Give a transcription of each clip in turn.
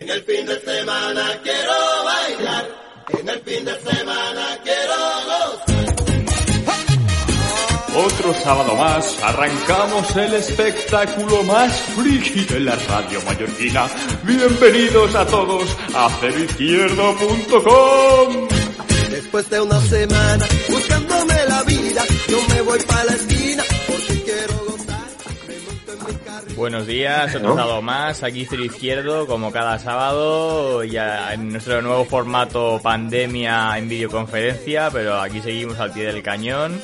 En el fin de semana quiero bailar, en el fin de semana quiero gozar. Otro sábado más arrancamos el espectáculo más friki de la radio mallorquina. Bienvenidos a todos a ceroizquierdo.com. Después de una semana buscándome la vida, yo me voy para la esquina Buenos días, otro sábado más, aquí Cero Izquierdo, como cada sábado, ya en nuestro nuevo formato pandemia en videoconferencia, pero aquí seguimos al pie del cañón.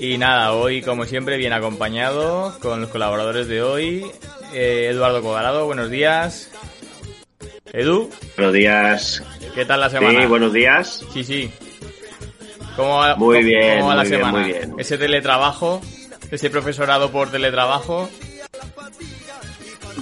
Y nada, hoy como siempre bien acompañado con los colaboradores de hoy, eh, Eduardo Cogarado, buenos días. Edu, Buenos días. ¿qué tal la semana? Sí, buenos días. Sí, sí. ¿Cómo va, Muy cómo- bien, cómo va la muy bien, semana? muy bien. Ese teletrabajo, ese profesorado por teletrabajo.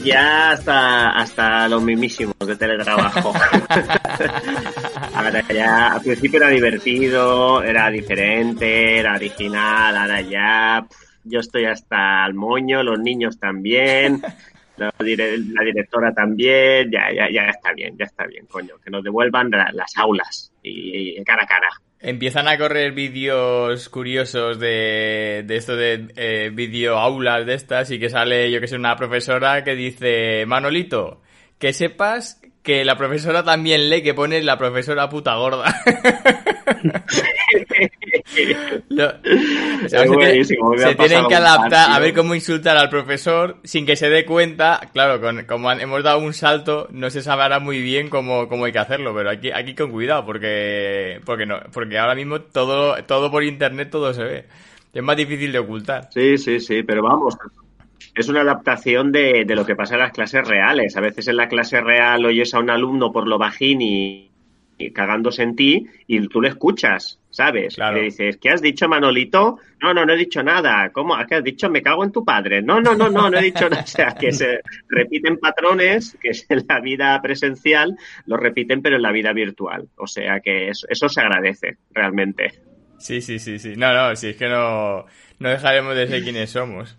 Ya hasta, hasta los mismísimos de teletrabajo. ahora ya, al principio era divertido, era diferente, era original, ahora ya yo estoy hasta el moño, los niños también, la, dire- la directora también, ya, ya, ya está bien, ya está bien, coño, que nos devuelvan la- las aulas y, y cara a cara. Empiezan a correr vídeos curiosos de, de esto de eh, video aulas de estas y que sale, yo que sé, una profesora que dice, Manolito, que sepas que la profesora también lee que pone la profesora puta gorda. Lo- o sea, Es se, se tienen que adaptar a ver cómo insultar al profesor sin que se dé cuenta. Claro, con, como han- hemos dado un salto, no se sabrá muy bien cómo, cómo hay que hacerlo, pero aquí, aquí con cuidado, porque, porque no, porque ahora mismo todo, todo por internet todo se ve. Es más difícil de ocultar. Sí, sí, sí, pero vamos, es una adaptación de, de lo que pasa en las clases reales. A veces en la clase real oyes a un alumno por lo bajín y, y cagándose en ti y tú le escuchas, ¿sabes? Claro. Le dices, ¿qué has dicho, Manolito? No, no, no he dicho nada. ¿Cómo? ¿Qué has dicho? Me cago en tu padre. No, no, no, no, no he dicho nada. O sea, que se repiten patrones que es en la vida presencial, lo repiten pero en la vida virtual. O sea que eso, eso se agradece, realmente. Sí, sí, sí, sí. No, no, si es que no, no dejaremos de ser quienes somos.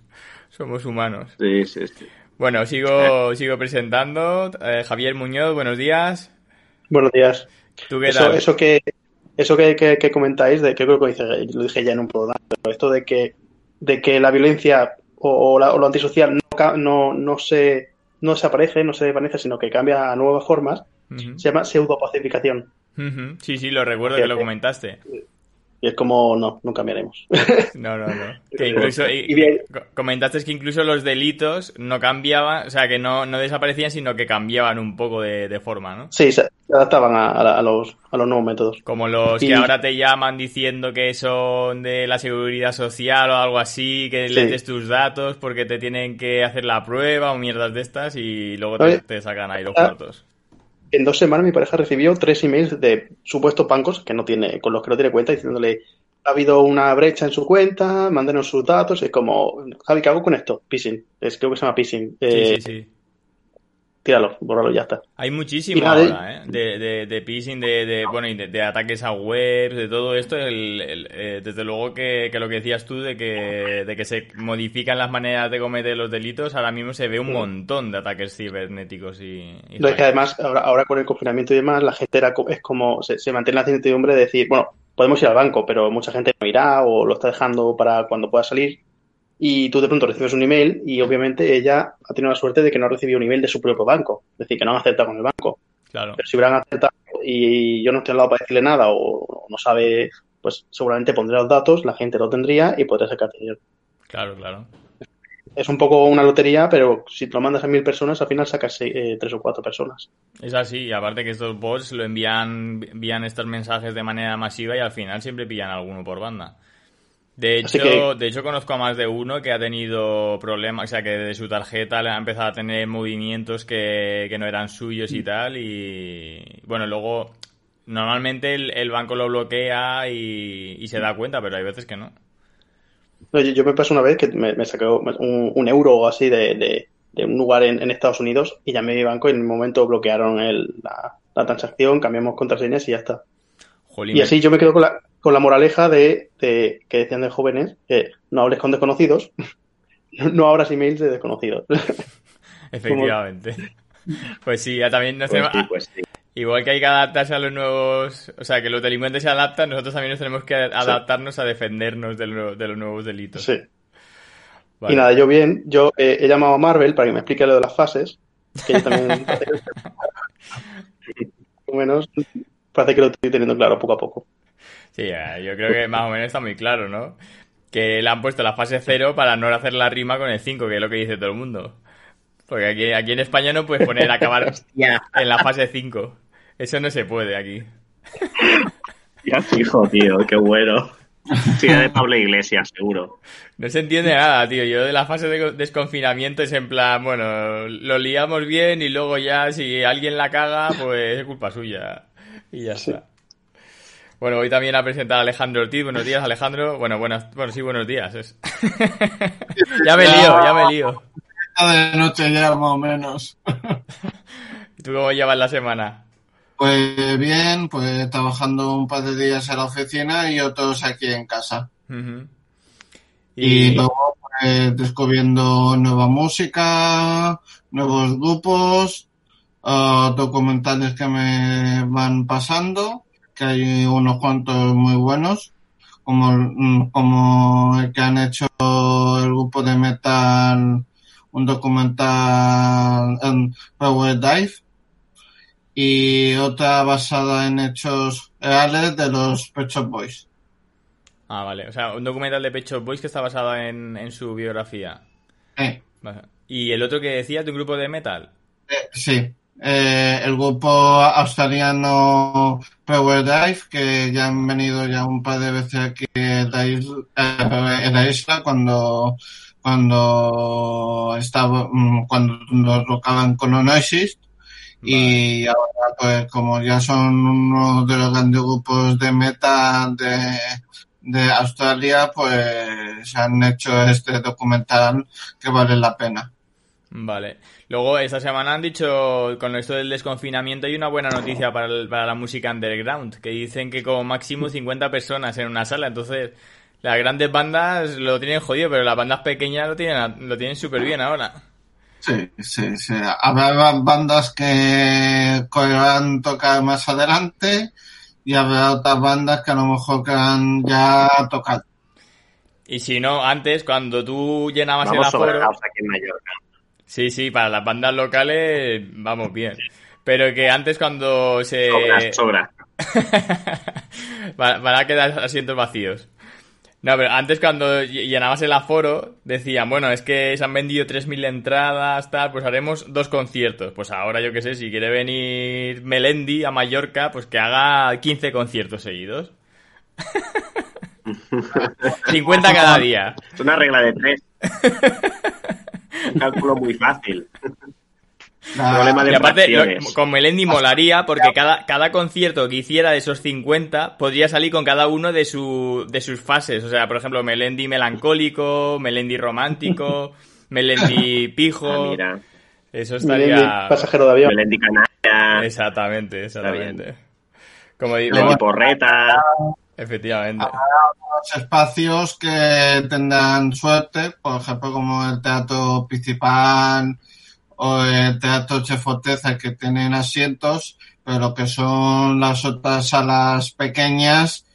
Somos humanos. Sí, sí, sí. Bueno, sigo, sigo presentando. Eh, Javier Muñoz, buenos días. Buenos días. ¿Tú qué Eso, tal? eso que eso que, que- que comentáis, de que creo que lo dije, lo dije ya en un programa, pero esto de que de que la violencia o, o la- o lo antisocial no, ca- no, no se no se aparece, no se desvanece, sino que cambia a nuevas formas, Ujú. se llama pseudopacificación. Ujú. Sí, sí, lo recuerdo que lo comentaste. Y es como, no, no cambiaremos. No, no, no. Que incluso, y- Y comentaste que incluso los delitos no cambiaban, o sea, que no, no desaparecían, sino que cambiaban un poco de, de forma, ¿no? Sí, se adaptaban a, a los, a los nuevos métodos. Como los Y- que ahora te llaman diciendo que son de la seguridad social o algo así, que Sí. les des tus datos porque te tienen que hacer la prueba o mierdas de estas y luego te, te sacan ahí los cuartos. En dos semanas mi pareja recibió tres emails de supuestos bancos que no tiene, con los que no tiene cuenta, diciéndole ha habido una brecha en su cuenta, mándenos sus datos. Es como, Javi, ¿qué hago con esto? Phishing. Es, creo que se llama phishing. Sí, Eh, sí, sí. Tíralo, bórralo y ya está. Hay muchísimo nada, ahora, ¿eh? De, de, de phishing, de, de, bueno, y de, de ataques a webs, de todo esto. El, el- eh, desde luego que, que lo que decías tú de que, de que se modifican las maneras de cometer los delitos, ahora mismo se ve un Sí. montón de ataques cibernéticos y... y No, es que además, ahora, ahora con el confinamiento y demás, la gente era es como, se, se mantiene la incertidumbre de decir, bueno, podemos ir al banco, pero mucha gente no irá o lo está dejando para cuando pueda salir. Y tú de pronto recibes un email y obviamente ella ha tenido la suerte de que no ha recibido un email de su propio banco. Es decir, que no han aceptado con el banco. Claro. Pero si hubieran aceptado y yo no estoy al lado para decirle nada o no sabe, pues seguramente pondría los datos, la gente lo tendría y podría sacar dinero. Claro, claro. Es un poco una lotería, pero si te lo mandas a mil personas, al final sacas eh, tres o cuatro personas. Es así, y aparte que estos bots lo envían, envían estos mensajes de manera masiva y al final siempre pillan a alguno por banda. De hecho, que- de hecho conozco a más de uno que ha tenido problemas, o sea que de su tarjeta le ha empezado a tener movimientos que, que no eran suyos Mm. y tal, y bueno, luego normalmente el, el banco lo bloquea y, y se da cuenta, pero hay veces que no. No, yo, yo me pasó una vez que me, me sacó un, un euro o así de, de- de un lugar en, en Estados Unidos y llamé a mi banco y en el momento bloquearon el- la, la transacción, cambiamos contraseñas y ya está. Jolín, Y así yo me quedo con la, con la moraleja de, de- que decían de jóvenes, que no hables con desconocidos, no abras emails de desconocidos. efectivamente. Pues sí, ya también nos Pues tenemos- sí, pues sí. Igual que hay que adaptarse a los nuevos, o sea, que los delincuentes se adaptan, nosotros también nos tenemos que adaptarnos a defendernos de, lo- de los nuevos delitos. Sí. Vale. Y nada, yo bien, yo eh, he llamado a Marvel para que me explique lo de las fases, que yo también o menos parece que lo estoy teniendo claro poco a poco. Sí, yo creo que más o menos está muy claro, ¿no? Que le han puesto la fase 0 para no hacer la rima con el 5, que es lo que dice todo el mundo. Porque aquí, aquí en España no puedes poner acabar en la fase 5. Eso no se puede aquí. ya fijo, tío, qué bueno. Sí, de Pablo Iglesias, seguro. No se entiende nada, tío. Yo de la fase de desconfinamiento es en plan, bueno, lo liamos bien y luego ya si alguien la caga, pues es culpa suya. Y ya está. Bueno, hoy también ha presentado a Alejandro Ortiz. Buenos días, Alejandro. Bueno, buenas, bueno, sí, buenos días. es. ya me lío, ya me lío. de noche ya más o menos. ¿Tú cómo llevas la semana? Pues bien, pues trabajando un par de días en la oficina y otros aquí en casa. Y, luego pues descubriendo nueva música, nuevos grupos, ah, documentales que me van pasando, que hay unos cuantos muy buenos, como, mm, como el que han hecho el grupo de metal, un documental en Power Dive, y otra basada en hechos reales de los Pet Shop Boys. Ah, vale. O sea, un documental de Pecho Boys que está basado en, en su biografía. Eh. ¿Y el otro que decías de un grupo de metal? Eh, sí, eh, el grupo australiano Power Dive, que ya han venido ya un par de veces aquí en la isla, eh, en la isla cuando, cuando estaba, mm, cuando nos tocaban con Oasis. Y ahora, pues, como ya son uno de los grandes grupos de metal de, de Australia, pues han hecho este documental que vale la pena. Vale. Luego, esta semana han dicho, con esto del desconfinamiento, hay una buena noticia para, el- para la música underground, que dicen que como máximo 50 personas en una sala. Entonces, las grandes bandas lo tienen jodido, pero las bandas pequeñas lo tienen, lo tienen súper bien ahora. Sí, sí, sí. Habrá bandas que podrán tocar más adelante y habrá otras bandas que a lo mejor quedan ya tocar. Y si no, antes, cuando tú llenabas el aforo... aquí en Mallorca. Sí, sí, para las bandas locales vamos bien. Pero que antes cuando se... Sobra, sobra. van a quedar asientos vacíos. No, pero antes cuando ll- llenabas el aforo decían, bueno, es que se han vendido 3.000 entradas, tal, pues haremos dos conciertos. Pues ahora yo qué sé, si quiere venir Melendi a Mallorca, pues que haga 15 conciertos seguidos. 50 cada día. Es una regla de tres. Un cálculo muy fácil. Problema de Y aparte, lo- con Melendi molaría porque cada, cada concierto que hiciera de esos 50 podría salir con cada uno de, su, de sus fases. O sea, por ejemplo, Melendi melancólico, Melendi romántico, Melendi pijo. Ah, mira. Eso Melendi, estaría... pasajero de avión. Melendi Canalla, Exactamente, exactamente. Como digo, Melendi Porreta. Efectivamente. los espacios que tendrán suerte, por ejemplo, como el Teatro Principal o el Teatro Chefoteza, que tienen asientos, pero que son las otras salas pequeñas,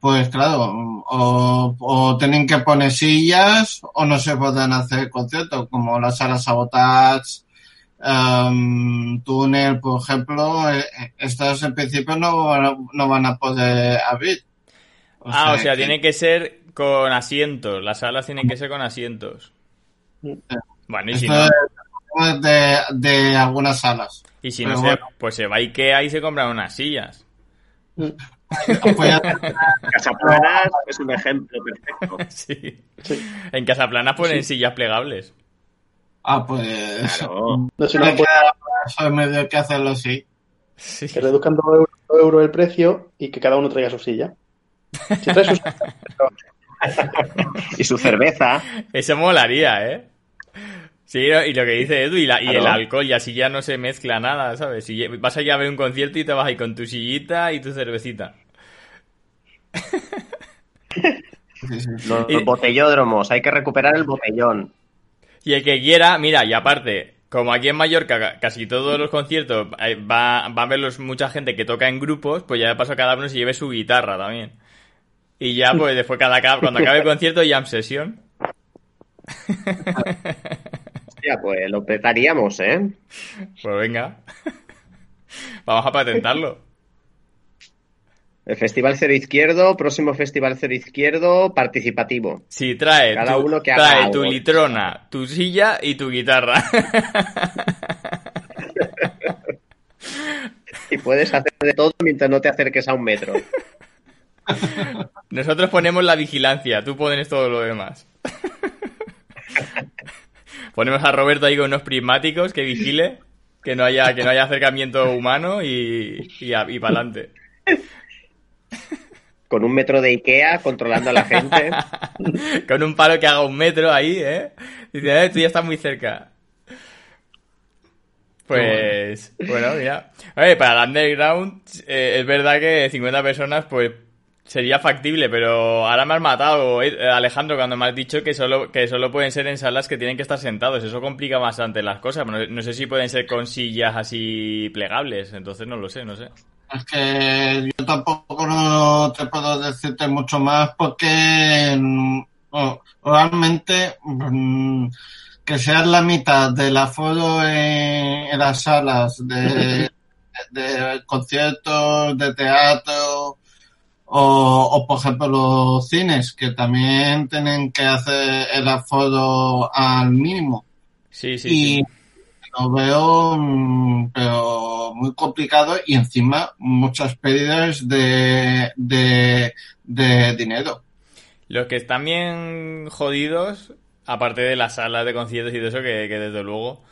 pues claro, o, tienen que poner sillas o no se pueden hacer conciertos, como la sala Sabotage, em, Túnel, por ejemplo, eh, eh, estas en principio no, no van a poder abrir. Ah, o sea, que- tiene que ser con asientos. Las salas tienen que ser con asientos. Bueno, y si no, es de, de algunas salas. y si no pero se, bueno. pues se va a Ikea y se compran unas sillas. Pues Casaplanas es un ejemplo perfecto. Sí. Sí. En Casaplana ponen sillas plegables. ah, pues. Claro. No sé, no Me puede eso medio que hacerlo así. Sí. que reduzcan dos euros, dos euros el precio y que cada uno traiga su silla. Si Y su cerveza. Eso molaría, ¿eh? Sí, y lo que dice Edu, y, la- y el alcohol, y así ya no se mezcla nada, ¿sabes? Si vas allá a ver un concierto y te vas ahí con tu sillita y tu cervecita. Los Y- botellódromos. Hay que recuperar el botellón. Y el que quiera, mira, y aparte, como aquí en Mallorca ca- casi todos los conciertos eh, va, va a verlos mucha gente que toca en grupos, pues ya de paso cada uno se lleve su guitarra también. Y ya, pues después cada, cuando acabe el concierto, jam sesión. Ya, pues lo petaríamos, ¿eh? Pues venga. Vamos a patentarlo. El Festival Cero Izquierdo, próximo Festival Cero Izquierdo, participativo. Sí, trae, Cada tu, uno que haga trae algo. tu litrona, tu silla y tu guitarra. Y puedes hacer de todo mientras no te acerques a un metro. Nosotros ponemos la vigilancia, tú pones todo lo demás. Ponemos a Roberto ahí con unos prismáticos que vigile, que no haya, que no haya acercamiento humano y, y, a- y para adelante. Con un metro de Ikea, controlando a la gente. Con un palo que haga un metro ahí, ¿eh? Dice, eh, tú ya estás muy cerca. Pues, bueno, mira. Oye, para el underground, eh, es verdad que 50 personas, pues, sería factible, pero ahora me has matado, eh, Alejandro, cuando me has dicho que solo, que solo pueden ser en salas que tienen que estar sentados. Eso complica bastante las cosas. No, no sé si pueden ser con sillas así plegables, entonces no lo sé, no sé. Es que yo tampoco no te puedo decirte mucho más porque mm, realmente mm, que sea la mitad del aforo en, en las salas de, de conciertos, de teatro o, o, por ejemplo los cines que también tienen que hacer el aforo al mínimo Sí, sí, y sí. lo veo mm, pero muy complicado y encima muchas pérdidas de, de, de dinero. Los que están bien jodidos, aparte de las salas de conciertos y de eso, que, que desde luego.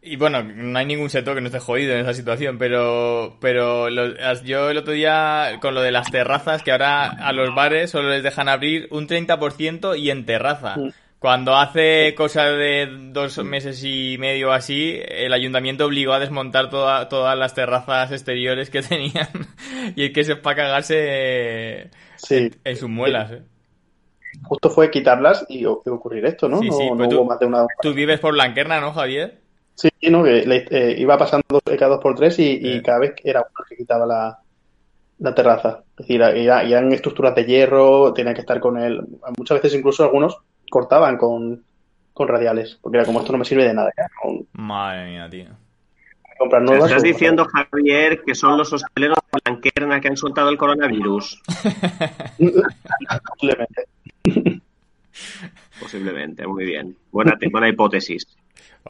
Y bueno, no hay ningún sector que no esté jodido en esa situación, pero, pero lo- yo el otro día con lo de las terrazas, que ahora a los bares solo les dejan abrir un 30% y en terraza. Mm. Cuando hace cosa de dos meses y medio así, el ayuntamiento obligó a desmontar toda- todas las terrazas exteriores que tenían. y es que es para cagarse Sí, en sus muelas. ¿eh? justo fue quitarlas y ocurrir esto, ¿no? Sí, no sí, no pues hubo tú- más de una. Tú vives por Blanquerna, ¿no, Javier? Sí, ¿no? Que le- eh, iba pasando dos- cada dos por tres y, y Sí. cada vez era uno que quitaba la, la terraza. Es decir, era- eran estructuras de hierro, tenía que estar con él. Muchas veces incluso algunos cortaban con, con radiales, porque era como esto no me sirve de nada, ya, con Madre mía, tío. comprar nuevas. Estás o- diciendo, Javier, que son los hosteleros de Blanquerna que han soltado el coronavirus. Posiblemente. Posiblemente, muy bien. Buena, buena hipótesis.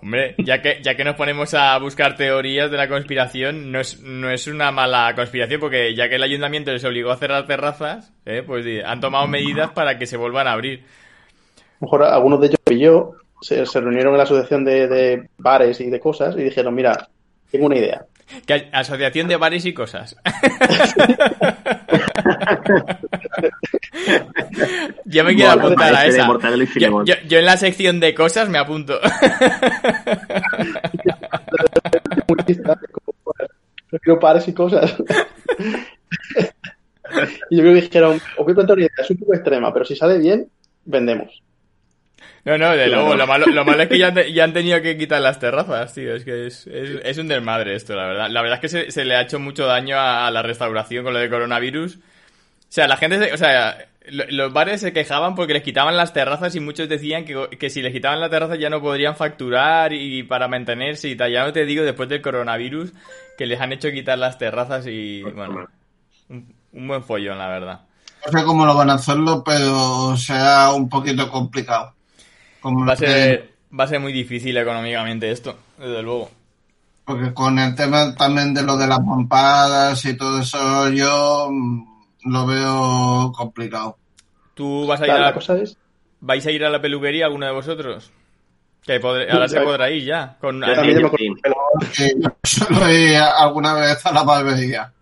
Hombre, ya que, ya que nos ponemos a buscar teorías de la conspiración, no es, no es una mala conspiración, porque ya que el ayuntamiento les obligó a cerrar terrazas, eh, pues di- han tomado medidas para que se vuelvan a abrir. Mejor algunos de ellos y yo se, se reunieron en la asociación de, de bares y de cosas y dijeron, mira, tengo una idea. Que asociación de bares y cosas. yo me quiero Bueno, apuntar a esa. Yo, Filemón. yo- yo en la sección de cosas me apunto. Lista, Prefiero bares y cosas. y yo creo que dijeron, os voy a plantear una idea, es un poco extrema, pero si sale bien, vendemos. No, no, de luego, lo malo, lo malo es que ya han, te- ya han tenido que quitar las terrazas, tío. Es que es, es, es un desmadre esto, la verdad. La verdad es que se, se le ha hecho mucho daño a, a la restauración con lo de coronavirus. O sea, la gente, se- o sea, lo- los bares se quejaban porque les quitaban las terrazas y muchos decían que, que si les quitaban la terraza ya no podrían facturar y para mantenerse y tal. Ya no te digo después del coronavirus que les han hecho quitar las terrazas y, bueno, un, un buen follón, la verdad. No sé cómo lo van a hacerlo, pero será un poquito complicado. Como Va a ser, va a ser muy difícil económicamente esto, desde luego. Porque con el tema también de lo de las mamparas y todo eso, yo mm, lo veo complicado. ¿Tú vas a ir a la cosa es, vais a ir a la peluquería alguno de vosotros? Que podré- ahora se podrá ir ya. Con, yo también yo solo he alguna vez a la barbería.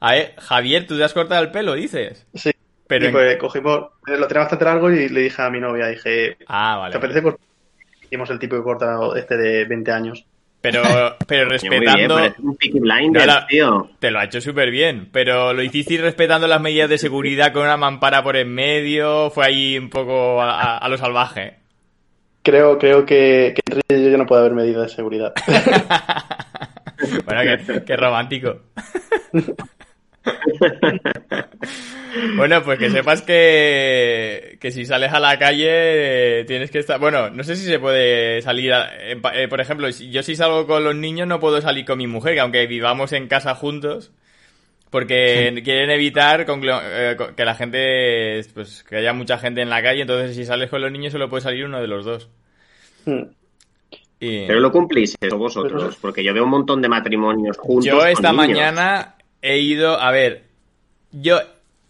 A ver, Javier, tú te has cortado el pelo, dices. Sí, Pero y en- pues cogimos, lo tenía bastante largo y le dije a mi novia, dije, Ah, vale. ¿te apetece cortar? Hicimos el tipo de cortado este de 20 años. Pero, pero Muy bien, respetando... parece un Peaky Blinders, No, la- tío. Te lo ha hecho súper bien, pero lo hicisteis respetando las medidas de seguridad con una mampara por en medio, fue ahí un poco a, a- a lo salvaje. Creo, creo que, que entre ella y yo no puede haber medidas de seguridad. bueno, qué, qué romántico. bueno, pues que sepas que, que si sales a la calle eh, tienes que estar... Bueno, no sé si se puede salir... a- eh, por ejemplo, si- yo si salgo con los niños no puedo salir con mi mujer, que aunque vivamos en casa juntos, porque quieren evitar conglo- eh, que la gente... Pues que haya mucha gente en la calle, entonces si sales con los niños solo puede salir uno de los dos. Mm. Y... Pero lo cumplís eso vosotros, porque yo veo un montón de matrimonios juntos. Yo con esta niños. mañana he ido, a ver, yo,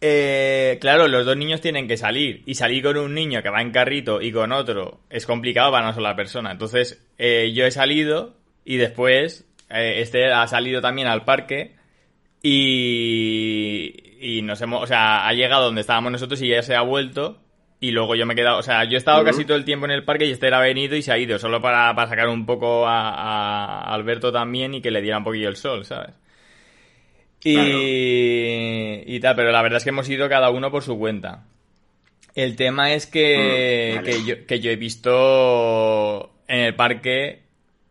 eh, claro, los dos niños tienen que salir y salir con un niño que va en carrito y con otro es complicado para una sola persona. Entonces, eh, yo he salido y después eh, este ha salido también al parque y, y nos hemos, o sea, ha llegado donde estábamos nosotros y ya se ha vuelto. Y luego yo me he quedado, o sea, yo he estado casi todo el tiempo en el parque y este era venido y se ha ido, solo para, para sacar un poco a, a Alberto también y que le diera un poquillo el sol, ¿sabes? Y, y tal, pero la verdad es que hemos ido cada uno por su cuenta. El tema es que, Mm, vale. que, yo, que yo he visto en el parque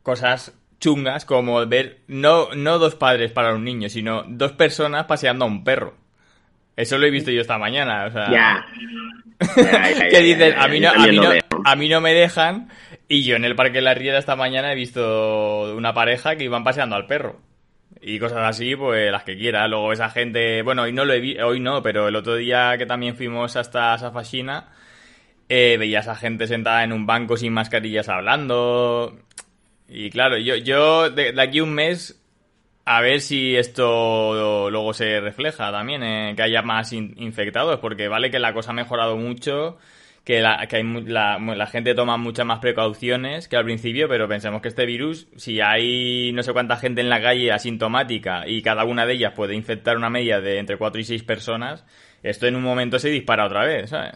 cosas chungas como ver no, no dos padres para un niño, sino dos personas paseando a un perro. Eso lo he visto yo esta mañana, o sea... Ya. Ya, ya, ya, que dicen, ya, a mí, no, a, mí no, a mí no me dejan. Y yo en el Parque de la Riera esta mañana he visto una pareja que iban paseando al perro. Y cosas así, pues las que quiera. Luego esa gente, bueno, hoy no lo he vi- hoy no, pero el otro día que también fuimos hasta esa fascina, eh, veía a gente sentada en un banco sin mascarillas hablando. Y claro, yo, yo de, aquí un mes, a ver si esto luego se refleja también, eh, que haya más in- infectados, porque vale que la cosa ha mejorado mucho, que, la, que hay la, la gente toma muchas más precauciones que al principio, pero pensemos que este virus, si hay no sé cuánta gente en la calle asintomática y cada una de ellas puede infectar una media de entre 4 y 6 personas, esto en un momento se dispara otra vez, ¿sabes?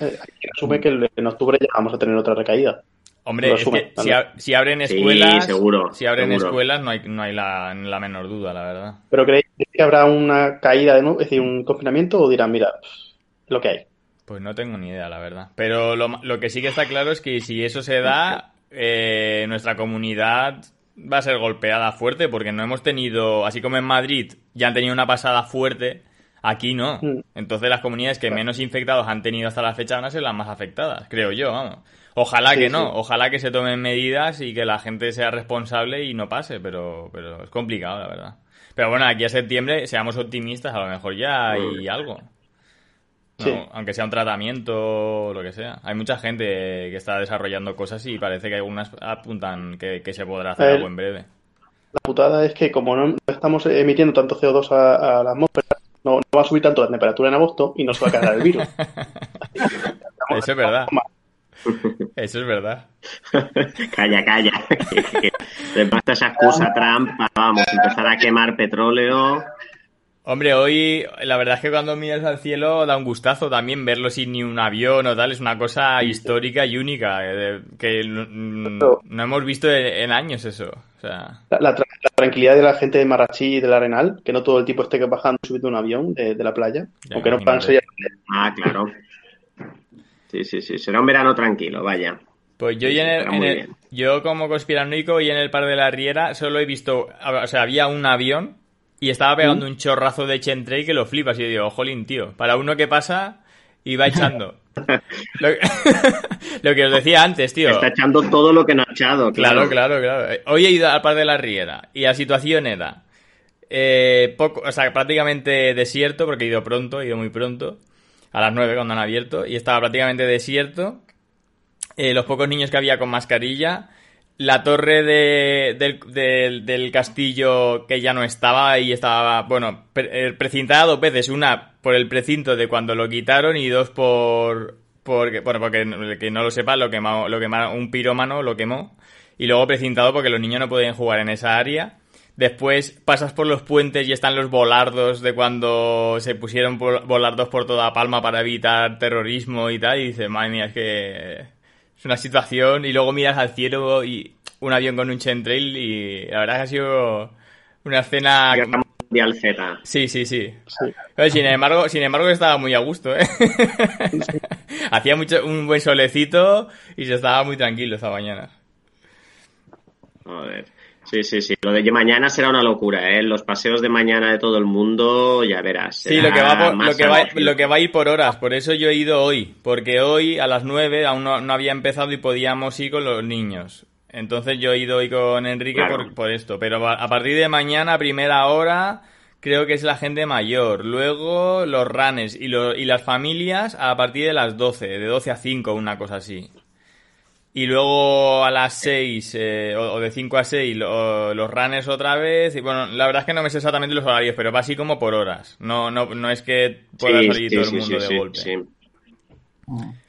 Eh, hay que asume que en octubre ya vamos a tener otra recaída. Hombre, es que si, si abren Sí, escuelas, seguro, si abren seguro. escuelas no hay, no hay la, la menor duda, la verdad. ¿Pero creéis que habrá una caída de nuevo, es decir, un confinamiento o dirán, mira, lo que hay? Pues no tengo ni idea, la verdad. Pero lo, que sí que está claro es que si eso se da, eh, nuestra comunidad va a ser golpeada fuerte porque no hemos tenido, así como en Madrid ya han tenido una pasada fuerte, aquí no. Mm. Entonces las comunidades que menos infectados han tenido hasta la fecha van a ser las más afectadas, creo yo, vamos. Ojalá Sí, que no, sí. ojalá que se tomen medidas y que la gente sea responsable y no pase, pero, pero es complicado, la verdad. Pero bueno, aquí a septiembre, seamos optimistas, a lo mejor ya hay algo. No, Sí. Aunque sea un tratamiento o lo que sea. Hay mucha gente que está desarrollando cosas y parece que algunas apuntan que, que se podrá hacer El- algo en breve. La putada es que como no estamos emitiendo tanto CO2 a, a la atmósfera, no, no va a subir tanto la temperatura en agosto y no se va a cargar el virus. Eso es verdad. Eso es verdad. Calla, calla. Le basta esa excusa Trump para, vamos, empezar a quemar petróleo. Hombre, hoy la verdad es que cuando miras al cielo da un gustazo también verlo sin ni un avión o tal. Es una cosa histórica y única eh, que no hemos visto en, en años eso. O sea, La, la tra- la tranquilidad de la gente de Marrachí y del Arenal, que no todo el tipo esté bajando y subiendo un avión de, de la playa, Ya, aunque no imagínate. ser Ah, claro. Sí, sí, sí. Será un verano tranquilo, vaya. Pues yo, y en el, en yo como conspiranoico y en el par de la Riera solo he visto, o sea, había un avión y estaba pegando un chorrazo de Chentray que lo flipas y yo digo, jolín, tío, para uno que pasa iba echando. lo, lo que os decía antes, tío. Está echando todo lo que no ha echado, Claro, claro. claro, claro. Hoy he ido al par de la Riera y la situación era eh, poco, o sea, prácticamente desierto porque he ido pronto, he ido muy pronto, a las 9 cuando han abierto y estaba prácticamente desierto. Eh, los pocos niños que había con mascarilla, la torre de- del, del- del castillo que ya no estaba y estaba, bueno, pre- eh, precintada dos veces, una por el precinto de cuando lo quitaron y dos por, bueno, porque que no lo sepa, lo quemó, lo quemaron, un pirómano lo quemó y luego precintado porque los niños no podían jugar en esa área. Después pasas por los puentes y están los volardos de cuando se pusieron volardos por toda Palma para evitar terrorismo y tal. Y dices, madre mía, es que es una situación. Y luego miras al cielo y un avión con un chemtrail y la verdad que ha sido una escena... Mundial Z. Sí, sí, sí. Sí. Pero sin embargo, sin embargo estaba muy a gusto, ¿eh? Hacía mucho, un buen solecito y se estaba muy tranquilo esta mañana. Joder. Sí, sí, sí. Lo de mañana será una locura, ¿eh? Los paseos de mañana de todo el mundo, ya verás. Sí, lo que, va por- lo, que va, lo que va a ir por horas. Por eso yo he ido hoy. Porque hoy a las 9 aún no, no había empezado y podíamos ir con los niños. Entonces yo he ido hoy con Enrique Claro. por, por esto. Pero a partir de mañana, primera hora, creo que es la gente mayor. Luego los ranes y, lo- y las familias a partir de las 12. De 12 a 5, una cosa así. Y luego a las 6, eh, o, o de 5 a 6, lo- los runners otra vez. Y bueno, la verdad es que no me sé exactamente los horarios, pero va así como por horas. No, no, no es que pueda Sí, salir sí, todo el mundo sí, de sí, golpe. sí.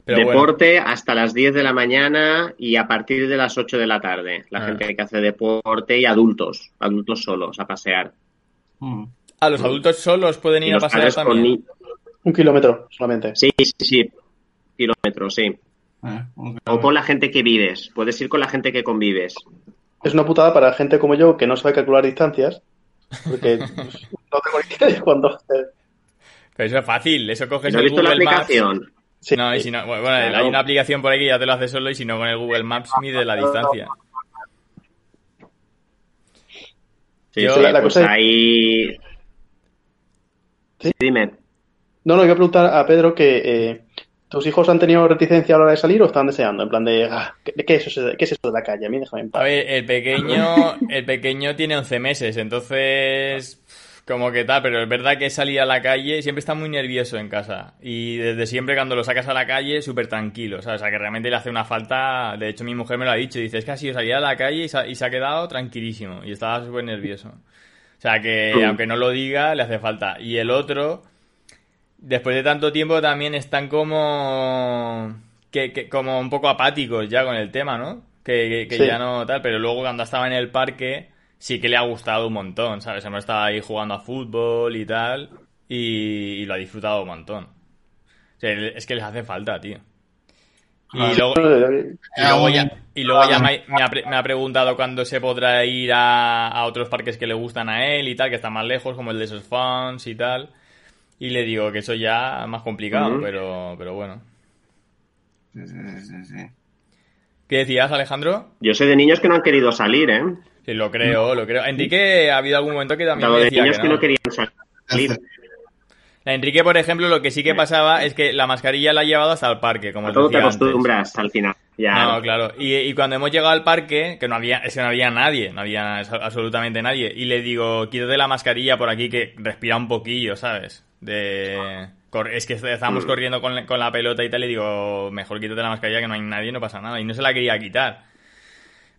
Pero bueno, deporte hasta las 10 de la mañana y a partir de las 8 de la tarde. La Ah. gente que hace deporte y adultos, adultos solos a pasear. A los adultos solos pueden Y ir a pasear con también. ni- Un kilómetro solamente. Sí, sí, sí. Kilómetros, sí. Eh, un O con la gente que vives. Puedes ir con la gente que convives. Es una putada para gente como yo que no sabe calcular distancias. Porque no tengo ni idea de cuándo. eh, Pero eso es fácil, eso coges ¿No el visto la Google Maps. aplicación? Sí. No, y si no, bueno, Claro. hay una aplicación por ahí que ya te lo hace solo y si no con el Google Maps mide la distancia. Sí, Yo- sí, La- la pues cosa es- ahí... ¿Sí? Dime. No, no, iba a preguntar a Pedro que eh, ¿tus hijos han tenido reticencia a la hora de salir o están deseando? En plan de, ah, ¿qué, qué es eso, ¿qué es eso de la calle? A mí déjame en A paz. ver, el pequeño, el pequeño tiene 11 meses, entonces como que tal, pero es verdad que salir a la calle siempre está muy nervioso en casa y desde siempre cuando lo sacas a la calle súper tranquilo, ¿sabes? O sea, que realmente le hace una falta, de hecho mi mujer me lo ha dicho, dice, es que ha sido salir a la calle y se ha, y se ha quedado tranquilísimo y estaba súper nervioso. O sea, que aunque no lo diga, le hace falta. Y el otro, después de tanto tiempo también están como que, que- como un poco apáticos ya con el tema, ¿no? Que, que- que Sí. ya no tal, pero luego cuando estaba en el parque sí que le ha gustado un montón, ¿sabes? Hemos estado ahí jugando a fútbol y tal y, y lo ha disfrutado un montón. O sea, es que les hace falta, tío. Y Claro. luego, Eh, y luego ya, y luego ya me, me ha, pre- me ha preguntado cuándo se podrá ir a, a otros parques que le gustan a él y tal, que están más lejos, como el de esos fans y tal. Y le digo que eso ya es más complicado, pero, pero bueno. Sí, sí, sí, sí. ¿Qué decías, Alejandro? Yo sé de niños que no han querido salir, ¿eh? Sí, lo creo, lo creo. Enrique, ha habido algún momento que también me de decía niños que que no. querían salir. Enrique, por ejemplo, lo que sí que pasaba es que la mascarilla la ha llevado hasta el parque, como A todo te decía antes. acostumbras al final. Ya. No, claro. Y, y cuando hemos llegado al parque, que no había, es que no había nadie, no había absolutamente nadie. Y le digo, quítate la mascarilla por aquí que respira un poquillo, ¿sabes? De... Es que estábamos Mm. corriendo con la, con la pelota y tal, y digo, mejor quítate la mascarilla que no hay nadie, no pasa nada. Y no se la quería quitar.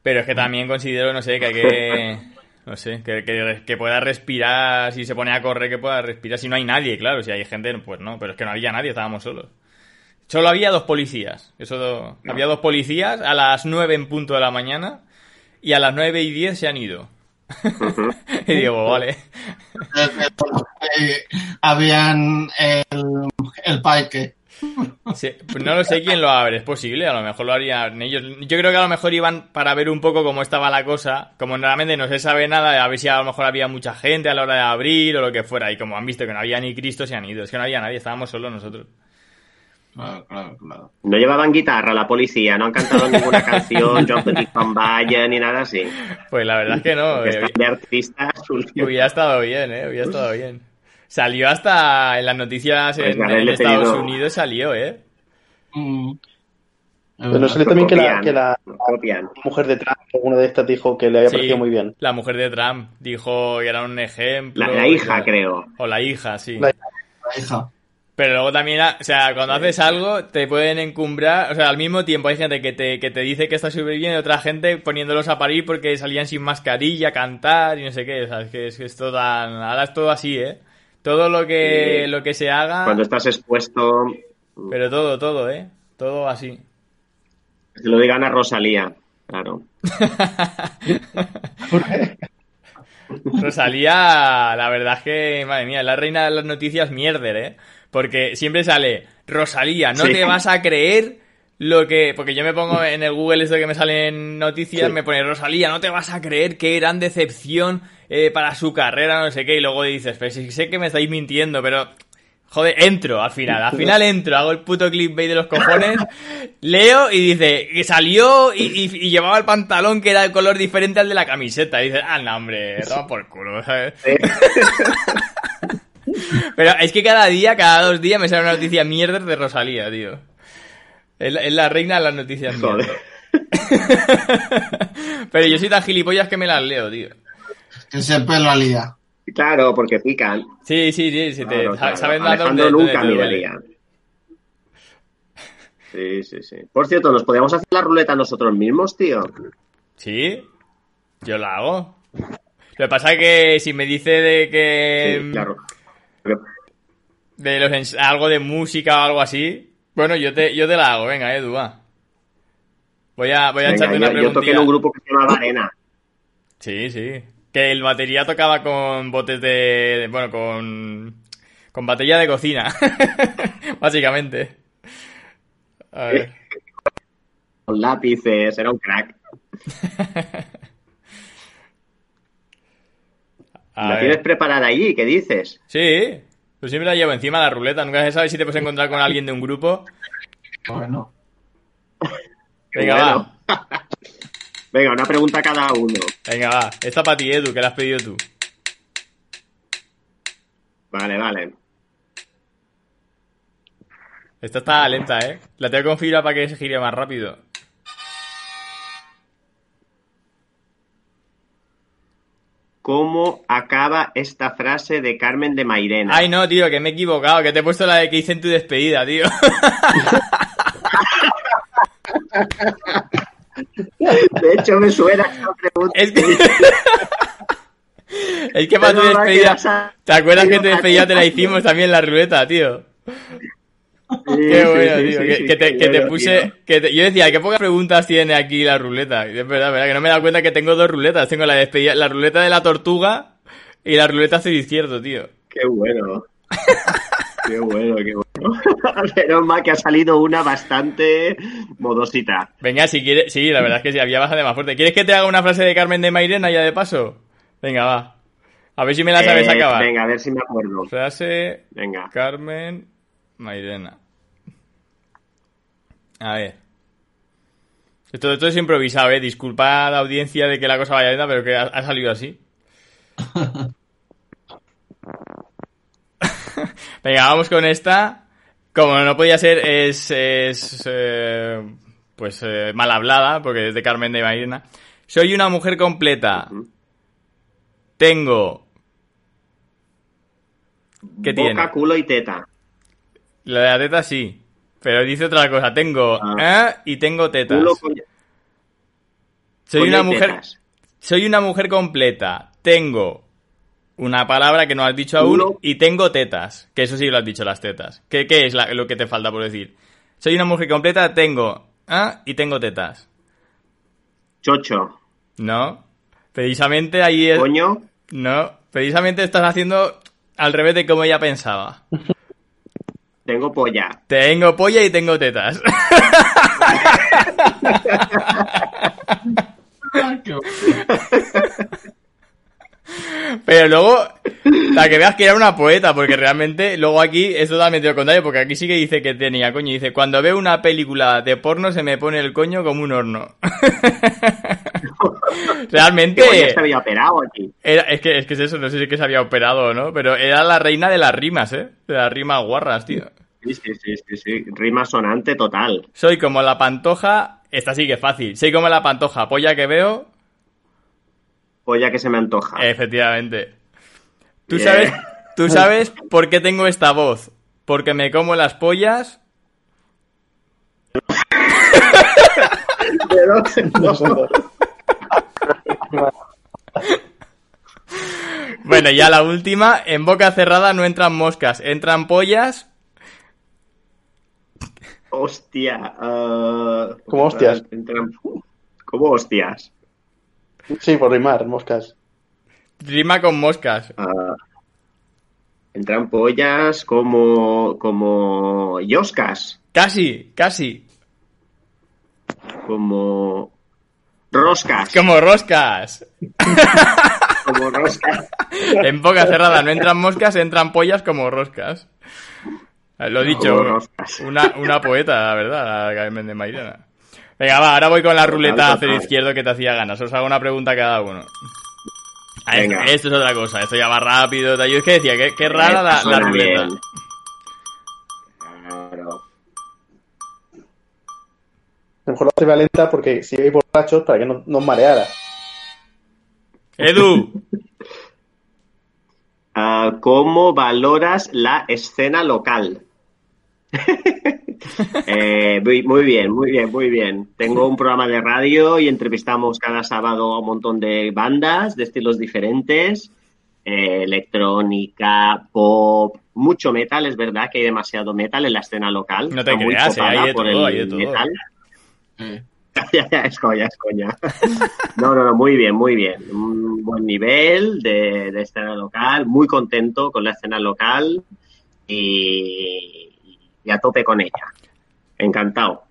Pero es que también considero, no sé, que hay que... No sé, que, que, que pueda respirar, si se pone a correr, que pueda respirar. Si no hay nadie, claro, si hay gente, pues no, pero es que no había nadie, estábamos solos. Solo había dos policías. Eso do- Había dos policías a las 9 en punto de la mañana y a las 9 y 10 se han ido. y digo, vale. Eh, habían el, el parque. Sí, pues no lo sé quién lo abre, es posible, a lo mejor lo harían ellos. Yo creo que a lo mejor iban para ver un poco cómo estaba la cosa. Como realmente no se sabe nada, a ver si a lo mejor había mucha gente a la hora de abrir o lo que fuera. Y como han visto que no había ni Cristo, se han ido. Es que no había nadie, estábamos solos nosotros. Claro, claro, claro. No llevaban guitarra la policía, no han cantado ninguna canción, John Petit Van Valle, ni nada así. Pues la verdad es que no. Eh, de artistas. Hubiera estado bien, eh, hubiera estado bien. Salió hasta en las noticias Pues en, Estados pedido- Unidos, salió, eh. Mm. Pero no salió también que la, que la mujer de Trump, alguna de estas, dijo que le había Sí, parecido muy bien. La mujer de Trump dijo que era un ejemplo. La, hija, creo. O la hija, sí. La- La hija. Pero luego también, o sea, cuando haces algo, te pueden encumbrar. O sea, al mismo tiempo hay gente que te, que te dice que está súper bien y otra gente poniéndolos a parir porque salían sin mascarilla, cantar y no sé qué. O sea, es que es, que es todo tan. Ahora es todo así, ¿eh? Todo lo que, Sí. lo que se haga. Cuando estás expuesto, Pero todo, todo, ¿eh? Todo así. que se lo digan a Rosalía. Claro. Rosalía, la verdad es que, madre mía, es la reina de las noticias mierder, ¿eh? Porque siempre sale, Rosalía, no Sí. te vas a creer lo que... Porque yo me pongo en el Google esto que me salen noticias, Sí. me pone, Rosalía, no te vas a creer qué gran decepción eh, para su carrera, no sé qué, y luego dices, pero si sé que me estáis mintiendo, pero... Joder, entro al final. Al final entro, hago el puto clickbait de los cojones, leo y dice que salió y, y- y llevaba el pantalón que era de color diferente al de la camiseta. Y dice, ah, no, hombre, toma por culo, ¿sabes? Pero es que cada día, cada dos días me sale una noticia mierda de Rosalía, tío. Es la, es la reina de las noticias Joder. Pero yo soy tan gilipollas que me las leo, tío. Que siempre la lía. Claro, porque pican. Sí, sí, sí, sí te, Claro, sa- claro. sabes dar Alejandro te duele. miraría. Sí, sí, sí. Por cierto, ¿nos podíamos hacer la ruleta nosotros mismos, tío? Sí, yo la hago. Lo que pasa es que si me dice de que... Sí, claro. De los algo de música o algo así, bueno, yo te, yo te la hago, venga, Edu, va. Voy a, voy a Venga, echarte una yo, yo toqué en un grupo que se llama Arena. Sí, sí. Que el batería tocaba con botes de... de- bueno, con... Con batería de cocina. Básicamente. A ver. Con lápices, era un crack. A ¿La ver. tienes preparada allí? ¿Qué dices? Sí. Yo siempre la llevo encima de la ruleta. Nunca se sabe si te puedes encontrar con alguien de un grupo. Bueno. Qué Venga, bueno. va. Venga, una pregunta a cada uno. Venga, va. Esta para ti, Edu, que la has pedido tú. Vale, vale. Esta está lenta, ¿eh? La tengo que configurar para que se gire más rápido. ¿Cómo acaba esta frase de Carmen de Mairena? Ay, no, tío, que me he equivocado. Que te he puesto la de que hice en tu despedida, tío. De hecho, me suena esta pregunta. Es que... Es que para tu despedida... ¿Te acuerdas que tu despedida te la hicimos también la ruleta, tío? Qué bueno, tío. que, te, que puse. Que te- yo decía, qué pocas preguntas tiene aquí la ruleta. Y es verdad, verdad, que no me he dado cuenta que tengo dos ruletas. Tengo la despedida, la ruleta de la tortuga y la ruleta cero izquierdo, tío. Qué bueno. Qué bueno, qué bueno. Menos mal que ha salido una bastante modosita. Venga, si quieres. Sí, la verdad es que sí, había bajado más fuerte. ¿Quieres que te haga una frase de Carmen de Mairena ya de paso? Venga, va. A ver si me la sabes Eh, acabar. Venga, a ver si me acuerdo. Frase Venga. Carmen Mairena. A ver. Esto, esto es improvisado, eh. Disculpa a la audiencia de que la cosa vaya lenta, pero que ha, ha salido así. Venga, vamos con esta. Como no podía ser, es, es eh, pues eh, mal hablada, porque es de Carmen de Mairena. Soy una mujer completa. Tengo. ¿Qué Boca, tiene? culo y teta. La de la teta sí. Pero dice otra cosa. Tengo Ah. eh, y tengo tetas. Soy una mujer. tetas. Soy una mujer completa. Tengo una palabra que no has dicho aún Culo. y tengo tetas. Que eso sí lo has dicho, las tetas. ¿Qué, qué es la- lo que te falta por decir? Soy una mujer completa, tengo ah, y tengo tetas. Chocho. No. Precisamente ahí es. Coño. No. Precisamente estás haciendo al revés de como ella pensaba. Tengo polla. Tengo polla y tengo tetas. Pero luego, para que veas que era una poeta, porque realmente luego aquí es totalmente lo contrario, porque aquí sí que dice que tenía coño. Dice, cuando veo una película de porno se me pone el coño como un horno. realmente... Que coño se había operado aquí. Era, es, que, es que es eso, no sé si es que se había operado o no, pero era la reina de las rimas, ¿eh? De las rimas guarras, tío. Sí, sí, sí, sí, sí. Rima sonante total. Soy como la pantoja, esta sí que es fácil. Soy como la pantoja, polla que veo, Polla que se me antoja. efectivamente. ¿Tú sabes, ¿Tú sabes por qué tengo esta voz? Porque me como las pollas. Bueno, ya la última. En boca cerrada no entran moscas, entran pollas. Hostia. ah, ¿Cómo hostias? entran- ¿Cómo hostias? Sí, por rimar, moscas. Rima con moscas. Ah, entran pollas como. como. yoscas. Casi, casi. Como. roscas. Como roscas. Como roscas. En boca cerrada no entran moscas, entran pollas como roscas. Lo he dicho, una, una poeta, la verdad, la Carmen de Mairena. Venga, va, ahora voy con la ruleta hacia el izquierdo que te hacía ganas. Os hago una pregunta a cada uno. Ah, esto, es otra cosa, esto ya va rápido. Yo es que decía, qué, qué rara la, la ruleta. bien. Claro. A lo mejor lo hace lenta porque si veis borrachos para que no nos mareara. Edu, Ah, ¿Cómo valoras la escena local? Eh, muy, muy bien, muy bien, muy bien. Tengo un programa de radio y entrevistamos cada sábado a un montón de bandas de estilos diferentes. eh, electrónica, pop, mucho metal, es verdad que hay demasiado metal en la escena local. No te creas, eh, hay de por todo, el hay de todo. metal. Eh, es coña, es coña. No, no, no, muy bien, muy bien. Un buen nivel de, de escena local, muy contento con la escena local y, y a tope con ella. Encantado.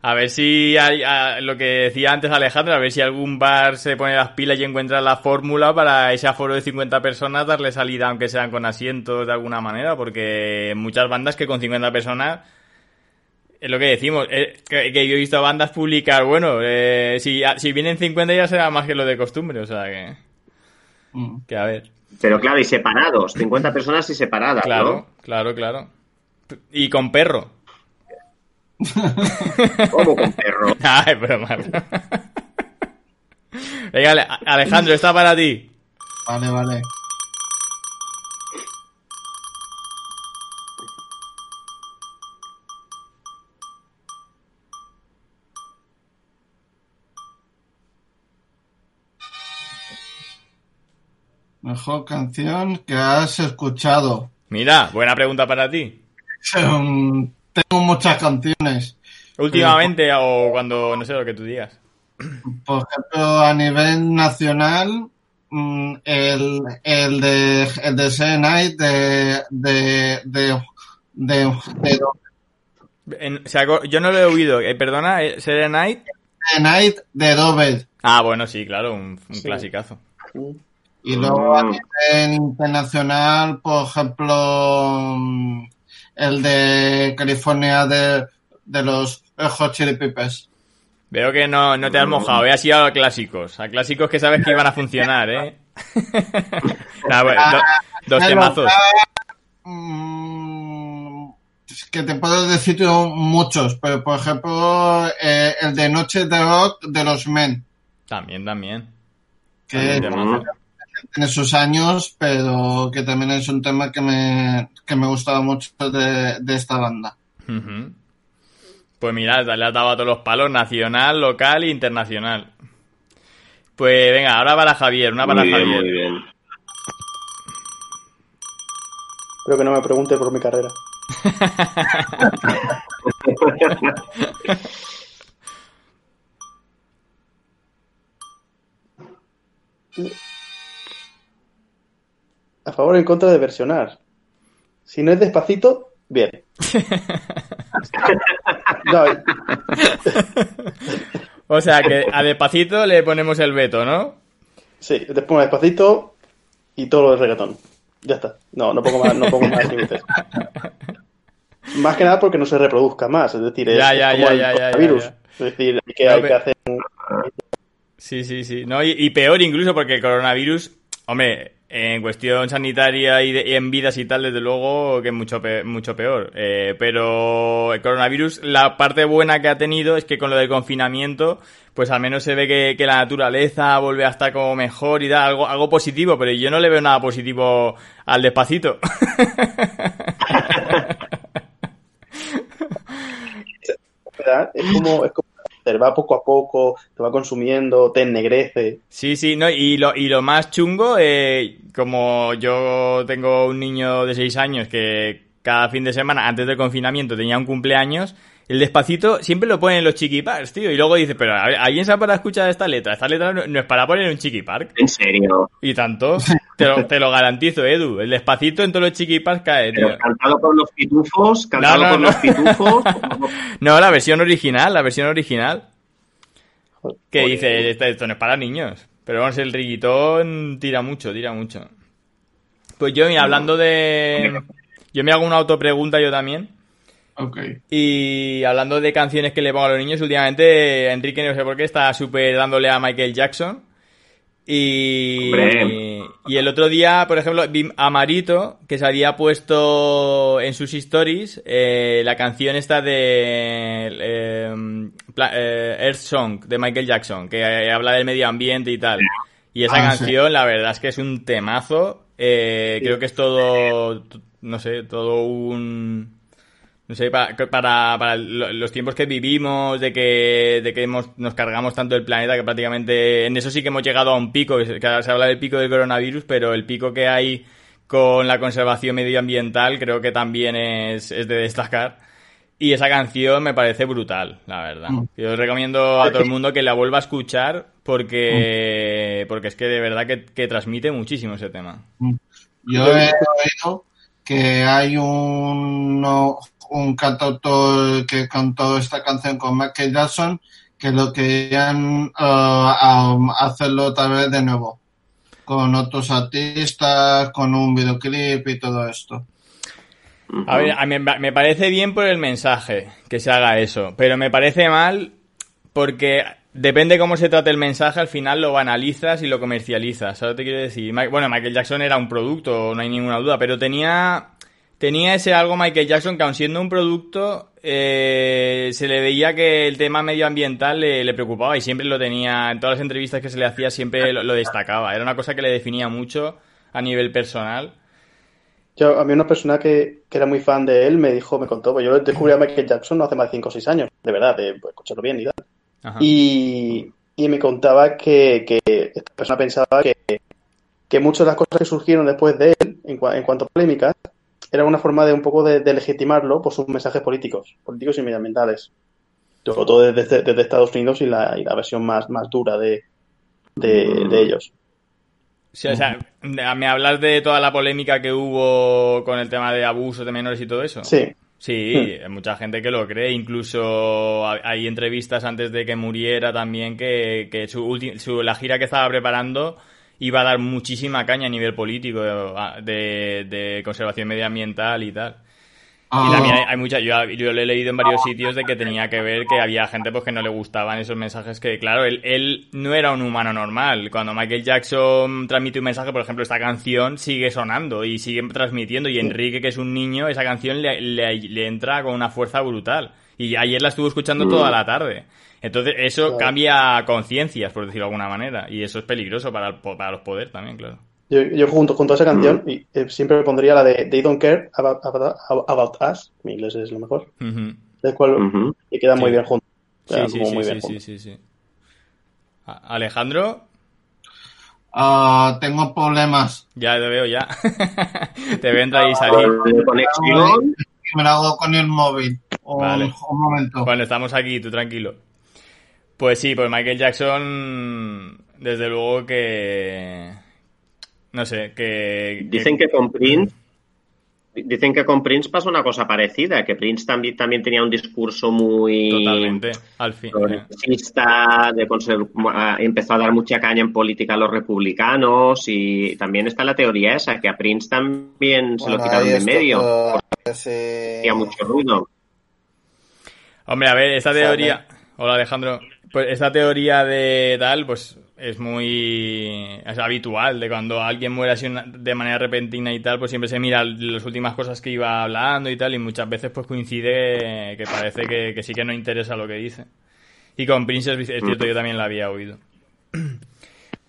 a ver si hay, a- lo que decía antes Alejandro, a ver si algún bar se pone las pilas y encuentra la fórmula para ese aforo de 50 personas darle salida, aunque sean con asientos de alguna manera, porque muchas bandas que con 50 personas es lo que decimos, eh, que, que yo he visto bandas publicar, bueno, eh, si, si vienen 50 ya será más que lo de costumbre, o sea que, mm. que a ver. Pero claro, y separados, 50 personas y separadas, Claro, claro, claro. Y con perro. ¿no? Como con perro. Ay, broma. Venga, Ale- Alejandro, está para ti. Vale, vale. Mejor canción que has escuchado. Mira, buena pregunta para ti. Mm, Tengo muchas canciones. Últimamente o cuando, no sé lo que tú digas. Por ejemplo, a nivel nacional, mm, el, el de el de Say Night de de de de, En- yo no lo he oído. Eh, perdona, Saturday Night. Say Night de Dover. Ah, bueno, sí, claro, un, un clasicazo. Y luego a nivel internacional, por ejemplo, mm, el de California de, de los Red Hot Chili Peppers. Veo que no, no te has mojado, eh, has ido a clásicos. A clásicos que sabes que iban a funcionar, ¿eh? Nah, bueno, do- dos Pero, temazos. mm, es que te puedo decir muchos, pero por ejemplo, eh, el de Noche de Rock de los Men, También, también. que También. Tiene sus años, pero que también es un tema que me, que me gustaba mucho de, de esta banda. Pues mira, le has dado a todos los palos, nacional, local e internacional. Pues venga, ahora para Javier, una para Muy bien, Javier. muy bien. Espero que no me pregunte por mi carrera. A favor o en contra de versionar. Si no es despacito, bien. No, O sea que a despacito le ponemos el veto, ¿no? sí, te pongo despacito y todo lo de reggaetón. Ya está. No, no pongo más, no pongo más límites. Más que nada porque no se reproduzca más. Es decir, es, Ya, es ya, como ya, el coronavirus. Es decir, hay que, No, hay que hacer un- Sí, sí, sí. No, y, y peor incluso porque el coronavirus, hombre, en cuestión sanitaria y, de- y en vidas y tal, desde luego que es mucho, pe- mucho peor. Eh, pero el coronavirus, la parte buena que ha tenido es que con lo del confinamiento, pues al menos se ve que, que la naturaleza vuelve a estar como mejor y da algo, algo positivo, pero yo no le veo nada positivo al despacito. ¿verdad? Es como, es como hacer, va poco a poco, te va consumiendo, te ennegrece. Sí, sí, no, y lo, y lo más chungo, eh, como yo tengo un niño de 6 años que cada fin de semana, antes del confinamiento, tenía un cumpleaños, el despacito siempre lo ponen en los chiquipars, tío, y luego dice, pero ¿alguien sabe para escuchar esta letra? Esta letra no, no es para poner en un chiquipark. En serio. Y tanto, te lo, te lo garantizo, Edu, el despacito en todos los chiquipars cae, tío. Pero cantado por los pitufos, cantado No, no, por no. los pitufos. No, la versión original, la versión original. Que Joder. dice, esto, esto no es para niños. Pero vamos, el riguitón tira mucho, tira mucho. Pues yo, mira, hablando de... yo me hago una autopregunta yo también. Ok. Y hablando de canciones que le pongo a los niños, últimamente Enrique no sé por qué está súper dándole a Michael Jackson. Y, y el otro día, por ejemplo, vi a Marito, que se había puesto en sus stories eh, la canción esta de eh, Pla- eh, Earth Song de Michael Jackson, que eh, habla del medio ambiente y tal. Y esa Ah, sí. canción, la verdad es que es un temazo. Eh, Creo que es todo, no sé, todo un... No sé, para, para, para lo- los tiempos que vivimos, de que, de que hemos, nos cargamos tanto el planeta que prácticamente en eso sí que hemos llegado a un pico, que se, que ahora se habla del pico del coronavirus, pero el pico que hay con la conservación medioambiental creo que también es, es de destacar. Y esa canción me parece brutal, la verdad. Mm. Yo recomiendo a todo el mundo que la vuelva a escuchar porque, porque es que de verdad que, que transmite muchísimo ese tema. Yo he oído que hay un, no- un cantautor que cantó esta canción con Michael Jackson que lo querían eh, hacerlo otra vez de nuevo con otros artistas, con un videoclip y todo esto. A ver, a mí me parece bien por el mensaje que se haga eso, pero me parece mal porque depende cómo se trate el mensaje, al final lo banalizas y lo comercializas. ¿Sabes te quiero decir? Bueno, Michael Jackson era un producto, no hay ninguna duda, pero tenía tenía ese algo Michael Jackson que aun siendo un producto eh, se le veía que el tema medioambiental le, le preocupaba y siempre lo tenía, en todas las entrevistas que se le hacía siempre lo, lo destacaba. Era una cosa que le definía mucho a nivel personal. Yo, a mí una persona que, que era muy fan de él me dijo, me contó, pues yo descubrí a Michael Jackson no hace más de 5 o 6 años, de verdad, de pues, escucharlo bien y tal. Ajá. Y, y me contaba que, que esta persona pensaba que, que muchas de las cosas que surgieron después de él, en, en cuanto a polémicas, era una forma de un poco de, de legitimarlo por sus mensajes políticos, políticos y medioambientales. Sobre todo desde, desde Estados Unidos y la, y la versión más, más dura de, de, de ellos. Sí, o sea, ¿me hablas de toda la polémica que hubo con el tema de abusos de menores y todo eso? Sí, Sí, hay mucha gente que lo cree. Incluso ha- hay entrevistas antes de que muriera también que, que su, su- la gira que estaba preparando iba a dar muchísima caña a nivel político de, de conservación medioambiental y tal. Y Ah, también hay, hay mucha, yo, yo lo he leído en varios sitios de que tenía que ver que había gente pues que no le gustaban esos mensajes que, claro, él, él no era un humano normal. Cuando Michael Jackson transmite un mensaje, por ejemplo, esta canción sigue sonando y sigue transmitiendo. Y Enrique, que es un niño, esa canción le, le- le entra con una fuerza brutal. Y ayer la estuvo escuchando toda la tarde. Entonces, eso Claro. cambia conciencias, por decirlo de alguna manera. Y eso es peligroso para, el po- para los poderes también, claro. Yo, yo junto, junto a esa canción y, eh, siempre pondría la de They Don't Care About, About, About Us, mi inglés es lo mejor, Ujú. del cual y queda muy Sí. bien junto. Sí, Queda sí, sí, muy sí, bien sí, junto. sí, Alejandro, ah, tengo problemas. ya te veo ya. te veo entrar y salir. De conexión. Me lo hago con el móvil. Un, Vale. un momento. Bueno, estamos aquí, tú tranquilo. Pues sí, pues Michael Jackson, desde luego que... No sé, que... Dicen que con Prince. Dicen que con Prince pasó una cosa parecida, que Prince también, también tenía un discurso muy Totalmente, al fin. progresista, de conser- ah, empezó a dar mucha caña en política a los republicanos y también está la teoría esa, que a Prince también se lo quitaron de medio, eh, ese- hacía mucho ruido. Hombre, a ver, esta Sale. teoría... Hola Alejandro. Pues esta teoría de tal, pues es muy es habitual, de cuando alguien muere así una- de manera repentina y tal, pues siempre se mira las últimas cosas que iba hablando y tal, y muchas veces pues coincide que parece que, que sí que no interesa lo que dice. Y con Prince es, cierto, yo también la había oído.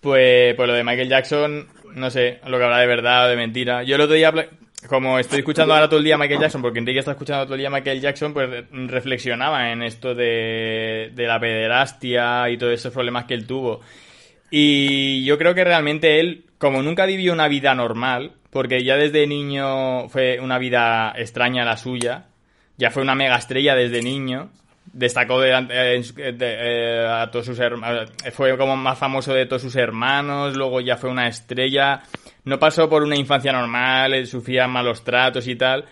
Pues, pues lo de Michael Jackson, no sé, lo que habrá de verdad o de mentira. Yo el otro día, como estoy escuchando ahora todo el día Michael Jackson, porque Enrique está escuchando todo el día Michael Jackson, pues re- reflexionaba en esto de, de la pederastia y todos esos problemas que él tuvo. Y yo creo que realmente él, como nunca vivió una vida normal, porque ya desde niño fue una vida extraña la suya, ya fue una mega estrella desde niño, destacó delante- eh, de- eh, a todos sus hermanos, fue como más famoso de todos sus hermanos, luego ya fue una estrella, no pasó por una infancia normal, sufría malos tratos y tal.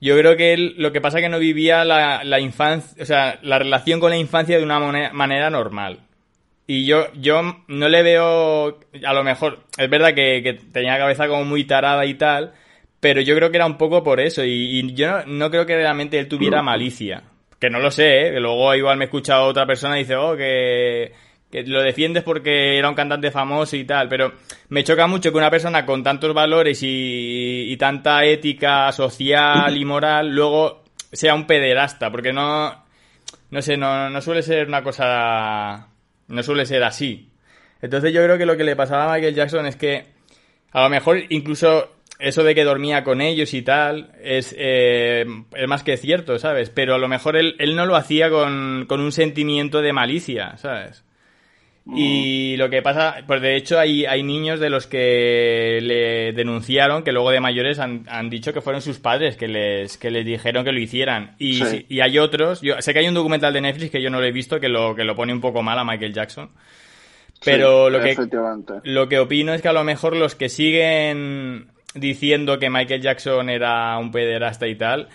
Yo creo que él, lo que pasa es que no vivía la, la infancia, o sea, la relación con la infancia de una manera normal. Y yo, yo no le veo, a lo mejor, es verdad que, tenía la cabeza como muy tarada y tal, pero yo creo que era un poco por eso. Y, yo no, creo que realmente él tuviera malicia. Que no lo sé, ¿eh? Que luego igual me he escuchado otra persona y dice, oh, que, lo defiendes porque era un cantante famoso y tal. Pero me choca mucho que una persona con tantos valores y, y tanta ética social y moral luego sea un pederasta. Porque no, no sé, no, no suele ser una cosa... No suele ser así. Entonces yo creo que lo que le pasaba a Michael Jackson es que a lo mejor incluso eso de que dormía con ellos y tal es, eh, es más que cierto, ¿sabes? Pero a lo mejor él, él no lo hacía con, con un sentimiento de malicia, ¿sabes? Y lo que pasa, pues de hecho hay, hay niños de los que le denunciaron que luego de mayores han, han dicho que fueron sus padres que les, que les dijeron que lo hicieran. Y, Sí. y hay otros, yo sé que hay un documental de Netflix que yo no lo he visto que lo, que lo pone un poco mal a Michael Jackson. Pero Sí, lo que, lo que opino es que a lo mejor los que siguen diciendo que Michael Jackson era un pederasta y tal,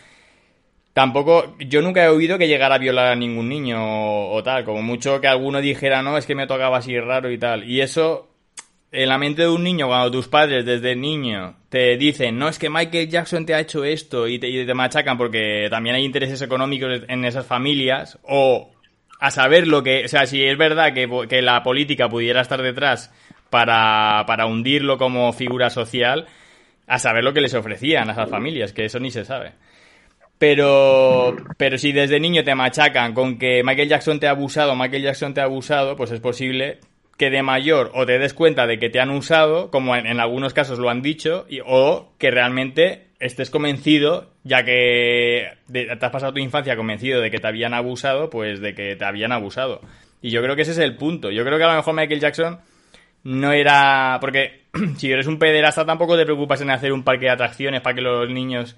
tampoco, yo nunca he oído que llegara a violar a ningún niño o, tal, como mucho que alguno dijera, no, es que me tocaba así raro y tal. Y eso, en la mente de un niño, cuando tus padres desde niño te dicen, no, es que Michael Jackson te ha hecho esto y te, y te machacan porque también hay intereses económicos en esas familias, o a saber lo que, o sea, si es verdad que, que la política pudiera estar detrás para, para hundirlo como figura social, a saber lo que les ofrecían a esas familias, que eso ni se sabe. Pero, pero si desde niño te machacan con que Michael Jackson te ha abusado, Michael Jackson te ha abusado, pues es posible que de mayor o te des cuenta de que te han usado, como en, algunos casos lo han dicho, y, o que realmente estés convencido, ya que te has pasado tu infancia convencido de que te habían abusado, pues de que te habían abusado. Y yo creo que ese es el punto. Yo creo que a lo mejor Michael Jackson no era... Porque si eres un pederasta tampoco te preocupas en hacer un parque de atracciones para que los niños...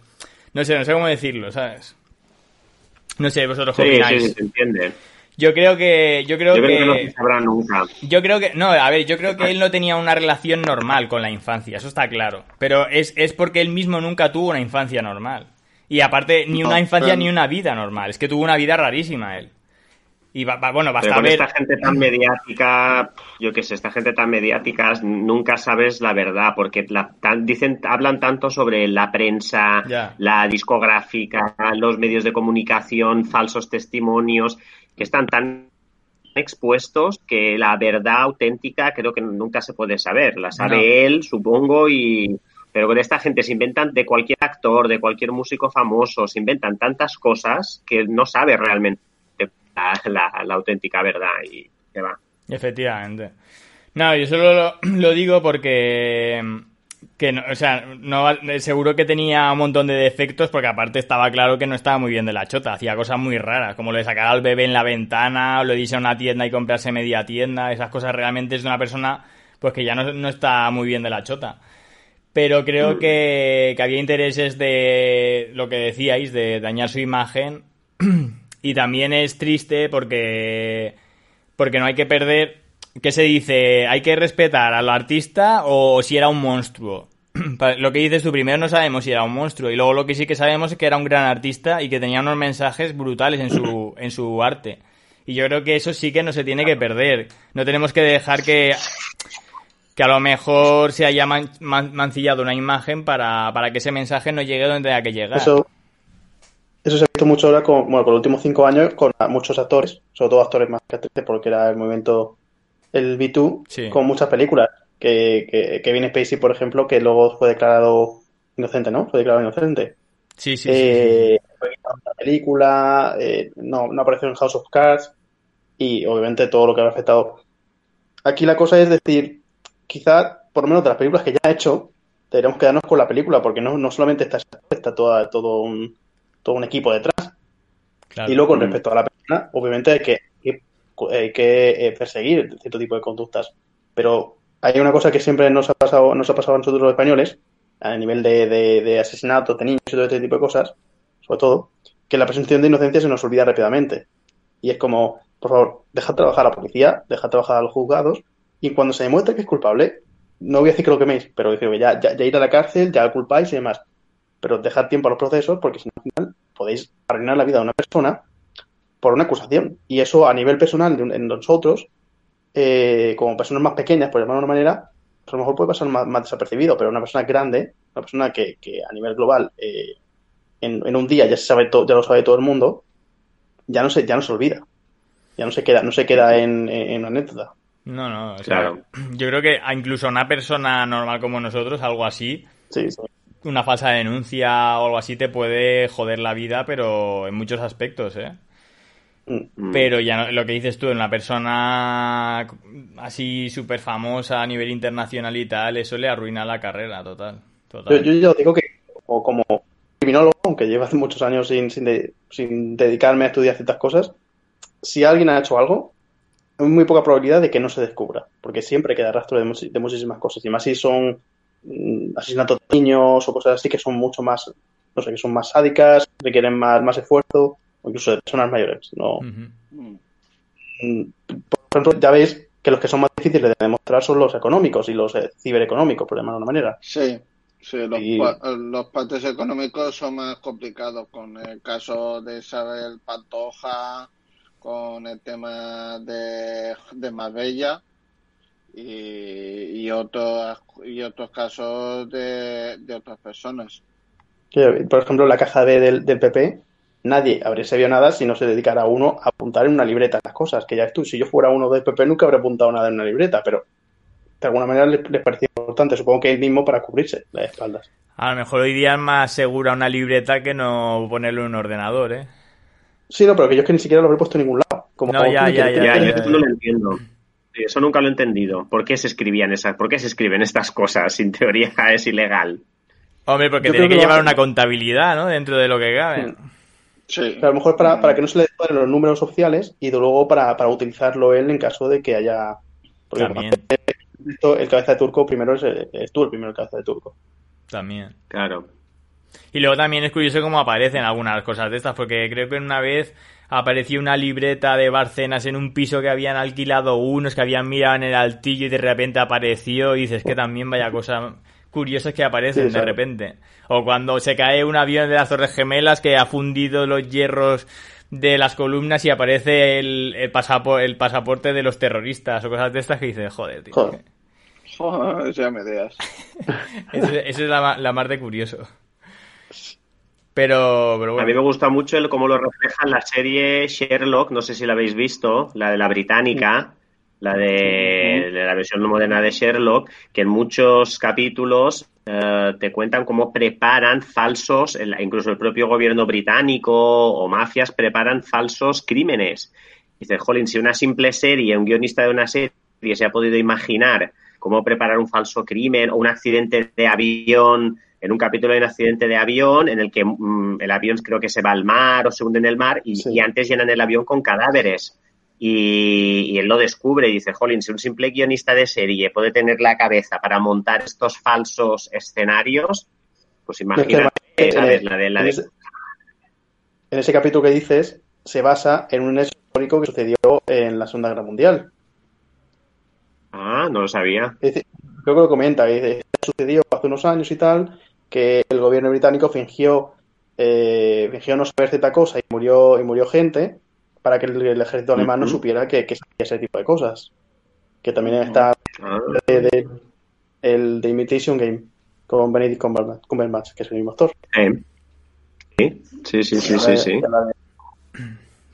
No sé, no sé cómo decirlo, ¿sabes? No sé, vosotros Sí, sí, se entiende. Yo creo que... Yo creo Yo creo que no se sabrá nunca. Yo creo que, no, a ver, yo creo que él no tenía una relación normal con la infancia, eso está claro. Pero es, es porque él mismo nunca tuvo una infancia normal. Y aparte, ni una infancia pero- ni una vida normal. Es que tuvo una vida rarísima él. Y va- va- bueno, Pero basta con ver. esta gente tan mediática, yo qué sé, esta gente tan mediática, nunca sabes la verdad, porque la- tan- dicen, hablan tanto sobre la prensa, Ya. la discográfica, los medios de comunicación, falsos testimonios, que están tan expuestos que la verdad auténtica creo que nunca se puede saber. La sabe No. él, supongo, y pero con esta gente se inventan de cualquier actor, de cualquier músico famoso, se inventan tantas cosas que no sabe realmente la, la- la auténtica verdad y que va. Efectivamente. No, yo solo lo, lo digo porque. Que no, o sea, no, seguro que tenía un montón de defectos porque aparte estaba claro que no estaba muy bien de la chota. Hacía cosas muy raras, como lo de sacar al bebé en la ventana, o lo de irse a una tienda y comprarse media tienda. Esas cosas realmente es de una persona pues que ya no, no está muy bien de la chota. Pero creo que, que había intereses de lo que decíais, de dañar su imagen. y también es triste porque, porque no hay que perder. ¿Qué se dice? ¿Hay que respetar al artista o si era un monstruo? Lo que dices tú, primero no sabemos si era un monstruo y luego lo que sí que sabemos es que era un gran artista y que tenía unos mensajes brutales en su, en su arte. Y yo creo que eso sí que no se tiene que perder. No tenemos que dejar que, que a lo mejor se haya man- man- mancillado una imagen para, para que ese mensaje no llegue donde tenga que llegar. Eso, eso se ha visto mucho ahora con, bueno, con los últimos cinco años con muchos actores, sobre todo actores más que actrices, porque era el movimiento, el B2, Sí. con muchas películas. Que, que Kevin Spacey, por ejemplo, que luego fue declarado inocente, ¿no? Fue declarado inocente. Sí, sí, sí, sí, sí. Eh, fue la película, eh, no, no apareció en House of Cards y obviamente todo lo que ha afectado. Aquí la cosa es decir, quizá, por lo menos de las películas que ya ha hecho, deberíamos quedarnos con la película, porque no, no solamente está, está toda, todo, un, todo un equipo detrás. Claro. Y luego, con Mm. respecto a la persona, obviamente hay que, hay que eh, perseguir cierto tipo de conductas. Pero hay una cosa que siempre nos ha pasado, nos ha pasado a nosotros los españoles, a nivel de, de, de asesinatos de niños y todo este tipo de cosas, sobre todo, que la presunción de inocencia se nos olvida rápidamente. Y es como, por favor, deja trabajar a la policía, deja trabajar a los juzgados, y cuando se demuestre que es culpable, no voy a decir que lo queméis, pero decir, ya, ya, ya ir a la cárcel, ya culpáis y demás. Pero dejad tiempo a los procesos, porque si no, podéis arruinar la vida de una persona por una acusación. Y eso a nivel personal de un- en nosotros, eh, como personas más pequeñas, por llamarlo de una manera, pues a lo mejor puede pasar más, más desapercibido, pero una persona grande una persona que, que a nivel global eh, en, en un día ya se sabe todo, ya lo sabe todo el mundo, ya no se, ya no se olvida. Ya no se queda, no se queda en, en una anécdota. No, no, o sea, Claro. yo creo que a incluso a una persona normal como nosotros, algo así, Sí, sí. Una falsa denuncia o algo así te puede joder la vida, pero en muchos aspectos, ¿eh? Mm. Mm. Pero ya no- lo que dices tú, en una persona así súper famosa a nivel internacional y tal, eso le arruina la carrera, total. Yo, total. yo ya digo que como, como criminólogo, aunque llevo hace muchos años sin, sin, de- sin dedicarme a estudiar ciertas cosas, si alguien ha hecho algo, hay muy poca probabilidad de que no se descubra, porque siempre queda rastro de, muchísimas cosas. Y más si son asesinatos de niños o cosas así que son mucho más, no sé, que son más sádicas, requieren más, más esfuerzo, o incluso de personas mayores. No, Ujú. Mm. Mm, por ejemplo, ya veis que los que son más difíciles de demostrar son los económicos y los eh, cibereconómicos, por llamarlo de una manera. Sí, sí, los, Y- los partes económicos son más complicados con el caso de Isabel Pantoja, con el tema de, de Marbella y, y, otros, y otros casos de, de otras personas. Por ejemplo, la caja B del, del PP, nadie habría sabido nada si no se dedicara uno a apuntar en una libreta las cosas. Que ya ves tú, si yo fuera uno del PP nunca habría apuntado nada en una libreta, pero de alguna manera les, les parecía importante. Supongo que él mismo para cubrirse las espaldas. A lo mejor hoy día es más segura una libreta que no ponerlo en un ordenador, ¿eh? Sí, no, pero que yo es que ni siquiera lo habré puesto en ningún lado. Como No, ya, ya, ya, Ya, que- yo eso no lo entiendo. Sí, Eso nunca lo he entendido. ¿Por qué se escribían esas, por qué se escriben estas cosas? Si en teoría es ilegal. Hombre, porque Yo tiene que llevar una contabilidad, ¿no? Dentro de lo que cabe. Sí, Pero a lo mejor para, para que no se le den los números oficiales y de luego para, para utilizarlo él en caso de que haya. Porque También, el cabeza de turco primero es, es tú el primero cabeza de turco. también. Claro. Y luego también es curioso cómo aparecen algunas cosas de estas, porque creo que una vez apareció una libreta de Barcenas en un piso que habían alquilado unos, que habían mirado en el altillo y de repente apareció y dices que también vaya cosas curiosas que aparecen Sí, de repente. O cuando se cae un avión de las Torres Gemelas que ha fundido los hierros de las columnas y aparece el, el, pasapo- el pasaporte de los terroristas o cosas de estas que dices, joder, tío. Joder. Joder, ya me eso es la, ma- la más de curioso. Pero, pero A mí me gusta mucho el cómo lo refleja en la serie Sherlock, no sé si la habéis visto, la de la británica, la de, de la versión moderna de Sherlock, que en muchos capítulos eh, te cuentan cómo preparan falsos, incluso el propio gobierno británico o mafias preparan falsos crímenes. Dices, jolín, si una simple serie, un guionista de una serie se ha podido imaginar cómo preparar un falso crimen o un accidente de avión, en un capítulo hay un accidente de avión en el que mm, el avión creo que se va al mar o se hunde en el mar y, Sí. y antes llenan el avión con cadáveres. Y, y él lo descubre y dice, jolín, si un simple guionista de serie puede tener la cabeza para montar estos falsos escenarios, pues imagínate en, la de, el- la de- la en de- ese, en ese capítulo que dices, se basa en un hecho histórico que sucedió en la Segunda Guerra Mundial. Ah, no lo sabía. Es decir, creo que lo comenta, que dice, sucedió hace unos años y tal, que el gobierno británico fingió, eh, fingió no saber cierta cosa y murió, y murió gente para que el, el ejército alemán no supiera que, que sabía ese tipo de cosas. Que también está Ah, de, de- el The Imitation Game con Benedict Cumberbatch, Cumberbatch, que es el mismo actor. eh. Sí, sí, sí, sí, sí, sí.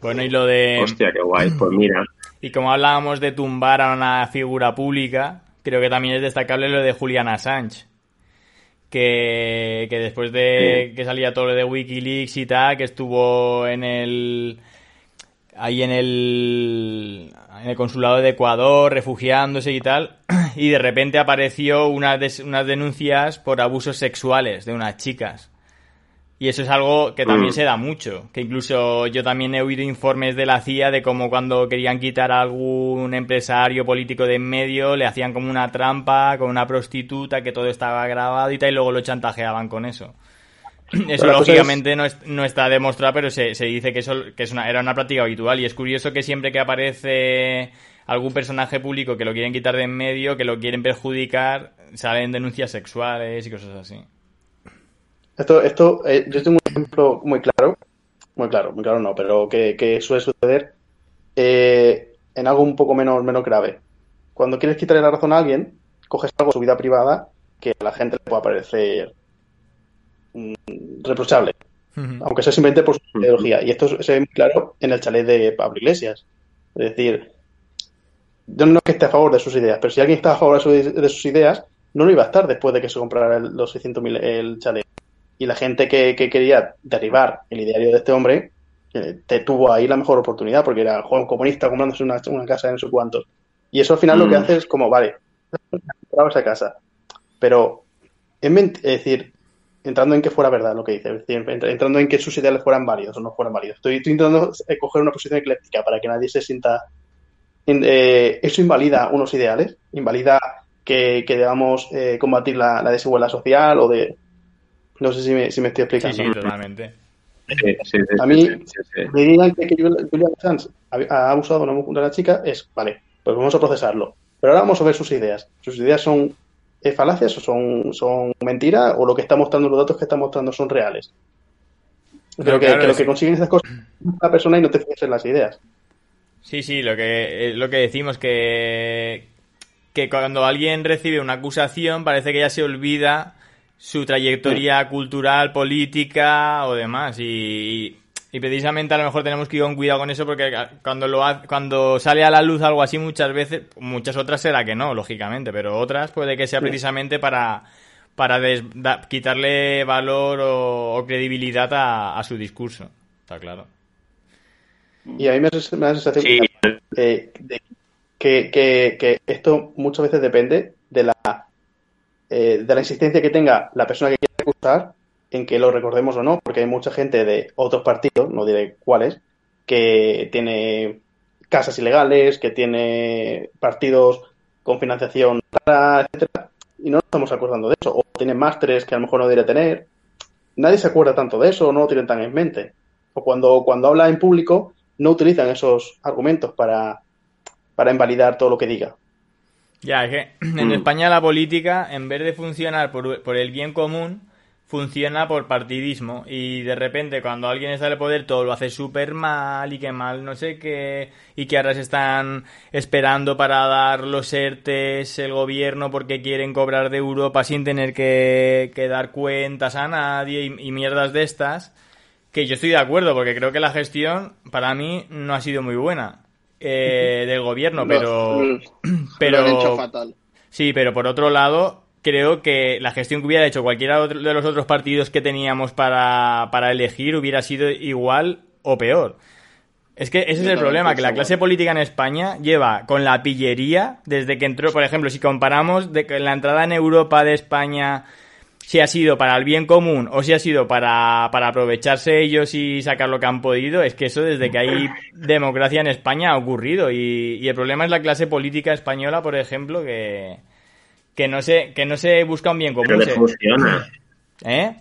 Bueno, y lo de. Hostia, qué guay. Pues mira, Y como hablábamos de tumbar a una figura pública, creo que también es destacable lo de Julian Assange. Que, que después de que salía todo lo de Wikileaks y tal, que estuvo en el. ahí en el. en el consulado de Ecuador, refugiándose y tal, y de repente apareció unas, des- unas denuncias por abusos sexuales de unas chicas. Y eso es algo que también Mm. se da mucho. Que incluso yo también he oído informes de la CIA de cómo cuando querían quitar a algún empresario político de en medio, le hacían como una trampa con una prostituta, que todo estaba grabado y tal, y luego lo chantajeaban con eso. Eso cosa lógicamente no, es- no está demostrado, pero se, se dice que eso que es una, era una práctica habitual. Y es curioso que siempre que aparece algún personaje público que lo quieren quitar de en medio, que lo quieren perjudicar, salen denuncias sexuales y cosas así. Esto, esto eh, yo tengo un ejemplo muy claro, muy claro, muy claro no, pero que, que suele suceder eh, en algo un poco menos, menos grave. Cuando quieres quitarle la razón a alguien, coges algo de su vida privada que a la gente le puede parecer mm, reprochable, aunque sea simplemente por su ideología. Y esto se ve muy claro en el chalet de Pablo Iglesias. Es decir, yo no es que esté a favor de sus ideas, pero si alguien está a favor de, su- de sus ideas, no lo iba a estar después de que se comprara el- los 600.000 el chalet. Y la gente que, que quería derribar el ideario de este hombre, eh, te tuvo ahí la mejor oportunidad, porque era joven comunista comprándose una, una casa en no sé cuántos. Y eso al final lo que Mm. hace es como, vale, compraba esa casa. Pero, es, ment- es decir, entrando en que fuera verdad lo que dice, es decir, entra- entrando en que sus ideales fueran válidos o no fueran válidos. Estoy, estoy intentando eh, coger una posición ecléctica para que nadie se sienta. en- eh, eso invalida unos ideales, invalida que, que debamos eh, combatir la, la desigualdad social o de. No sé si me, si me estoy explicando. sí, totalmente. Sí, sí, sí, A mí- sí, sí, sí. Me digan que, que Julian Assange ha, ha abusado de una, chica, es vale, pues vamos a procesarlo. Pero ahora vamos a ver sus ideas. ¿Sus ideas son falacias o son, son mentiras o lo que está mostrando, los datos que está mostrando son reales? Creo No, que, claro, que lo que consiguen esas cosas es una persona y no te fijas en las ideas. Sí, sí, lo que, eh, lo que decimos, que, que cuando alguien recibe una acusación parece que ya se olvida su trayectoria cultural, política o demás. Y, y precisamente a lo mejor tenemos que ir con cuidado con eso porque cuando, lo ha- cuando sale a la luz algo así muchas veces, muchas otras será que no, lógicamente, pero otras puede que sea precisamente para, para des- da- quitarle valor o, o credibilidad a, a su discurso. Está claro. Y a mí me, da- la sensación Sí, eh, que- que esto muchas veces depende de la, eh, de la insistencia que tenga la persona que quiere acusar en que lo recordemos o no, porque hay mucha gente de otros partidos, no diré cuáles, que tiene casas ilegales, que tiene partidos con financiación rara, etcétera, y no nos estamos acordando de eso, o tienen másteres que a lo mejor no debería tener. Nadie se acuerda tanto de eso, no lo tienen tan en mente. O cuando, cuando habla en público, no utilizan esos argumentos para, para invalidar todo lo que diga. Ya, es que en Mm. España la política, en vez de funcionar por, por el bien común, funciona por partidismo. Y de repente, cuando alguien está en el poder, todo lo hace súper mal y que mal no sé qué. Y que ahora se están esperando para dar los ERTES el gobierno porque quieren cobrar de Europa sin tener que, que dar cuentas a nadie y, y mierdas de estas. Que yo estoy de acuerdo, porque creo que la gestión, para mí, no ha sido muy buena. Eh, del gobierno, pero Lo- pero Lo han hecho fatal. Sí, pero por otro lado, creo que la gestión que hubiera hecho cualquiera de los otros partidos que teníamos para, para elegir hubiera sido igual o peor. Es que ese es el problema, que la clase política en España lleva con la pillería desde que entró, por ejemplo, si comparamos de la entrada en Europa de España si ha sido para el bien común o si ha sido para, para aprovecharse ellos y sacar lo que han podido, es que eso desde que hay democracia en España ha ocurrido. Y, y el problema es la clase política española, por ejemplo, que, que, no, se, que no se busca un bien pero común. se- funciona. ¿Eh?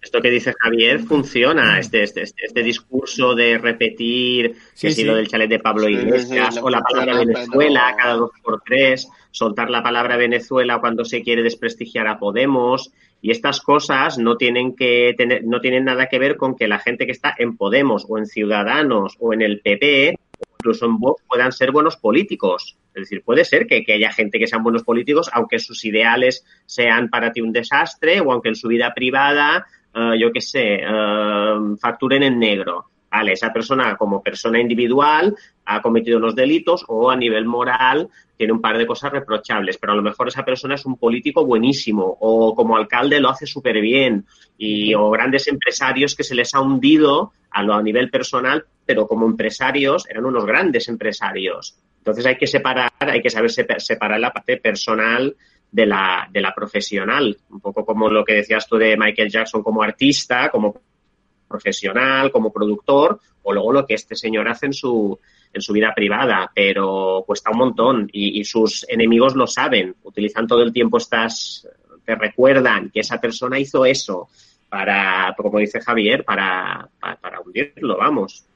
Esto que dice Javier funciona, este, este, este, este discurso de repetir Sí, que si sí. lo del chalet de Pablo Sí, Iglesias sí, o la palabra Venezuela pero- cada dos por tres, soltar la palabra Venezuela cuando se quiere desprestigiar a Podemos y estas cosas no tienen que tener, no tienen nada que ver con que la gente que está en Podemos o en Ciudadanos o en el PP o incluso en Vox puedan ser buenos políticos. Es decir, puede ser que, que haya gente que sean buenos políticos, aunque sus ideales sean para ti un desastre o aunque en su vida privada, eh, yo qué sé, eh, facturen en negro. Vale, esa persona como persona individual ha cometido unos delitos o a nivel moral tiene un par de cosas reprochables, pero a lo mejor esa persona es un político buenísimo o como alcalde lo hace súper bien y o grandes empresarios que se les ha hundido a lo a nivel personal, pero como empresarios eran unos grandes empresarios. Entonces hay que separar, hay que saber sepa- separar la parte personal de la, de la profesional. Un poco como lo que decías tú de Michael Jackson como artista, como profesional, como productor, o luego lo que este señor hace en su, en su vida privada, pero cuesta un montón y, y sus enemigos lo saben, utilizan todo el tiempo estas, te recuerdan que esa persona hizo eso para, como dice Javier, para, para, para hundirlo, vamos.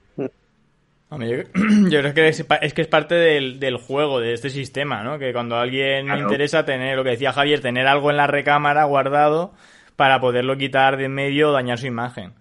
Yo, yo creo que es, es que es parte del, del juego, de este sistema, ¿no? Que cuando a alguien le interesa tener, lo que decía Javier, tener algo en la recámara guardado para poderlo quitar de en medio o dañar su imagen.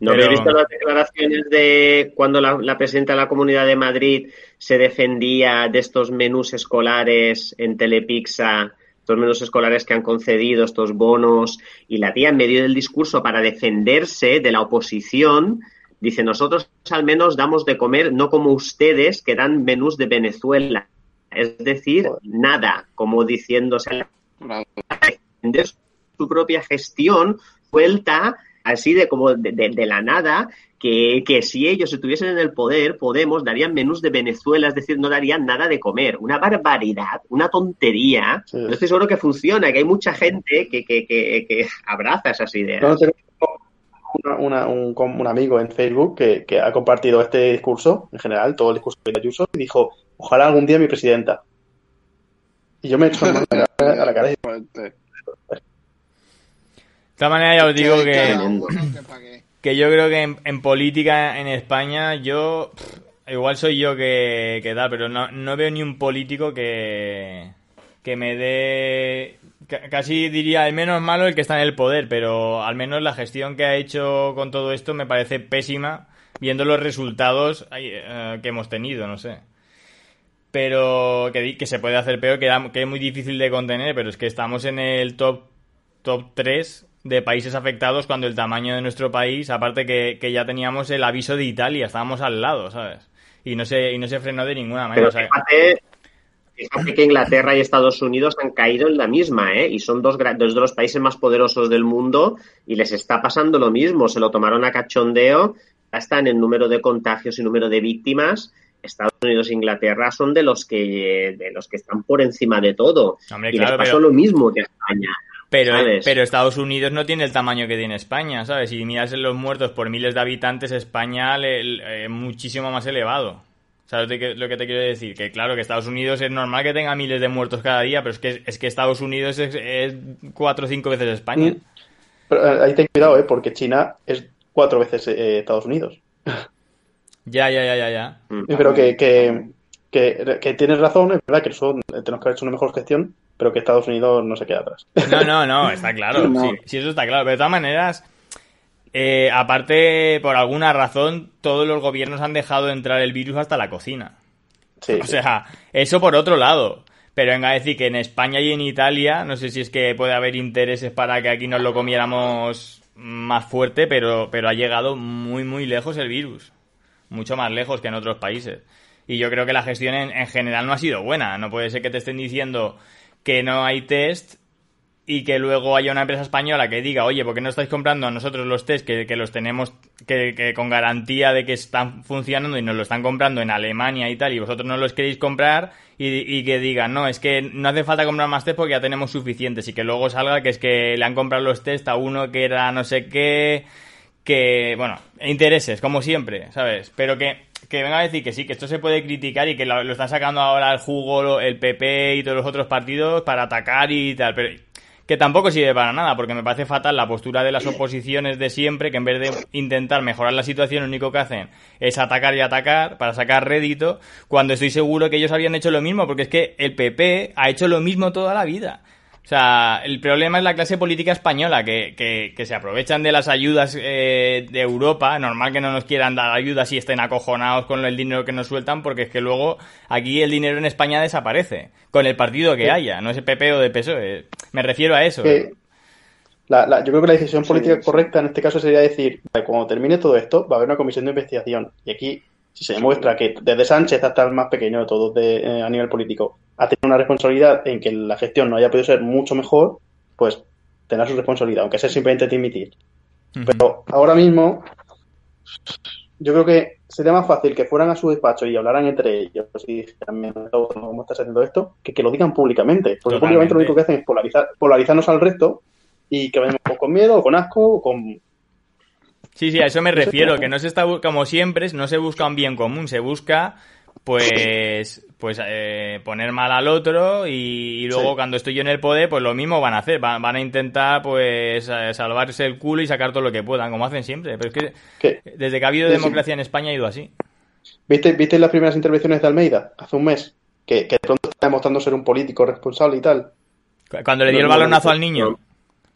¿No Pero- habéis visto las declaraciones de cuando la, la presidenta de la Comunidad de Madrid se defendía de estos menús escolares en Telepixa estos menús escolares que han concedido, estos bonos, y la tía en medio del discurso para defenderse de la oposición, dice, nosotros al menos damos de comer, no como ustedes que dan menús de Venezuela. Es decir, nada, como diciéndose, defender su propia gestión, vuelta así de como de, de- de la nada, que, que si ellos estuviesen en el poder, Podemos, darían menús de Venezuela, es decir, no darían nada de comer. Una barbaridad, una tontería. Sí. Yo estoy seguro que funciona, que hay mucha gente que, que, que, que abraza esas ideas. No, tengo una- una- un, amigo en Facebook que, que ha compartido este discurso, en general, todo el discurso de Ayuso, y dijo, ojalá algún día mi presidenta. Y yo me he hecho a la cara- a la cara y. De todas maneras, ya os digo Que que, yo creo que en, en política en España, yo. pff, igual soy yo que, que tal, pero no, no veo ni un político que. que me dé. ca- Casi diría el menos malo el que está en el poder, pero al menos la gestión que ha hecho con todo esto me parece pésima, viendo los resultados eh, que hemos tenido, no sé. Pero que, que se puede hacer peor, que, que es muy difícil de contener, pero es que estamos en el top top 3 de países afectados cuando el tamaño de nuestro país, aparte que, que ya teníamos el aviso de Italia, estábamos al lado, ¿sabes? Y no se, y no se frenó de ninguna manera. Pero fíjate, fíjate que Inglaterra y Estados Unidos han caído en la misma, ¿eh? Y son dos, dos de los países más poderosos del mundo y les está pasando lo mismo. Se lo tomaron a cachondeo, ya están en número de contagios y número de víctimas. Estados Unidos e Inglaterra son de los que de los que están por encima de todo. Hombre, y claro, les pasó pero- lo mismo que a España. Pero, ¿sabes? pero Estados Unidos no tiene el tamaño que tiene España, ¿sabes? Si miras en los muertos por miles de habitantes, España es muchísimo más elevado. ¿Sabes de qué- lo que te quiero decir? Que claro, que Estados Unidos es normal que tenga miles de muertos cada día, pero es que, es que Estados Unidos es, es cuatro o cinco veces España. Mm. Pero eh, ahí ten cuidado, ¿eh? porque China es cuatro veces eh, Estados Unidos. Ya, ya, ya, ya, ya. Mm. Pero que, que, que, que tienes razón, es verdad que son, tenemos que haber hecho una mejor gestión, pero que Estados Unidos no se queda atrás. No, no, no, está claro. No. Sí, sí, eso está claro. Pero de todas maneras, eh, aparte, por alguna razón, todos los gobiernos han dejado entrar el virus hasta la cocina. Sí, O sea, eso por otro lado. Pero venga a decir que en España y en Italia, no sé si es que puede haber intereses para que aquí nos lo comiéramos más fuerte, pero, pero ha llegado muy, muy lejos el virus. Mucho más lejos que en otros países. Y yo creo que la gestión en, en general no ha sido buena. No puede ser que te estén diciendo que no hay test y que luego haya una empresa española que diga, oye, ¿por qué no estáis comprando a nosotros los test que, que los tenemos que, que con garantía de que están funcionando y nos lo están comprando en Alemania y tal y vosotros no los queréis comprar y, y que digan, no, es que no hace falta comprar más test porque ya tenemos suficientes y que luego salga que es que le han comprado los test a uno que era no sé qué, que, bueno, intereses, como siempre, ¿sabes? Pero que, que venga a decir que sí, que esto se puede criticar y que lo, lo están sacando ahora el jugo el PP y todos los otros partidos para atacar y tal, pero que tampoco sirve para nada, porque me parece fatal la postura de las oposiciones de siempre, que en vez de intentar mejorar la situación, lo único que hacen es atacar y atacar para sacar rédito, cuando estoy seguro que ellos habían hecho lo mismo, porque es que el PP ha hecho lo mismo toda la vida. O sea, el problema es la clase política española, que, que, que se aprovechan de las ayudas eh, de Europa. Normal que no nos quieran dar ayudas y estén acojonados con el dinero que nos sueltan, porque es que luego aquí el dinero en España desaparece, con el partido que haya, no es PP o de PSOE. Me refiero a eso. que la- la- yo creo que la decisión política correcta en este caso sería decir, cuando termine todo esto, va a haber una comisión de investigación. Y aquí, si se demuestra que desde Sánchez hasta el más pequeño de todos de, eh, a nivel político ha tenido una responsabilidad en que la gestión no haya podido ser mucho mejor, pues tendrá su responsabilidad, aunque sea simplemente dimitir. Pero ahora mismo, yo creo que sería más fácil que fueran a su despacho y hablaran entre ellos y dijeran, "Mira, ¿cómo estás haciendo esto? Que que lo digan públicamente. Porque Totalmente. públicamente lo único que hacen es polarizar, polarizarnos al resto y que vayamos o con miedo, o con asco, o con... Sí, sí, a eso me refiero, que no se está, como siempre, no se busca un bien común, se busca, pues, pues eh, poner mal al otro y, y luego Sí. cuando estoy yo en el poder, pues lo mismo van a hacer, van, van a intentar, pues, eh, salvarse el culo y sacar todo lo que puedan, como hacen siempre. Pero es que ¿Qué? desde que ha habido democracia en España ha ido así. ¿Viste, ¿Viste las primeras intervenciones de Almeida hace un mes? Que, que de pronto está demostrando ser un político responsable y tal. Cu- Cuando le dio el No, balonazo no, al niño.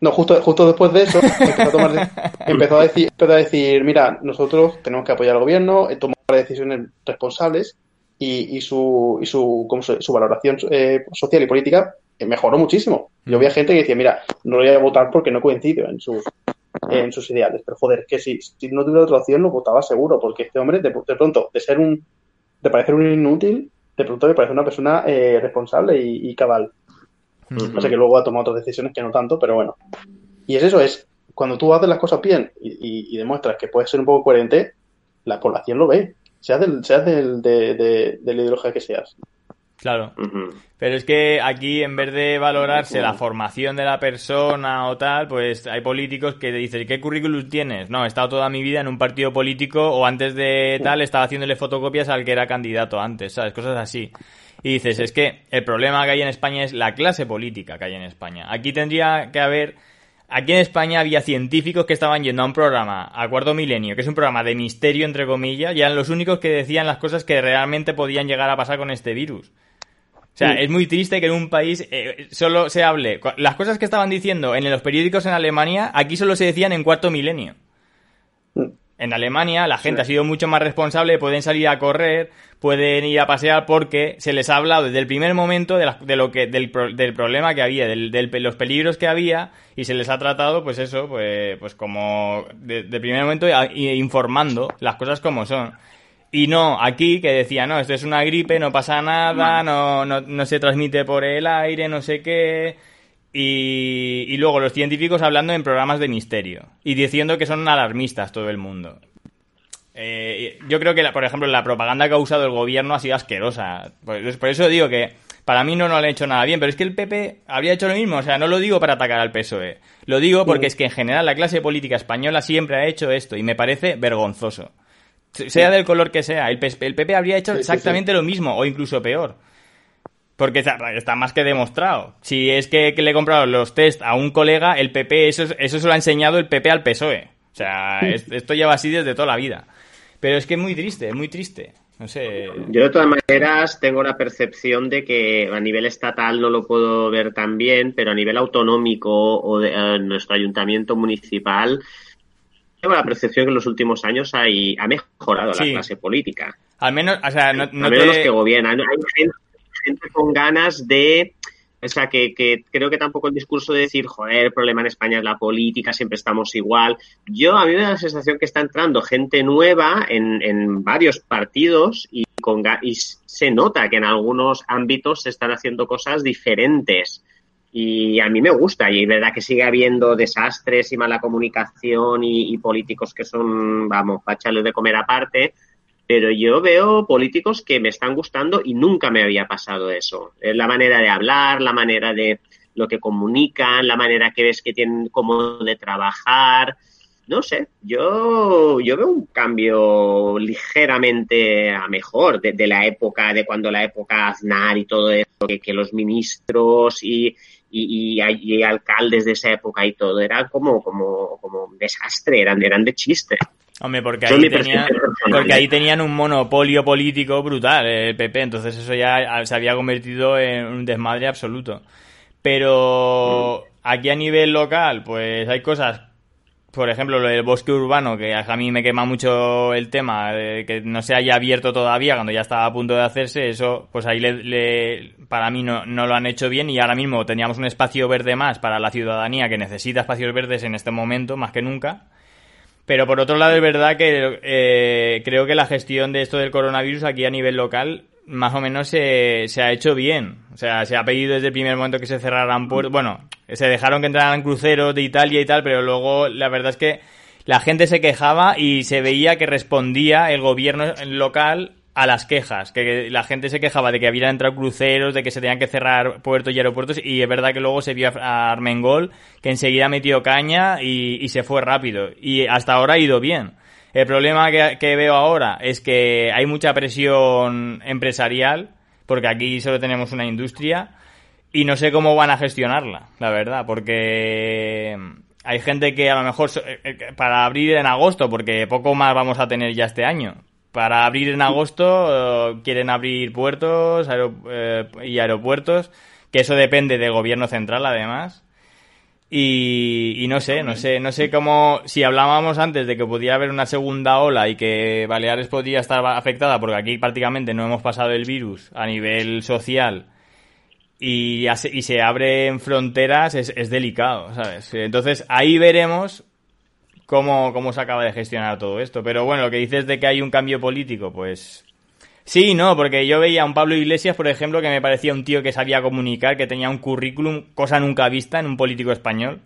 no. Justo, justo después de eso, empezó a, tomar empezó a decir, empezó a decir, mira, nosotros tenemos que apoyar al gobierno, eh, tomar decisiones responsables y, y su, y su, ¿cómo se- su valoración eh, social y política mejoró muchísimo. Yo había gente que decía, mira, no voy a votar porque no coincido en sus, en sus ideales. Pero joder, que si, si no tuviera otra opción lo votaba seguro, porque este hombre, de, de pronto, de ser un, de parecer un inútil, de pronto me parece una persona eh, responsable y, y cabal. Mm. O sea que luego ha tomado otras decisiones que no tanto, pero bueno. Y es eso, es cuando tú haces las cosas bien y, y- y demuestras que puedes ser un poco coherente, la población lo ve. Seas, del, seas del, de, de- de la ideología que seas. Claro. Pero es que aquí, en vez de valorarse la formación de la persona o tal, pues hay políticos que dicen, ¿qué currículum tienes? No, he estado toda mi vida en un partido político o antes de tal estaba haciéndole fotocopias al que era candidato antes, ¿sabes? Cosas así. Y dices, es que el problema que hay en España es la clase política que hay en España. Aquí tendría que haber... Aquí en España había científicos que estaban yendo a un programa, a Cuarto Milenio, que es un programa de misterio, entre comillas, y eran los únicos que decían las cosas que realmente podían llegar a pasar con este virus. O sea, es muy triste que en un país eh, solo se hable. Las cosas que estaban diciendo en los periódicos en Alemania, aquí solo se decían en cuarto milenio. Mm. En Alemania la gente ha sido mucho más responsable, pueden salir a correr, pueden ir a pasear porque se les ha hablado desde el primer momento de, la- de lo que del, pro- del problema que había, del, del los peligros que había y se les ha tratado, pues eso, pues, pues como de, de primer momento informando las cosas como son. Y no, aquí que decía, no, esto es una gripe, no pasa nada, no, no, no se transmite por el aire, no sé qué. Y, y luego los científicos hablando en programas de misterio y diciendo que son alarmistas todo el mundo. Eh, yo creo que, la- por ejemplo, la propaganda que ha usado el gobierno ha sido asquerosa. Por, por eso digo que para mí no, no le ha hecho nada bien, pero es que el PP habría hecho lo mismo. O sea, no lo digo para atacar al PSOE. Lo digo porque es que en general la clase política española siempre ha hecho esto y me parece vergonzoso. Sea del color que sea, el, el PP habría hecho exactamente lo mismo o incluso peor. Porque está, más que demostrado. Si es que, que le he comprado los test a un colega, el PP, eso, es- eso se lo ha enseñado el PP al PSOE. O sea, es- esto lleva así desde toda la vida. Pero es que es muy triste, es muy triste. No sé. Yo de todas maneras tengo la percepción de que a nivel estatal no lo puedo ver tan bien, pero a nivel autonómico o de eh, nuestro ayuntamiento municipal tengo la percepción que en los últimos años hay, ha mejorado Sí. la clase política. Al menos, o sea, no, Al no menos los que gobiernan. Hay gente, con ganas de. O sea, que, que creo que tampoco el discurso de decir, joder, el problema en España es la política, siempre estamos igual. Yo, a mí me da la sensación que está entrando gente nueva en, en varios partidos y, con, y se nota que en algunos ámbitos se están haciendo cosas diferentes. Y a mí me gusta, y es verdad que sigue habiendo desastres y mala comunicación y, y políticos que son, vamos, para de comer aparte, pero yo veo políticos que me están gustando y nunca me había pasado eso. Es la manera de hablar, la manera de lo que comunican, la manera que ves que tienen como de trabajar. No sé, yo, yo veo un cambio ligeramente a mejor de, la época, de cuando la época Aznar y todo eso, que, los ministros y, y, y, y alcaldes de esa época y todo, era como, como, como un desastre, eran, eran de chiste. Hombre, porque ahí, personal, porque ¿eh? ahí tenían un monopolio político brutal, el PP, entonces eso ya se había convertido en un desmadre absoluto. Pero aquí a nivel local, pues hay cosas, por ejemplo, lo del bosque urbano, que a mí me quema mucho el tema, de que no se haya abierto todavía cuando ya estaba a punto de hacerse, eso, pues ahí le, le- para mí no, no lo han hecho bien y ahora mismo teníamos un espacio verde más para la ciudadanía que necesita espacios verdes en este momento, más que nunca. Pero por otro lado es verdad que eh, creo que la gestión de esto del coronavirus aquí a nivel local más o menos se, se ha hecho bien. O sea, se ha pedido desde el primer momento que se cerraran puertos. Bueno, se dejaron que entraran cruceros de Italia y tal, pero luego la verdad es que la gente se quejaba y se veía que respondía el gobierno local a las quejas, que la gente se quejaba de que habían entrado cruceros, de que se tenían que cerrar puertos y aeropuertos, y es verdad que luego se vio a Armengol, que enseguida metió caña y, se fue rápido. Y hasta ahora ha ido bien. El problema que, que veo ahora es que hay mucha presión empresarial, porque aquí solo tenemos una industria, y no sé cómo van a gestionarla, la verdad, porque hay gente que a lo mejor eh, eh, para abrir en agosto, porque poco más vamos a tener ya este año. Para abrir en agosto eh, quieren abrir puertos eh, y aeropuertos, que eso depende del gobierno central además. Y, no sé, no sé, no sé cómo, si hablábamos antes de que podía haber una segunda ola y que Baleares podía estar afectada, porque aquí prácticamente no hemos pasado el virus a nivel social, y, y se abren fronteras, es, es delicado, ¿sabes? Entonces ahí veremos cómo, cómo se acaba de gestionar todo esto. Pero bueno, lo que dices de que hay un cambio político, pues Sí, no, porque yo veía a un Pablo Iglesias, por ejemplo, que me parecía un tío que sabía comunicar, que tenía un currículum, cosa nunca vista en un político español.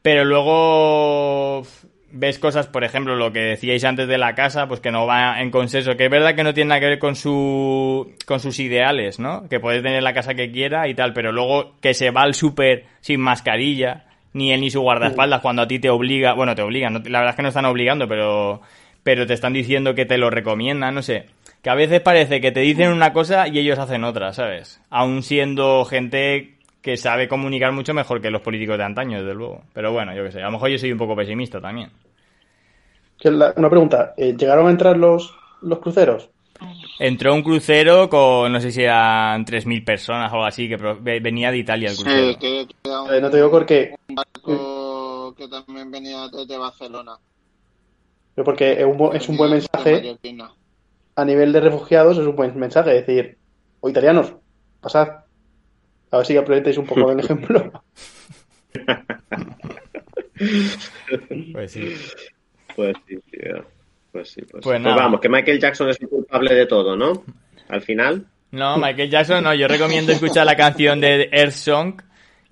Pero luego ves cosas, por ejemplo, lo que decíais antes de la casa, pues que no va en consenso, que es verdad que no tiene nada que ver con su con sus ideales, ¿no? Que puede tener la casa que quiera y tal, pero luego que se va al súper sin mascarilla, ni él ni su guardaespaldas cuando a ti te obliga, bueno, te obligan, no- la verdad es que no están obligando, pero pero te están diciendo que te lo recomiendan, no sé. Que a veces parece que te dicen una cosa y ellos hacen otra, ¿sabes? Aún siendo gente que sabe comunicar mucho mejor que los políticos de antaño, desde luego. Pero bueno, yo qué sé, a lo mejor yo soy un poco pesimista también. Una pregunta, ¿eh, ¿llegaron a entrar los, los cruceros? Entró un crucero con, no sé si eran 3.000 personas o algo así, que venía de Italia el crucero. Sí, que, que era un, Eh, no te digo porque, un barco que también venía desde Barcelona. porque es un, bu- es un buen mensaje a nivel de refugiados, es un buen mensaje, decir, o italianos, pasad. A ver si aprovecháis un poco del ejemplo. Pues sí. Pues sí, tío. Pues sí, pues, Pues pues vamos, que Michael Jackson es el culpable de todo, ¿no? Al final. No, Michael Jackson no, yo recomiendo escuchar la canción de Earth Song,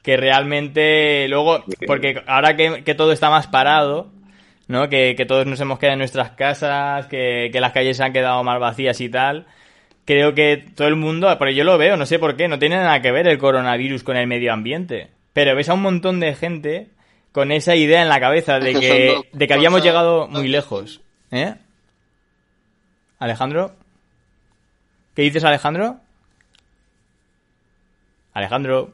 que realmente luego, porque ahora que, que todo está más parado, ¿no? Que, que todos nos hemos quedado en nuestras casas, que, que las calles se han quedado más vacías y tal, creo que todo el mundo, pero yo lo veo, no sé por qué, no tiene nada que ver el coronavirus con el medio ambiente, pero ves a un montón de gente con esa idea en la cabeza de que de que habíamos llegado muy lejos. ¿Eh? Alejandro? ¿Qué dices, Alejandro? Alejandro.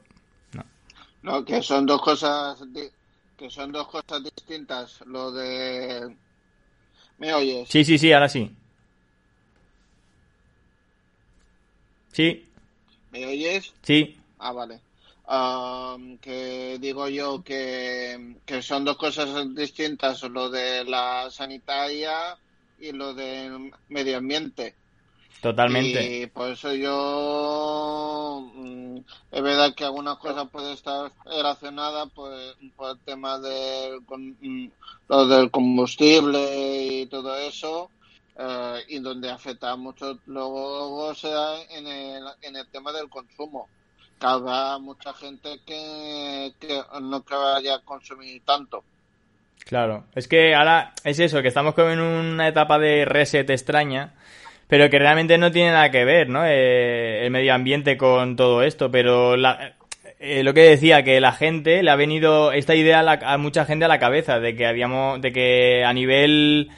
No, que son dos cosas que son dos cosas distintas. Lo de ¿Me oyes? Sí, sí, sí, ahora sí. Sí, ¿Me oyes? sí. Ah, vale. Am, que digo yo que, que son dos cosas distintas, lo de la sanitaria y lo del medio ambiente. Totalmente. Y por eso yo mm, es verdad que algunas cosas pueden estar relacionadas pues, por el tema del, con- mm, lo del combustible y todo eso, eh, y donde afecta mucho luego será en el, en el tema del consumo. Que habrá mucha gente que, que no que vaya a consumir tanto. Claro. Es que ahora es eso, que estamos como en una etapa de reset extraña, pero que realmente no tiene nada que ver, ¿no? Eh, el medio ambiente con todo esto, pero la- eh, lo que decía, que la gente le ha venido esta idea a, la- a mucha gente a la cabeza, de que habíamos, de que a nivel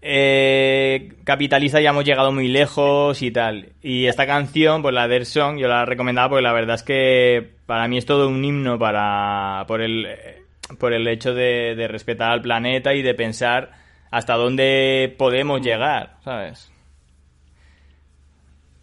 eh, capitalista ya hemos llegado muy lejos y tal. Y esta canción, pues la de Earth Song, yo la recomendaba porque la verdad es que para mí es todo un himno para por el por el hecho de, de respetar al planeta y de pensar hasta dónde podemos llegar, ¿sabes?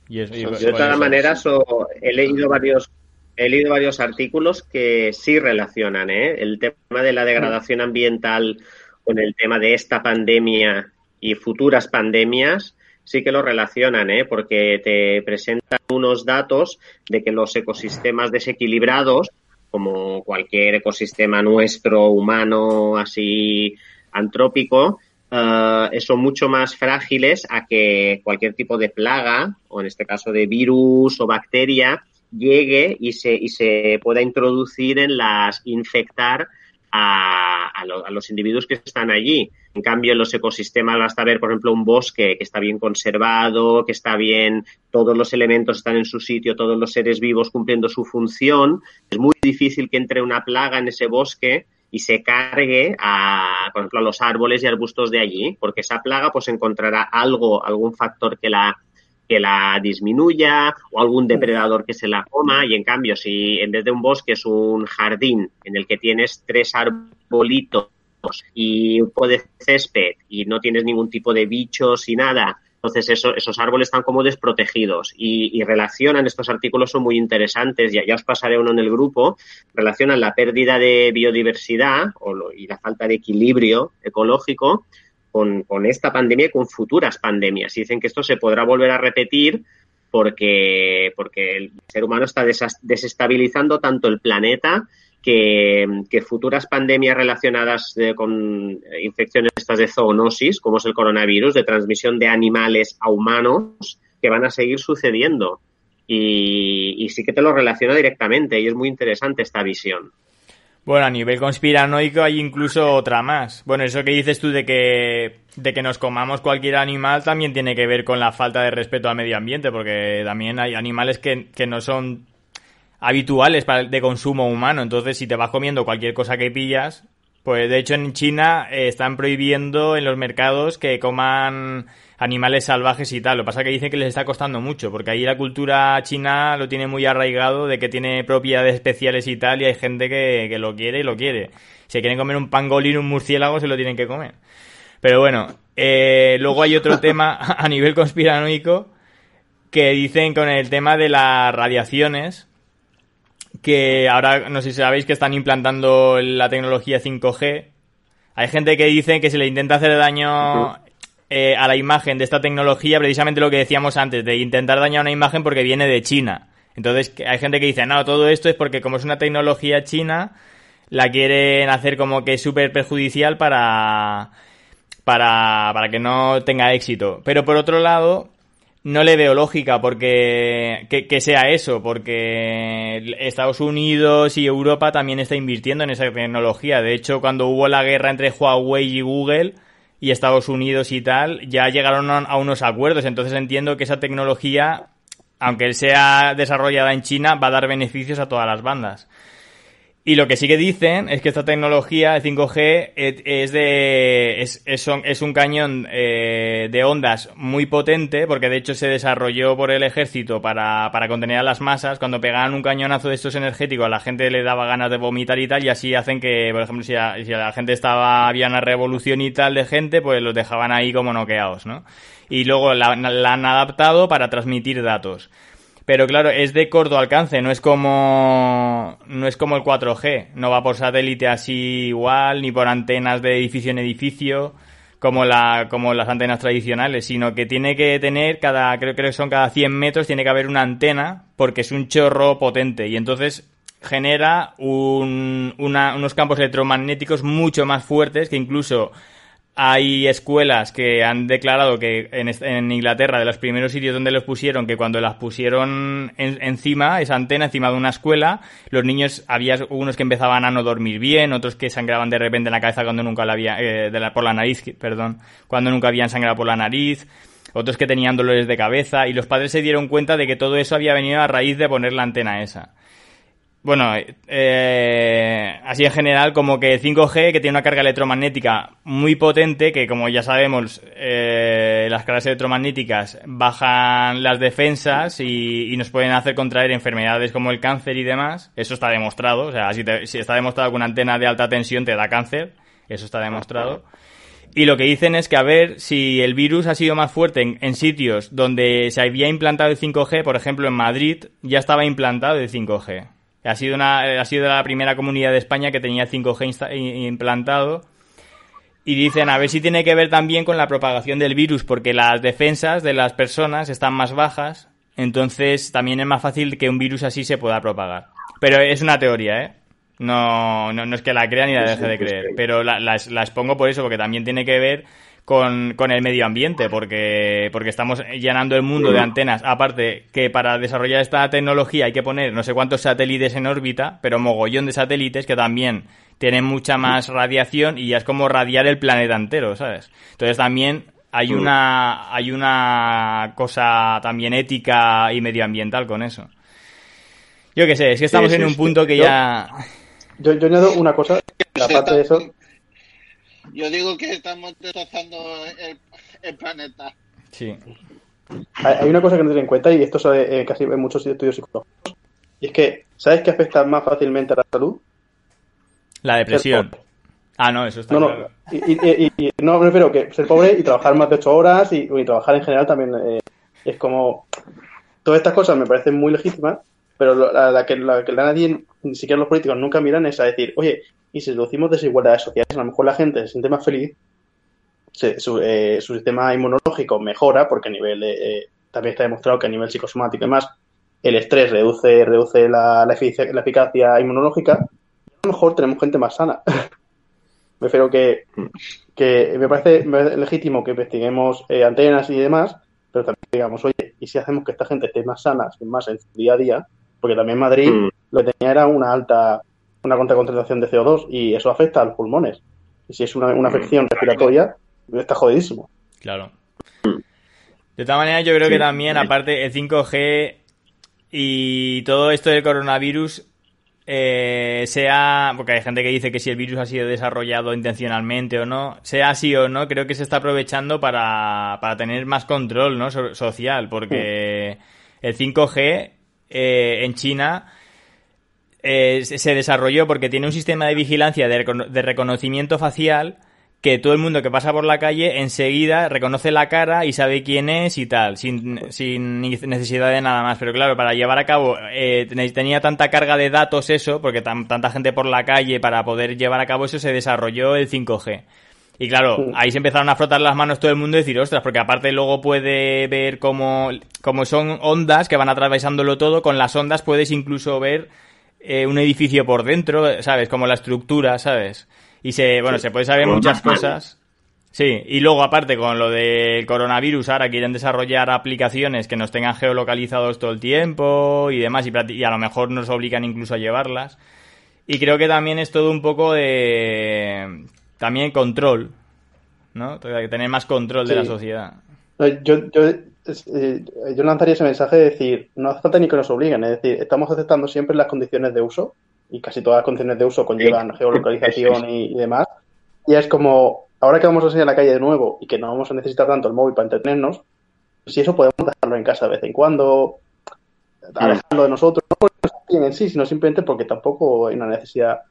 Y es- y Yo de todas eso- maneras o- he leído varios he leído varios artículos que sí relacionan ¿eh? el tema de la degradación ambiental con el tema de esta pandemia y futuras pandemias sí que lo relacionan ¿eh? porque te presentan unos datos de que los ecosistemas desequilibrados como cualquier ecosistema nuestro humano así antrópico eh, son mucho más frágiles a que cualquier tipo de plaga, o en este caso de virus o bacteria, llegue y se, y se pueda introducir en las, infectar a, a, lo- a los individuos que están allí. En cambio, en los ecosistemas basta ver, por ejemplo, un bosque que está bien conservado, que está bien, todos los elementos están en su sitio, todos los seres vivos cumpliendo su función. Es muy difícil que entre una plaga en ese bosque y se cargue a, por ejemplo, a los árboles y arbustos de allí, porque esa plaga pues encontrará algo, algún factor que la que la disminuya o algún depredador que se la coma y en cambio si en vez de un bosque es un jardín en el que tienes tres arbolitos y un poco de césped y no tienes ningún tipo de bichos y nada, entonces eso- esos árboles están como desprotegidos y, relacionan, estos artículos son muy interesantes, ya, ya os pasaré uno en el grupo, relacionan la pérdida de biodiversidad y la falta de equilibrio ecológico con, con esta pandemia y con futuras pandemias. Y dicen que esto se podrá volver a repetir porque, porque el ser humano está desestabilizando tanto el planeta que, futuras pandemias relacionadas eh, con eh, infecciones estas de zoonosis, como es el coronavirus, de transmisión de animales a humanos, que van a seguir sucediendo. Y, y sí que te lo relaciona directamente y es muy interesante esta visión. Bueno, a nivel conspiranoico hay incluso otra más. Bueno, eso que dices tú de que, de que nos comamos cualquier animal también tiene que ver con la falta de respeto al medio ambiente, porque también hay animales que, que no son habituales de consumo humano. Entonces, si te vas comiendo cualquier cosa que pillas, pues de hecho en China eh, están prohibiendo en los mercados que coman animales salvajes y tal. Lo que pasa es que dicen que les está costando mucho, porque ahí la cultura china lo tiene muy arraigado de que tiene propiedades especiales y tal, y hay gente que, que lo quiere y lo quiere. Si quieren comer un pangolín, un murciélago, se lo tienen que comer. Pero bueno, eh, luego hay otro tema a nivel conspiranoico que dicen con el tema de las radiaciones, que ahora no sé si sabéis que están implantando la tecnología 5G. Hay gente que dice que se le intenta hacer daño eh, a la imagen de esta tecnología, precisamente lo que decíamos antes, de intentar dañar una imagen porque viene de China. Entonces hay gente que dice, no, todo esto es porque como es una tecnología china, la quieren hacer como que súper perjudicial para, para, para que no tenga éxito. Pero por otro lado, no le veo lógica porque que, sea eso, porque Estados Unidos y Europa también está invirtiendo en esa tecnología. De hecho, cuando hubo la guerra entre Huawei y Google y Estados Unidos y tal, ya llegaron a unos acuerdos. Entonces entiendo que esa tecnología, aunque sea desarrollada en China, va a dar beneficios a todas las bandas. Y lo que sí que dicen es que esta tecnología, el 5G, es de es, es, es un cañón eh, de ondas muy potente, porque de hecho se desarrolló por el ejército para, para contener a las masas. Cuando pegaban un cañonazo de estos energéticos, a la gente le daba ganas de vomitar y tal, y así hacen que, por ejemplo, si la gente estaba, había una revolución y tal de gente, pues los dejaban ahí como noqueados, ¿no? Y luego la, la han adaptado para transmitir datos. Pero claro, es de corto alcance, no es como no es como el 4G, no va por satélite así igual ni por antenas de edificio en edificio como la como las antenas tradicionales, sino que tiene que tener cada creo que son cada 100 metros tiene que haber una antena porque es un chorro potente. Y entonces genera un, una, unos campos electromagnéticos mucho más fuertes que incluso hay escuelas que han declarado que en, Inglaterra, de los primeros sitios donde los pusieron, que cuando las pusieron en, encima, esa antena encima de una escuela, los niños, había unos que empezaban a no dormir bien, otros que sangraban de repente en la cabeza cuando nunca la había, eh, de la, por la nariz, perdón, cuando nunca habían sangrado por la nariz, otros que tenían dolores de cabeza, y los padres se dieron cuenta de que todo eso había venido a raíz de poner la antena esa. Bueno, eh, así en general, como que 5G, que tiene una carga electromagnética muy potente, que como ya sabemos, eh, las cargas electromagnéticas bajan las defensas y, nos pueden hacer contraer enfermedades como el cáncer y demás. Eso está demostrado. O sea, si, te, está demostrado que una antena de alta tensión te da cáncer, eso está demostrado. Y lo que dicen es que a ver si el virus ha sido más fuerte en, en, sitios donde se había implantado el 5G, por ejemplo en Madrid ya estaba implantado el 5G. Ha sido, una, ha sido la primera comunidad de España que tenía 5G implantado. Y dicen, a ver si tiene que ver también con la propagación del virus, porque las defensas de las personas están más bajas. Entonces también es más fácil que un virus así se pueda propagar. Pero es una teoría, ¿eh? No, no, no es que la crea ni la deje de creer. Pero la, la, la expongo por eso, porque también tiene que ver con, con, el medio ambiente, porque, porque estamos llenando el mundo de antenas. Aparte que para desarrollar esta tecnología hay que poner no sé cuántos satélites en órbita, pero mogollón de satélites que también tienen mucha más radiación y ya es como radiar el planeta entero, ¿sabes? Entonces también hay una, hay una cosa también ética y medioambiental con eso. Yo qué sé, es que estamos sí, sí, en un punto que yo, ya... Yo, yo añado una cosa, aparte de eso... Yo digo que estamos destrozando el, el planeta. Sí. Hay una cosa que no tener en cuenta, y esto se ve casi en muchos estudios psicológicos, y es que, ¿sabes qué afecta más fácilmente a la salud? La depresión. Ah, no, eso está no, claro. No, y, y, y, no, me refiero que ser pobre y trabajar más de 8 horas y, y trabajar en general también eh, es como... Todas estas cosas me parecen muy legítimas, pero la, la, que, la que nadie, ni siquiera los políticos, nunca miran es a decir, oye, y si reducimos desigualdades sociales, a lo mejor la gente se siente más feliz, se, su, eh, su, sistema inmunológico mejora porque a nivel de, eh, también está demostrado que a nivel psicosomático y demás, el estrés reduce, reduce la, la eficacia inmunológica, a lo mejor tenemos gente más sana. me refiero que, que me parece legítimo que investiguemos eh, antenas y demás, pero también digamos, oye, ¿y si hacemos que esta gente esté más sana, más en su día a día? Porque también Madrid Mm. lo que tenía era una alta, una contraconcentración de CO2 y eso afecta a los pulmones. Y si es una, una afección respiratoria, está jodidísimo. Claro. De todas maneras, yo creo que también, aparte, el 5G y todo esto del coronavirus, eh, sea, porque hay gente que dice que si el virus ha sido desarrollado intencionalmente o no, sea así o no, creo que se está aprovechando para, para tener más control ¿no? So- social, porque el 5G eh, en China eh, se desarrolló porque tiene un sistema de vigilancia de, recono- de reconocimiento facial que todo el mundo que pasa por la calle enseguida reconoce la cara y sabe quién es y tal, sin, sin necesidad de nada más. Pero claro, para llevar a cabo, eh, ten- tenía tanta carga de datos eso, porque tan- tanta gente por la calle para poder llevar a cabo eso se desarrolló el 5G. Y claro, Sí. ahí se empezaron a frotar las manos todo el mundo y decir, ostras, porque aparte luego puede ver cómo, como son ondas que van atravesándolo todo, con las ondas puedes incluso ver eh, un edificio por dentro, ¿sabes? Como la estructura, ¿sabes? Y se, bueno, se puede saber muchas cosas. Sí, y luego aparte con lo del coronavirus, ahora quieren desarrollar aplicaciones que nos tengan geolocalizados todo el tiempo y demás, y a lo mejor nos obligan incluso a llevarlas. Y creo que también es todo un poco de... también control, ¿no? Tener más control de la sociedad. Yo, yo, eh, yo lanzaría ese mensaje de decir, no hace falta ni que nos obliguen, es decir, estamos aceptando siempre las condiciones de uso y casi todas las condiciones de uso conllevan Sí. geolocalización y, y demás. Y es como, ahora que vamos a salir a la calle de nuevo y que no vamos a necesitar tanto el móvil para entretenernos, si eso podemos dejarlo en casa de vez en cuando, alejarlo de nosotros, no porque nos obliguen en sí, sino simplemente porque tampoco hay una necesidad.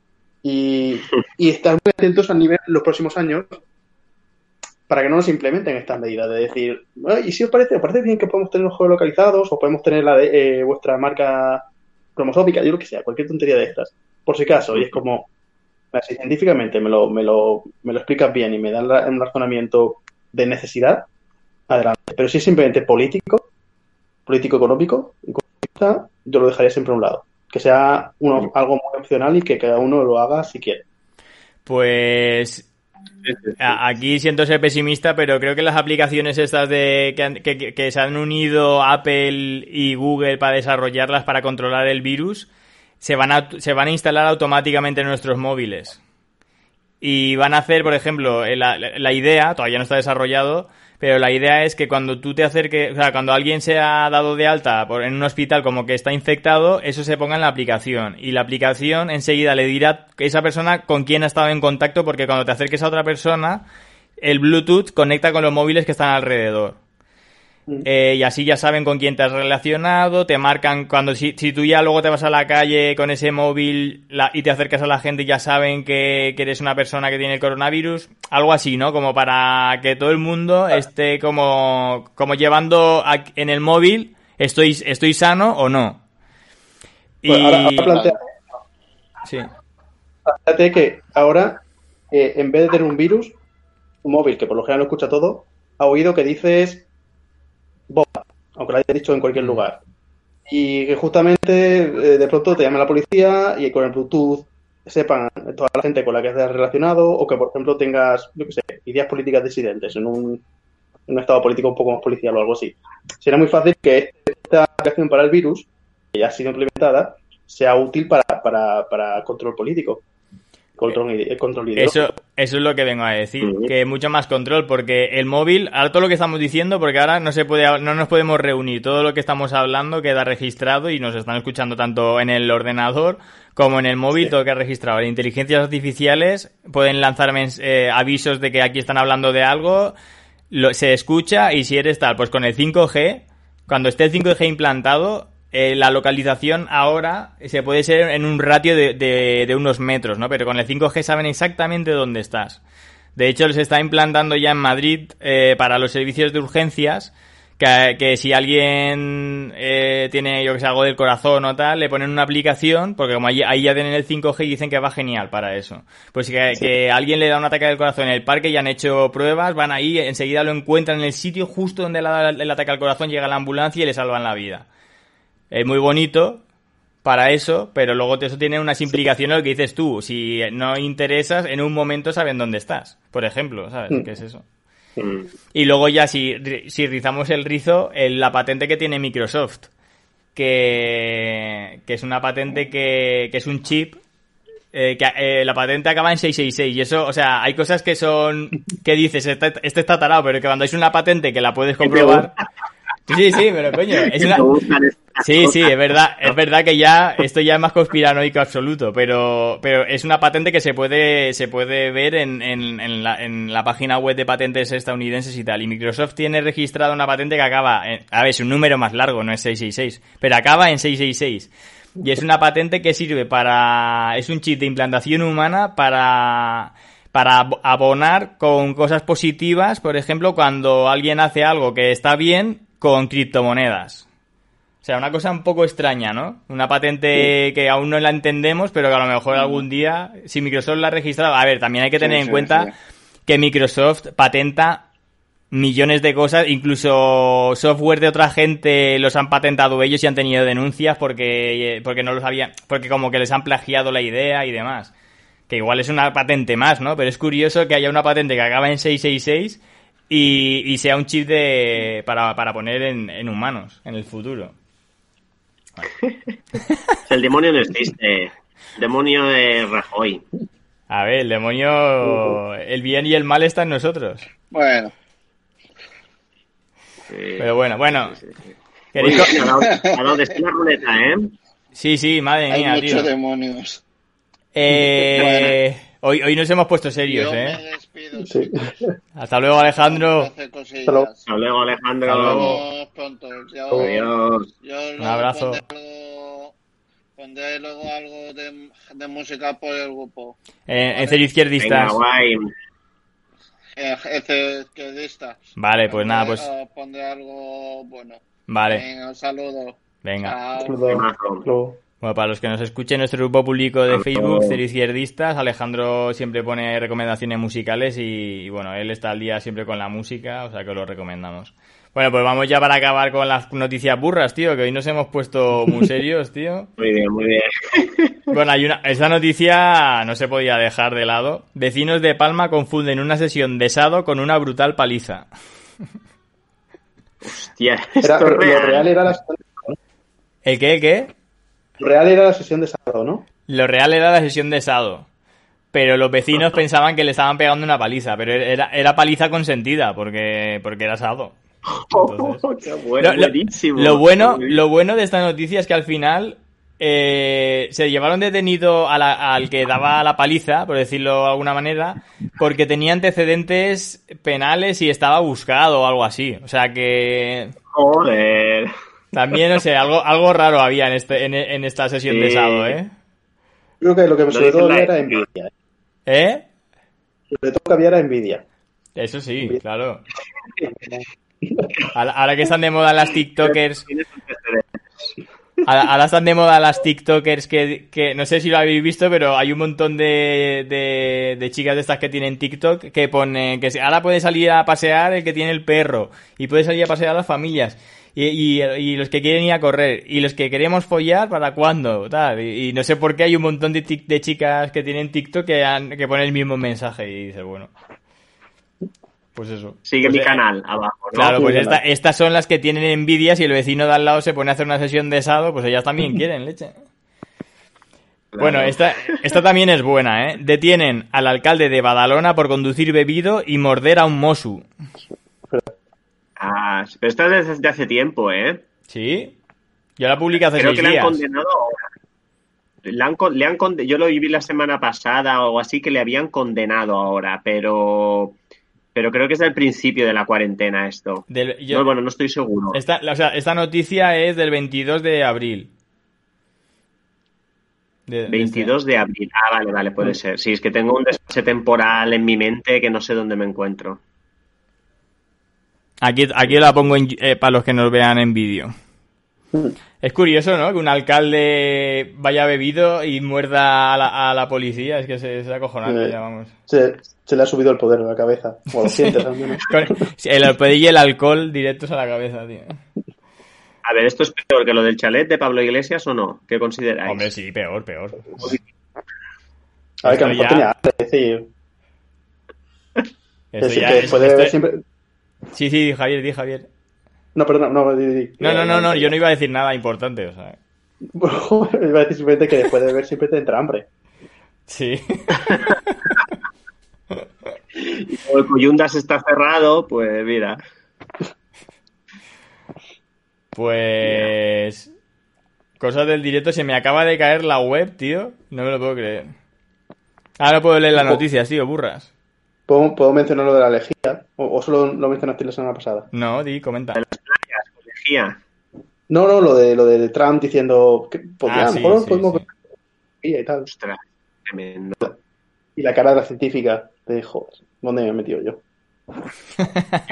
Y, estar muy atentos a nivel los próximos años para que no nos implementen estas medidas de decir, "Ah, ¿y si os parece, os parece bien que podemos tener los geolocalizados o podemos tener la de eh, vuestra marca cromosómica, yo lo que sea, cualquier tontería de estas, por si acaso, y es como, "Mira, si científicamente me lo, me lo, me lo explicas bien y me dan la- un razonamiento de necesidad, adelante, pero si es simplemente político, político económico, yo lo dejaría siempre a un lado, que sea uno, algo muy opcional y que cada uno lo haga si quiere. Pues A- Aquí siento ser pesimista, pero creo que las aplicaciones estas de que, han- que- se han unido Apple y Google para desarrollarlas para controlar el virus se van a, se van a instalar automáticamente en nuestros móviles. Y van a hacer, por ejemplo, eh, la idea, todavía no está desarrollado, pero la idea es que cuando tú te acerques, o sea, cuando alguien se ha dado de alta por, en un hospital como que está infectado, eso se ponga en la aplicación. Y la aplicación enseguida le dirá que esa persona con quién ha estado en contacto, porque cuando te acerques a otra persona, el Bluetooth conecta con los móviles que están alrededor. Eh, y así ya saben con quién te has relacionado, te marcan cuando si, si tú ya luego te vas a la calle con ese móvil la- y te acercas a la gente ya saben que, que eres una persona que tiene el coronavirus, algo así, ¿no? Como para que todo el mundo esté como, como llevando a- en el móvil estoy, estoy sano o no. Y Pues ahora, ahora plantea- sí. Fíjate que ahora, eh, en vez de tener un virus, un móvil que por lo general lo escucha todo, ha oído que dices bomba, aunque lo haya dicho en cualquier lugar. Y que justamente eh, de pronto te llama la policía y con el Bluetooth sepan toda la gente con la que estés relacionado o que, por ejemplo, tengas, yo qué sé, ideas políticas disidentes en un, en un estado político un poco más policial o algo así. Sería muy fácil que esta aplicación para el virus, que ya ha sido implementada, sea útil para, para, para control político. Control, ide- control. Eso, eso es lo que vengo a decir, que mucho más control, porque el móvil, ahora todo lo que estamos diciendo, porque ahora no se puede, no nos podemos reunir, todo lo que estamos hablando queda registrado y nos están escuchando tanto en el ordenador como en el móvil, Sí. todo queda registrado. Las inteligencias artificiales pueden lanzar mens- eh, avisos de que aquí están hablando de algo, lo- se escucha y si eres tal, pues con el 5G, cuando esté el 5G implantado, eh, la localización ahora se puede ser en un ratio de, de- de unos metros, ¿no? Pero con el 5G saben exactamente dónde estás. De hecho, se está implantando ya en Madrid eh, para los servicios de urgencias Que, que si alguien eh, tiene, yo que sé, algo del corazón o tal, le ponen una aplicación, porque como ahí, ahí ya tienen el 5G y dicen que va genial para eso. Pues que, que alguien le da un ataque al corazón en el parque y han hecho pruebas, van ahí, enseguida lo encuentran en el sitio justo donde le da el ataque al corazón, llega la ambulancia y le salvan la vida. Es muy bonito para eso, pero luego eso tiene unas implicaciones lo que dices tú. Si no interesas, en un momento saben dónde estás, por ejemplo, ¿sabes? Mm. ¿Qué es eso? Mm. Y luego ya si, si rizamos el rizo, el- la patente que tiene Microsoft, que, que es una patente que, que es un chip, eh, que eh, la patente acaba en 666 y eso, o sea, hay cosas que son, que dices, este, este está tarado, pero que cuando es una patente que la puedes comprobar... Sí, sí, pero coño, es una... Sí, sí, es verdad, es verdad que ya esto ya es más conspiranoico absoluto, pero, pero es una patente que se puede, se puede ver en, en, en la, en la página web de patentes estadounidenses y tal. Y Microsoft tiene registrada una patente que acaba, en- a ver, es un número más largo, no es 666, pero acaba en 666. Y es una patente que sirve para, es un chip de implantación humana para, para ab- abonar con cosas positivas, por ejemplo, cuando alguien hace algo que está bien con criptomonedas. O sea, una cosa un poco extraña, ¿no? Una patente que aún no la entendemos, pero que a lo mejor algún día, si Microsoft la ha registrado... A ver, también hay que tener Sí, en sí, cuenta que Microsoft patenta millones de cosas, incluso software de otra gente los han patentado ellos y han tenido denuncias porque, porque no los habían, porque como que les han plagiado la idea y demás. Que igual es una patente más, ¿no? Pero es curioso que haya una patente que acaba en 666 y, y sea un chip de, para, para poner en, en humanos en el futuro. El demonio no existe. El demonio de Rajoy. A ver, el demonio, el bien y el mal está en nosotros. Bueno, Pero bueno, bueno. sí, sí. ¿Queréis Uy, co- ha dado, ha dado de la ruleta, ¿eh? Sí, sí, madre hay mía, muchos tío. demonios. Eh, hoy, hoy nos hemos puesto serios, Yo me ¿eh? despido. Sí. Hasta luego, Alejandro. Hasta luego. Hasta luego, Alejandro. Hasta luego. Nos vemos pronto. Yo, Adiós. yo Un abrazo. Pondré luego algo de, de música por el grupo. Eh, en Venga, izquierdistas. guay. Eh, ese izquierdista. Vale, pues nada, pues Pondré, algo bueno. vale, Venga, un saludo. venga. Temazo. luego- Bueno, para los que nos escuchen, nuestro grupo público de Facebook. Cero Izquierdistas, Alejandro siempre pone recomendaciones musicales y, y, bueno, él está al día siempre con la música, o sea que os lo recomendamos. Bueno, pues vamos ya para acabar con las noticias burras, tío, que hoy nos hemos puesto muy serios, tío. Muy bien, muy bien. Bueno, hay una, esta noticia no se podía dejar de lado. Vecinos de Palma confunden una sesión de sado con una brutal paliza. Hostia, Era- esto es lo real. real era la ¿El qué? ¿El qué? Lo real era la sesión de sábado, ¿no? Lo real era la sesión de sado. Pero los vecinos pensaban que le estaban pegando una paliza, pero era, era paliza consentida, porque, porque era sado. Entonces- Qué bueno, Lo, lo- buenísimo. lo bueno, lo bueno de esta noticia es que al final eh, se llevaron detenido a la- al que daba la paliza, por decirlo de alguna manera, porque tenía antecedentes penales y estaba buscado o algo así. O sea que Joder. También, no sé, algo, algo raro había en, este, en, en esta sesión de Sí. sado, ¿eh? Creo que lo que sobre dice todo había era envidia. ¿eh? ¿Eh? Sobre todo que había era envidia. Eso sí, claro. Ahora, ahora que están de moda las TikTokers, ahora, ahora están de moda las TikTokers que, que no sé si lo habéis visto, pero hay un montón de, de, de chicas de estas que tienen TikTok que ponen que ahora puede salir a pasear el que tiene el perro y puede salir a pasear las familias. Y, y, y los que quieren ir a correr y los que queremos follar, ¿para cuándo? Tal. Y, y no sé por qué hay un montón de, tic- de chicas que tienen TikTok que, han, que ponen el mismo mensaje y dices, bueno. Pues eso. Sigue Pues, mi eh, canal abajo, ¿no? Claro, pues esta- estas son las que tienen envidia si el vecino de al lado se pone a hacer una sesión de sado, pues ellas también quieren leche. Claro. Bueno, esta, esta también es buena, ¿eh? Detienen al alcalde de Badalona por conducir bebido y morder a un mosu. Ah, pero esto es desde hace tiempo, ¿eh? ¿Sí? Yo la publiqué hace Creo seis que le han días. condenado ahora. Le han, le han yo lo viví la semana pasada o así que le habían condenado ahora, pero pero creo que es del principio de la cuarentena esto. Del- yo- No, bueno, no estoy seguro. esta, o sea, esta noticia es del 22 de abril. De- de este 22 de abril. Ah, vale, vale, puede ser. Sí, es que tengo un desfase temporal en mi mente que no sé dónde me encuentro. Aquí, aquí la pongo en- eh, para los que nos vean en vídeo. Es curioso, ¿no? Que un alcalde vaya bebido y muerda a la, a la policía. Es que se, es acojonante, Sí. ya vamos. Se, se le ha subido el poder a la cabeza. O lo sientes al menos. El poder y el alcohol directos a la cabeza, tío. A ver, ¿esto es peor que lo del chalet de Pablo Iglesias o no? ¿Qué consideráis? Hombre, sí, peor, peor. A ver, que a lo mejor ya- tenía hambre, es decir, Esto es decir, ya que es- puede esto- siempre. Sí, sí, Javier, di Javier. No, perdón, no, di. No, no, no, no, yo no iba a decir nada importante, o sea. Iba a decir simplemente que después de beber siempre te entra hambre. Sí. Y como el Cuyundas está cerrado, pues mira. Pues. Cosas del directo, se me acaba de caer la web, tío. No me lo puedo creer. Ahora puedo leer las noticias, tío, burras. ¿Puedo, puedo mencionar lo de la lejía? ¿O, o solo lo mencionaste la semana pasada? No, di, comenta. Energía. No, no, lo de lo de Trump diciendo que podría, Ah, sí, sí, podemos sí. ver lejía y tal. Ostras, tremendo. Y la cara de la científica de joder, ¿dónde me he metido yo?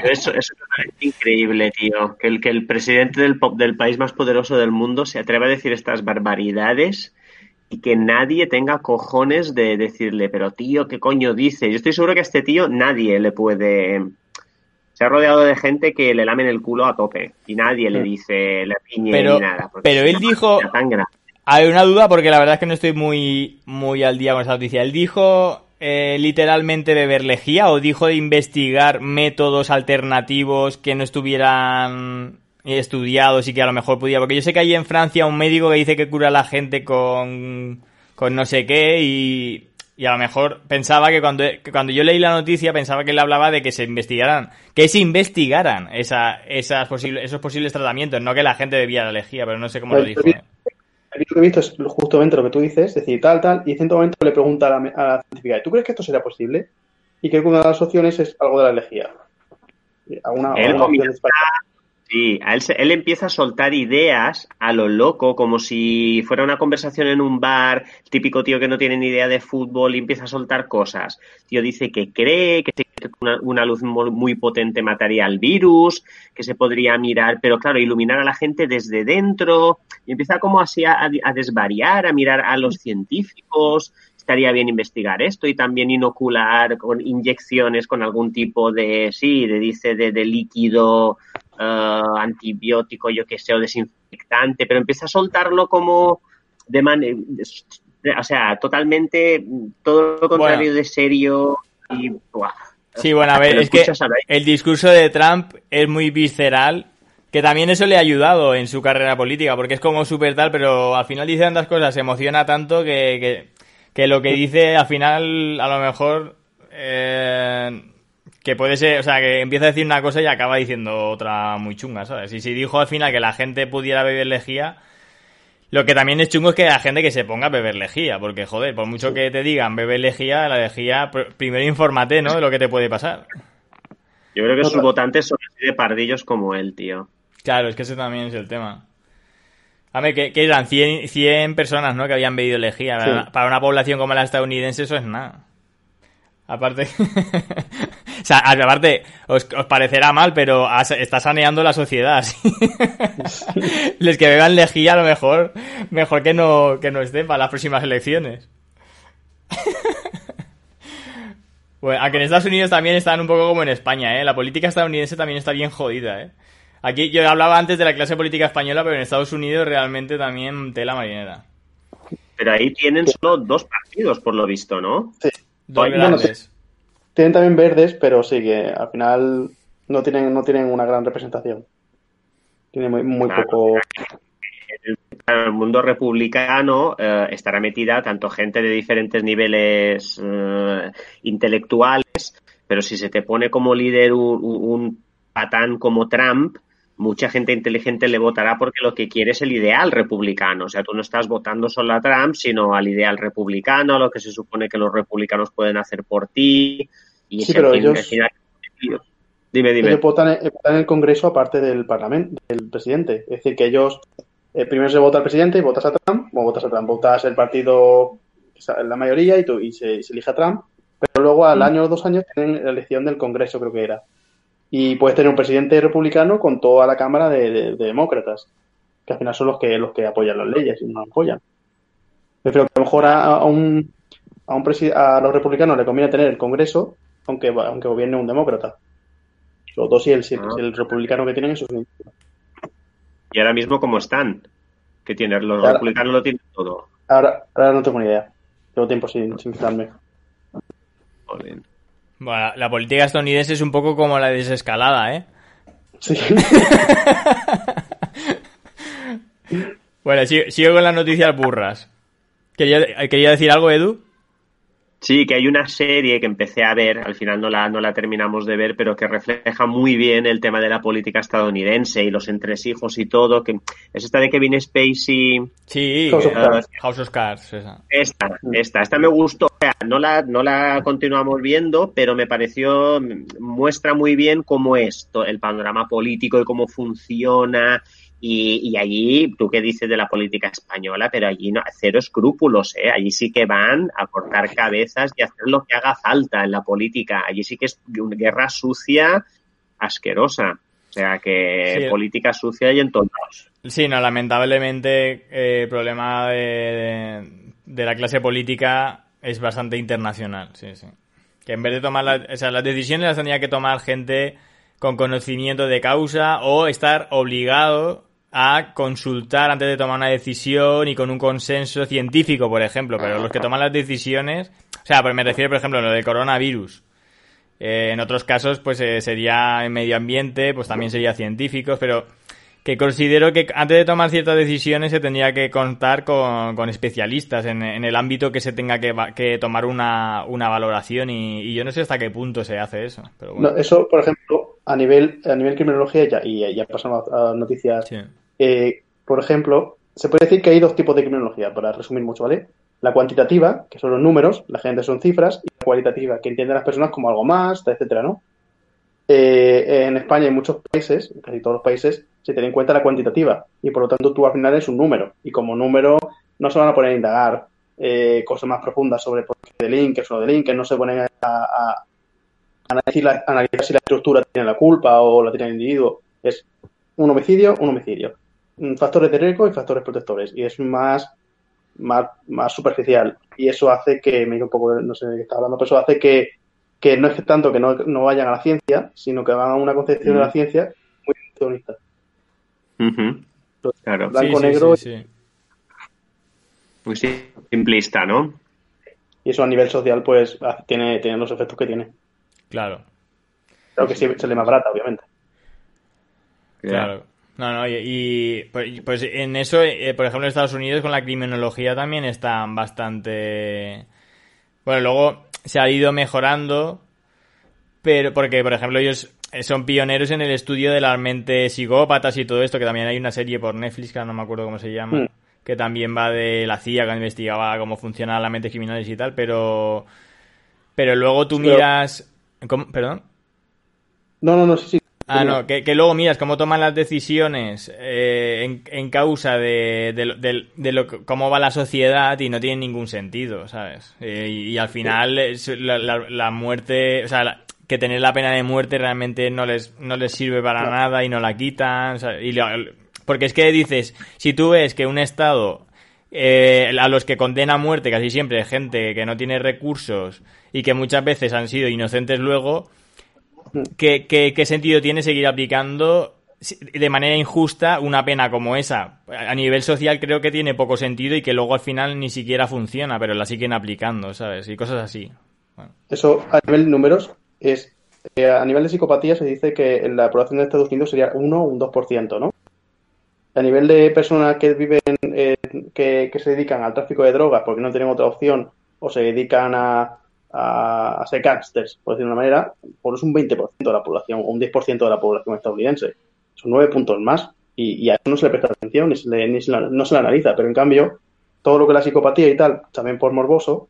Eso, eso parece increíble, tío. Que el, que el presidente del, del país más poderoso del mundo se atreva a decir estas barbaridades y que nadie tenga cojones de decirle, pero tío, ¿qué coño dice? Yo estoy seguro que a este tío nadie le puede... Se ha rodeado de gente que le lamen el culo a tope y nadie le dice, le riñe Pero- ni nada. pero él dijo- tan. Hay una duda porque la verdad es que no estoy muy, muy al día con esa noticia. ¿Él dijo eh, literalmente beber lejía o dijo de investigar métodos alternativos que no estuvieran estudiados y que a lo mejor pudiera? Porque yo sé que hay en Francia un médico que dice que cura a la gente con, con no sé qué y, y a lo mejor pensaba que cuando, que cuando yo leí la noticia pensaba que él hablaba de que se investigaran, que se investigaran esa, esas posibles, esos posibles tratamientos, no que la gente bebía la lejía, pero no sé cómo lo dijo. ¿eh? El que he visto es justamente lo que tú dices, es decir, tal, tal, y en cierto momento le pregunta a la, a la científica, ¿tú crees que esto sería posible? Y creo que una de las opciones es algo de la lejía. Alguna, Él alguna. Sí, él, él empieza a soltar ideas a lo loco, como si fuera una conversación en un bar, típico tío que no tiene ni idea de fútbol y empieza a soltar cosas. Tío dice que cree que una, una luz muy potente mataría al virus, que se podría mirar, pero claro, iluminar a la gente desde dentro, y empieza como así a, a desvariar, a mirar a los científicos, estaría bien investigar esto y también inocular con inyecciones con algún tipo de, sí, de, dice, de, de líquido eh, antibiótico, yo que sé, o desinfectante, pero empieza a soltarlo como de manera, o sea, totalmente todo lo contrario Bueno. de serio y, buah. Sí, bueno, a ver, es que el discurso de Trump es muy visceral, que también eso le ha ayudado en su carrera política, porque es como súper tal, pero al final dice tantas cosas, se emociona tanto que, que, que lo que dice al final, a lo mejor, eh, que puede ser, o sea, que empieza a decir una cosa y acaba diciendo otra muy chunga, ¿sabes? Y si dijo al final que la gente pudiera beber lejía, lo que también es chungo es que la gente que se ponga a beber lejía, porque joder, por mucho que te digan beber lejía, la lejía, pr- primero infórmate, ¿no? De lo que te puede pasar. Yo creo que sus votantes son así de pardillos como él, tío. Claro, es que ese también es el tema. A ver, que, que eran 100, 100 personas, ¿no? Que habían bebido lejía. Sí. Para una población como la estadounidense eso es nada. Aparte... o sea, aparte, os, os parecerá mal, pero has- está saneando la sociedad. ¿sí? Les que beban lejía a lo mejor, mejor que no, que no estén para las próximas elecciones. Bueno, aunque en Estados Unidos también están un poco como en España, ¿eh? La política estadounidense también está bien jodida, ¿eh? Aquí yo hablaba antes de la clase política española, pero en Estados Unidos realmente también tela marinera. Pero ahí tienen solo dos partidos, por lo visto, ¿no? Sí. Dos Bueno, grandes. Tienen también verdes, pero sí que al final no tienen, no tienen una gran representación. Tienen muy, muy Claro. poco. Claro, el mundo republicano eh, estará metida tanto gente de diferentes niveles eh, intelectuales, pero si se te pone como líder un, un- un patán como Trump, mucha gente inteligente le votará porque lo que quiere es el ideal republicano. O sea, tú no estás votando solo a Trump, sino al ideal republicano, a lo que se supone que los republicanos pueden hacer por ti. Y Sí, pero ellos- final- Dime, dime. Ellos votan, en- votan en el Congreso aparte del Parlamento, del presidente. Es decir, que ellos eh, primero se vota al presidente y votas a Trump, o votas a Trump, votas el partido la mayoría y, tú, y se, se elige a Trump, pero luego al Mm. año o dos años tienen la elección del Congreso, creo que era. Y puedes tener un presidente republicano con toda la Cámara de, de- de demócratas, que al final son los que, los que apoyan las leyes y no las apoyan. Prefiero que a lo mejor a, a un, a, un a los republicanos le conviene tener el Congreso, aunque, aunque gobierne un demócrata. Sobre todo si el, si el- Ah. si el republicano que tienen es un Y ahora mismo, ¿cómo están? Que tienen, los Ahora- republicanos lo tienen todo. Ahora, ahora no tengo ni idea. Llevo tiempo sin, sin fijarme. Joder. Bueno, la política estadounidense es un poco como la desescalada, ¿eh? Sí. Bueno, sigo, sigo con las noticias burras. ¿Quería, ¿Quería decir algo, Edu? Sí, que hay una serie que empecé a ver, al final no la, no la terminamos de ver, pero que refleja muy bien el tema de la política estadounidense y los entresijos y todo, que es esta de Kevin Spacey, Sí, House of eh, Cards. House of Cards, esa. Esta, esta, esta me gustó. O sea, no la, no la continuamos viendo, pero me pareció, muestra muy bien cómo es el panorama político y cómo funciona. Y, y allí, tú qué dices de la política española, pero allí no, cero escrúpulos, ¿eh? Allí sí que van a cortar cabezas y hacer lo que haga falta en la política. Allí sí que es una guerra sucia, asquerosa. O sea, que Sí. política sucia y en todos lados. Sí, no, lamentablemente eh, el problema de, la clase política es bastante internacional, sí, sí. Que en vez de tomar las, o sea, las decisiones las tendría que tomar gente con conocimiento de causa o estar obligado a consultar antes de tomar una decisión y con un consenso científico, por ejemplo. Pero los que toman las decisiones, o sea, pues me refiero, por ejemplo, a lo del coronavirus. Eh, en otros casos, pues eh, sería en medio ambiente, pues también sería científicos, pero que considero que antes de tomar ciertas decisiones se tendría que contar con, con especialistas en, en el ámbito que se tenga que, que tomar una, una valoración y, y yo no sé hasta qué punto se hace eso. Pero bueno. No, eso, por ejemplo, a nivel, a nivel criminología, ya, y ya pasamos a, a noticias. Sí. Eh, por ejemplo, se puede decir que hay dos tipos de criminología, para resumir mucho, ¿vale? La cuantitativa, que son los números, la gente son cifras, y la cualitativa, que entienden las personas como algo más, etcétera, ¿no? Eh, en España y en muchos países, casi todos los países, se tiene en cuenta la cuantitativa y por lo tanto tú al final eres un número y como número no se van a poner a indagar eh, cosas más profundas sobre por qué delinques o delinques, no se ponen a, analizar si la estructura tiene la culpa o la tiene el individuo. Es un homicidio, un homicidio. Mm, Factores de riesgo y factores protectores y es más, más, más superficial y eso hace que, me digo un poco, no sé de qué está hablando, pero eso hace que, que no es que tanto que no, no vayan a la ciencia, sino que van a una concepción de la ciencia muy reduccionista. Ujú. Claro, Blanco, Sí, sí, negro sí, muy simplista, ¿no? y eso a nivel social pues tiene, tiene los efectos que tiene. Claro, Claro que sí, se le más barata, obviamente. claro. No, no, y, y, pues, pues en eso, eh, por ejemplo, en Estados Unidos con la criminología también están bastante... Bueno, luego se ha ido mejorando, pero porque, por ejemplo, ellos son pioneros en el estudio de las mentes psicópatas y todo esto, que también hay una serie por Netflix, que ahora no me acuerdo cómo se llama, Mm. que también va de la CIA, que investigaba cómo funcionan las mentes criminales y tal, pero... Pero luego tú miras... ¿Cómo? ¿Perdón? No, no, no, sí, sí. Ah, no, que, que luego miras cómo toman las decisiones eh, en, en causa de, de, lo- del- de lo que- cómo va la sociedad y no tiene ningún sentido, ¿sabes? Eh, y, y al final es la, la- la muerte, o sea, la- que tener la pena de muerte realmente no les, no les sirve para nada y no la quitan, o sea, y lo- porque es que dices, si tú ves que un Estado eh, a los que condena a muerte casi siempre es gente que no tiene recursos y que muchas veces han sido inocentes luego, ¿qué, sentido tiene seguir aplicando de manera injusta una pena como esa? A nivel social creo que tiene poco sentido y que luego al final ni siquiera funciona, pero la siguen aplicando, ¿sabes? Y cosas así. Eso a nivel de números es. eh, a nivel de psicopatía se dice que la población de Estados Unidos sería 1 o un 2%, ¿no? A nivel de personas que viven, eh, que, que se dedican al tráfico de drogas porque no tienen otra opción o se dedican a, a, a ser gangsters, por decirlo de una manera, pues es un 20% de la población o un 10% de la población estadounidense. Son nueve puntos más y, y a eso no se le presta atención ni se le, ni se la- no se le analiza, pero en cambio todo lo que la psicopatía y tal, también por morboso,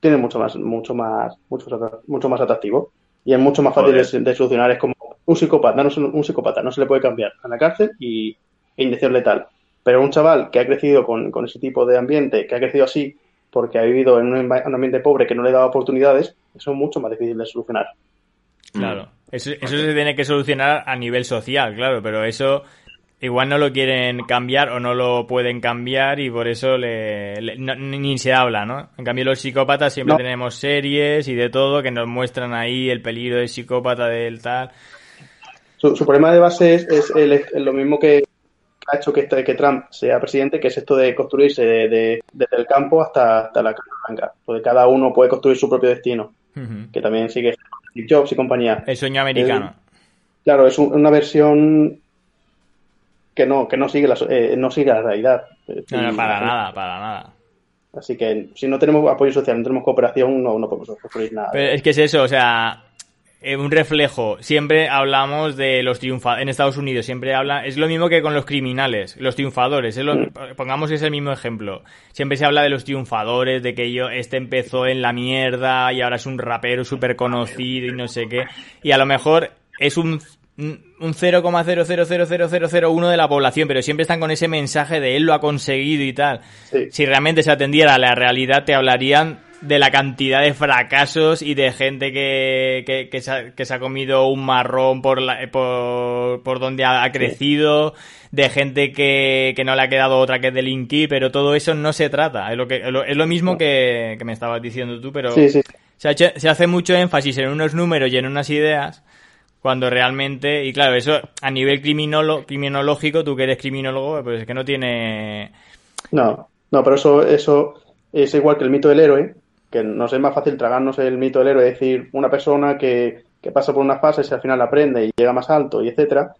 tiene mucho más, mucho más, mucho, más- mucho más atractivo y es mucho más fácil de, de solucionar. Es como un psicópata, no, es un un psicópata, no se le puede cambiar a la cárcel y e inyección letal. Pero un chaval que ha crecido con, con ese tipo de ambiente, que ha crecido así porque ha vivido en un, ambiente pobre que no le daba oportunidades, eso es mucho más difícil de solucionar. Claro. Eso, eso se tiene que solucionar a nivel social, claro, pero eso igual no lo quieren cambiar o no lo pueden cambiar y por eso le, le- no- ni se habla, ¿no? En cambio los psicópatas siempre No. tenemos series y de todo que nos muestran ahí el peligro del psicópata del tal. Su, su problema de base es, es el- es lo mismo que ha hecho que, este- que Trump sea presidente, que es esto de construirse de- de- desde el campo hasta, hasta la Casa Blanca. Donde cada uno puede construir su propio destino, que también sigue Steve Jobs y compañía. El sueño americano. Claro, es un- una versión que no, que no sigue la, eh, no sigue la realidad. No, no, Y- para nada, para nada. Así que si no tenemos apoyo social, no tenemos cooperación, no, no podemos construir nada. Pero es que es eso, o sea, eh, un reflejo. Siempre hablamos de los triunfadores. En Estados Unidos siempre habla. Es lo mismo que con los criminales, los triunfadores. Es lo- pongamos ese mismo ejemplo. Siempre se habla de los triunfadores, de que yo, este empezó en la mierda y ahora es un rapero súper conocido y no sé qué. Y a lo mejor es un. Un 0,000001 de la población, pero siempre están con ese mensaje de él lo ha conseguido y tal. Sí. Si realmente se atendiera a la realidad, te hablarían de la cantidad de fracasos y de gente que, que, que se, ha, que se ha comido un marrón por, la, por, por donde ha, ha crecido, de gente que, que no le ha quedado otra que delinquir, pero todo eso no se trata. Es lo, que, es lo, mismo que, que me estabas diciendo tú, pero Sí, sí. se, ha hecho- se hace mucho énfasis en unos números y en unas ideas. Cuando realmente, y claro, eso a nivel criminolo, criminológico, tú que eres criminólogo, pues es que no tiene... No, no, pero eso, eso es igual que el mito del héroe, que nos es más fácil tragarnos el mito del héroe, es decir, una persona que, que pasa por unas fases y al final aprende y llega más alto y etcétera,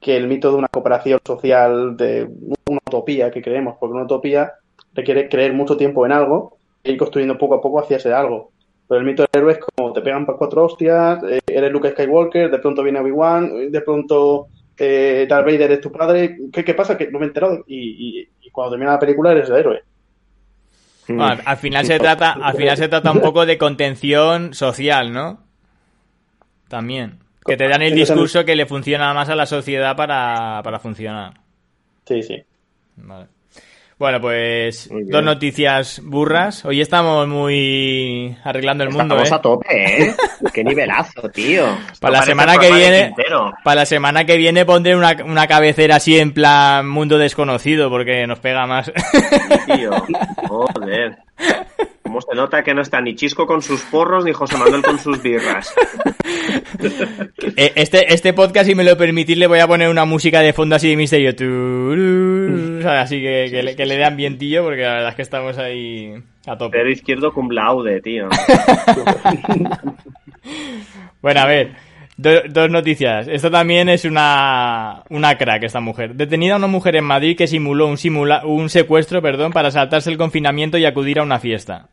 que el mito de una cooperación social, de una utopía que creemos, porque una utopía requiere creer mucho tiempo en algo e ir construyendo poco a poco hacia ese algo. Pero el mito del héroe es como te pegan por cuatro hostias, eh, eres Luke Skywalker, de pronto viene Obi-Wan, de pronto eh, Darth Vader es tu padre, ¿qué, qué pasa? Que no me he enterado y, y- y cuando termina la película eres el héroe. Bueno, al, al final se trata, al final se trata un poco de contención social, ¿no? También. Que te dan el discurso que le funciona más a la sociedad para, para funcionar. Sí, sí. Vale. Bueno, pues dos noticias burras. Hoy estamos muy arreglando el mundo, Estamos ¿eh? a tope, ¿eh? Qué nivelazo, tío. Para la semana que viene, para la semana que viene pondré una, una cabecera así en plan mundo desconocido porque nos pega más. Tío, joder. ¿Cómo se nota que no está ni Chisco con sus porros ni José Manuel con sus birras? Eh, Este, este podcast, si me lo permitís, le voy a poner una música de fondo así de misterio. Turú, o sea, Así que, que, le, que le dé ambientillo, porque la verdad es que estamos ahí a tope. Pero izquierdo cum laude, tío. Bueno, a ver, do- dos noticias. Esta también es una, una crack, esta mujer. Detenida una mujer en Madrid que simuló un, simula, un secuestro perdón, para saltarse el confinamiento y acudir a una fiesta.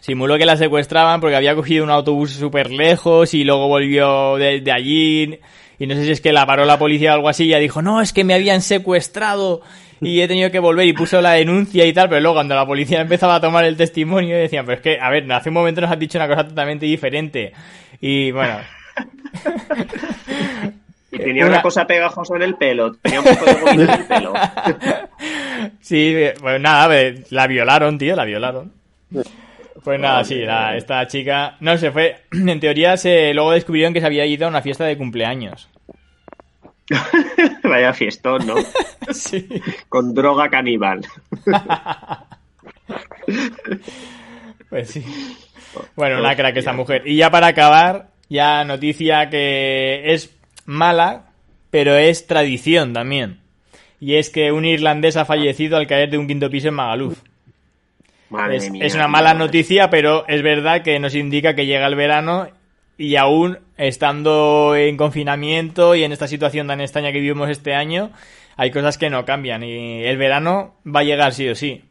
Simuló que la secuestraban porque había cogido un autobús súper lejos y luego volvió de, allí. Y no sé si es que la paró la policía o algo así y dijo, no, es que me habían secuestrado y he tenido que volver y puso la denuncia y tal. Pero luego cuando la policía empezaba a tomar el testimonio decían, pero es que, a ver, hace un momento nos has dicho una cosa totalmente diferente. Y bueno, Y tenía Una- una cosa pegajosa en el pelo. Tenía un poco de gomina en el pelo. Sí, pues nada, la violaron, tío, la violaron. Pues nada, sí, la- esta chica, no se fue, en teoría se luego descubrieron que se había ido a una fiesta de cumpleaños. Vaya fiestón, ¿no? Sí. Con droga caníbal. Pues sí. Bueno, una crack esta mujer. Y ya para acabar, ya noticia que es mala, pero es tradición también. Y es que un irlandés ha fallecido al caer de un quinto piso en Magaluf. Madre Es, mía. es una mala noticia, pero es verdad que nos indica que llega el verano y aún estando en confinamiento y en esta situación tan extraña que vivimos este año, hay cosas que no cambian y el verano va a llegar sí o sí.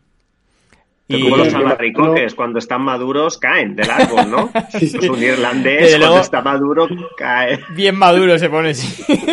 Y como los albaricoques, cuando están maduros, caen del árbol, ¿no? Pues un irlandés, Desde cuando luego- está maduro, cae. Bien maduro se pone así.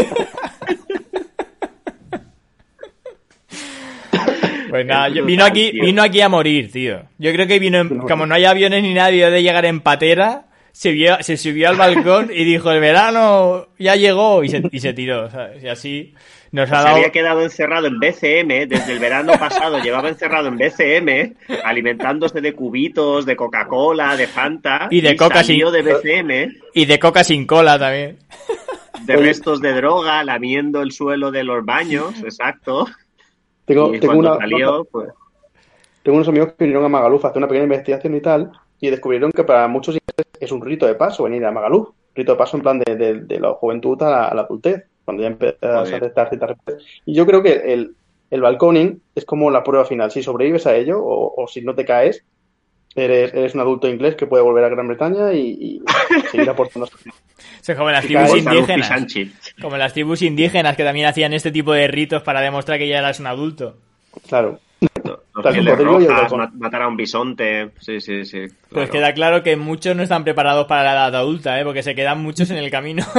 Pues nada, yo- vino aquí, vino aquí a morir, tío. Yo creo que vino, en- como no hay aviones ni nadie de llegar en patera, se, vio- se subió al balcón y dijo, el verano ya llegó y se, y se tiró, ¿sabes? Y así nos ha Se dado... había quedado encerrado en BCM desde el verano pasado, llevaba encerrado en BCM, alimentándose de cubitos, de Coca-Cola, de Fanta. Y de Coca salió sin- de BCM, Y de coca sin cola también. de restos de droga, lamiendo el suelo de los baños, exacto. Tengo, y tengo, cuando una, salió, pues, tengo unos amigos que vinieron a Magaluf a hacer una pequeña investigación y tal, y descubrieron que para muchos ingleses es un rito de paso venir a Magaluf. Rito de paso en plan de, de- de la juventud a la, a la adultez, cuando ya empiezas a aceptar ciertas respuestas. Y yo creo que el, el balconing es como la prueba final. Si sobrevives a ello o, o si no te caes, eres, eres un adulto inglés que puede volver a Gran Bretaña y, y seguir aportando. Se como las tribus indígenas. Como las tribus indígenas que también hacían este tipo de ritos para demostrar que ya eras un adulto. Claro. Pieles rojas, matar a un bisonte. Sí, sí, sí. Pues queda claro que muchos no están preparados para la edad adulta, ¿eh? porque se quedan muchos en el camino.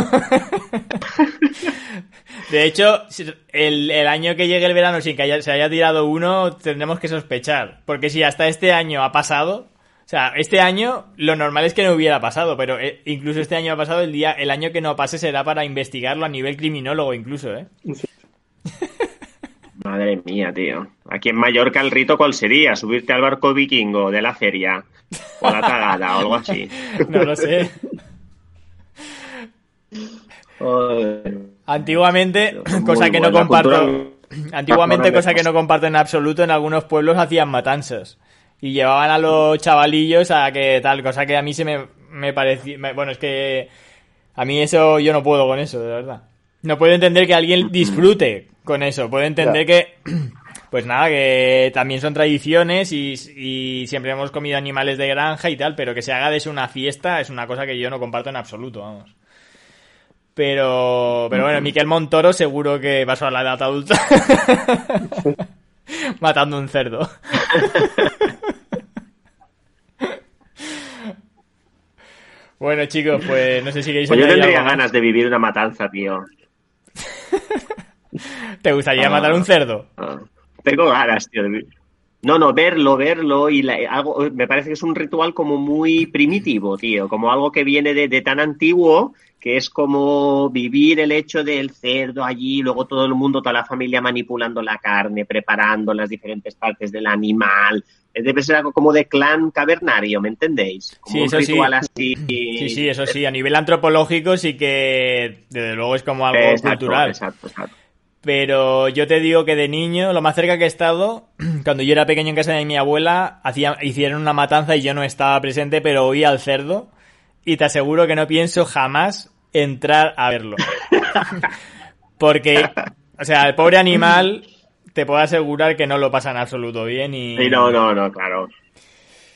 De hecho, el, el año que llegue el verano sin que haya- se haya tirado uno, tendremos que sospechar. Porque si hasta este año ha pasado, o sea, este año lo normal es que no hubiera pasado, pero eh, incluso este año ha pasado, el día, el año que no pase será para investigarlo a nivel criminólogo incluso, ¿eh? Madre mía, tío. Aquí en Mallorca el rito cuál sería? Subirte al barco vikingo de la feria. O la tagada o algo así. No lo sé. Antiguamente, cosa que no comparto. Antiguamente, cosa que no comparto en absoluto, en algunos pueblos hacían matanzas. Y llevaban a los chavalillos a que tal, cosa que a mí se me, me parecía. bueno, es que. A mí eso, yo no puedo con eso, de verdad. No puedo entender que alguien disfrute con eso. Puedo entender que. Pues nada, que también son tradiciones y, y siempre hemos comido animales de granja y tal, pero que se haga de eso una fiesta es una cosa que yo no comparto en absoluto, vamos. Pero, pero bueno, Miquel Montoro seguro que pasó a la edad adulta matando un cerdo. bueno, chicos, pues no sé si queréis Pues yo tendría ganas de vivir una matanza, tío. ¿Te gustaría Ah. matar un cerdo? Ah, Tengo ganas, tío. No, no, verlo, verlo y la- algo, me parece que es un ritual como muy primitivo, tío, como algo que viene de, de tan antiguo que es como vivir el hecho del cerdo allí, luego todo el mundo, toda la familia manipulando la carne, preparando las diferentes partes del animal. Eh, Debe ser algo como de clan cavernario, ¿me entendéis? Como Sí, un eso sí. ritual así. Sí, sí, eso sí. A nivel antropológico sí que, desde luego, es como algo Exacto, cultural. exacto, exacto. Pero yo te digo que de niño, lo más cerca que he estado, cuando yo era pequeño en casa de mi abuela, hacía, hicieron una matanza y yo no estaba presente, pero oía al cerdo. Y te aseguro que no pienso jamás entrar a verlo. Porque, o sea, el pobre animal, te puedo asegurar que no lo pasa en absoluto bien y... Sí, no, no, no, claro.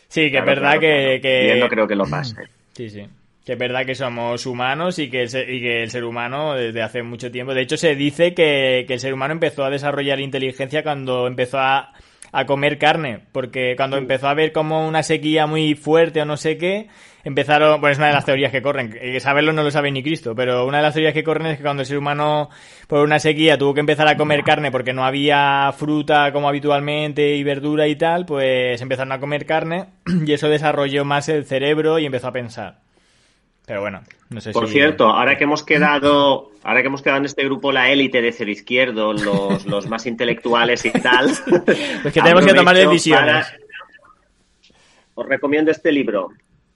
Sí, que Claro, es verdad claro, que... claro. que- Bien, no creo que lo pase. Sí, sí. Que es verdad que somos humanos y que, el ser, y que el ser humano desde hace mucho tiempo. De hecho, se dice que, que el ser humano empezó a desarrollar inteligencia cuando empezó a, a comer carne. Porque cuando empezó a ver como una sequía muy fuerte o no sé qué, empezaron. Bueno, es una de las teorías que corren. Que saberlo no lo sabe ni Cristo. Pero una de las teorías que corren es que cuando el ser humano, por una sequía, tuvo que empezar a comer carne porque no había fruta como habitualmente y verdura y tal, pues empezaron a comer carne y eso desarrolló más el cerebro y empezó a pensar. Pero bueno, no sé Por si... cierto, ahora que hemos quedado, ahora que hemos quedado en este grupo la élite de cero izquierdo, los, los más intelectuales y tal. Pues que tenemos que tomar decisiones. para- Os recomiendo este libro.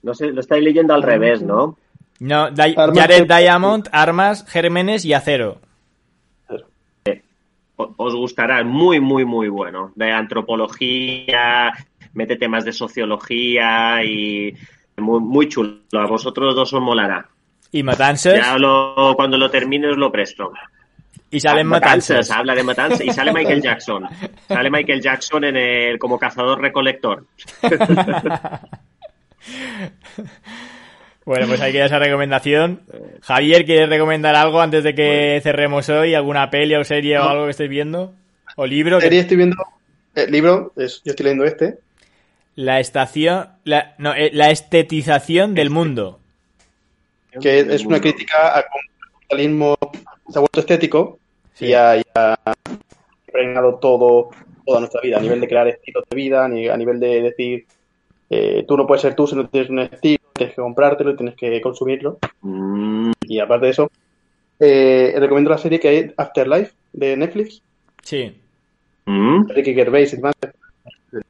No sé, lo estáis leyendo al revés, ¿no? No, Di- Armas Jared que- Diamond, armas, gérmenes y acero. O- Os gustará, muy, muy, muy bueno. De antropología, mete temas de sociología y muy, muy chulo. A vosotros dos os molará. Y matanzas. Ya lo, cuando lo termine os lo presto. Y salen matanzas, matanzas. habla de matanzas y sale Michael Jackson. Sale Michael Jackson en el como cazador recolector. Bueno, pues ahí queda esa recomendación. Javier, ¿quieres recomendar algo antes de que cerremos hoy? ¿Alguna peli o serie o algo que estés viendo? ¿O libro? que- Serie estoy viendo el libro, es- yo estoy leyendo este. La estación... La, no, eh, la estetización del mundo. que es una crítica a cómo el capitalismo se ha vuelto estético Sí. y ha, y ha impregnado todo, toda nuestra vida, a nivel de crear estilos de vida, a ni- a nivel de decir, eh, tú no puedes ser tú si no tienes un estilo, tienes que comprártelo, tienes que consumirlo. Mm, Y aparte de eso, eh, recomiendo la serie que hay Afterlife de Netflix. Sí. mm. Ricky Gervais y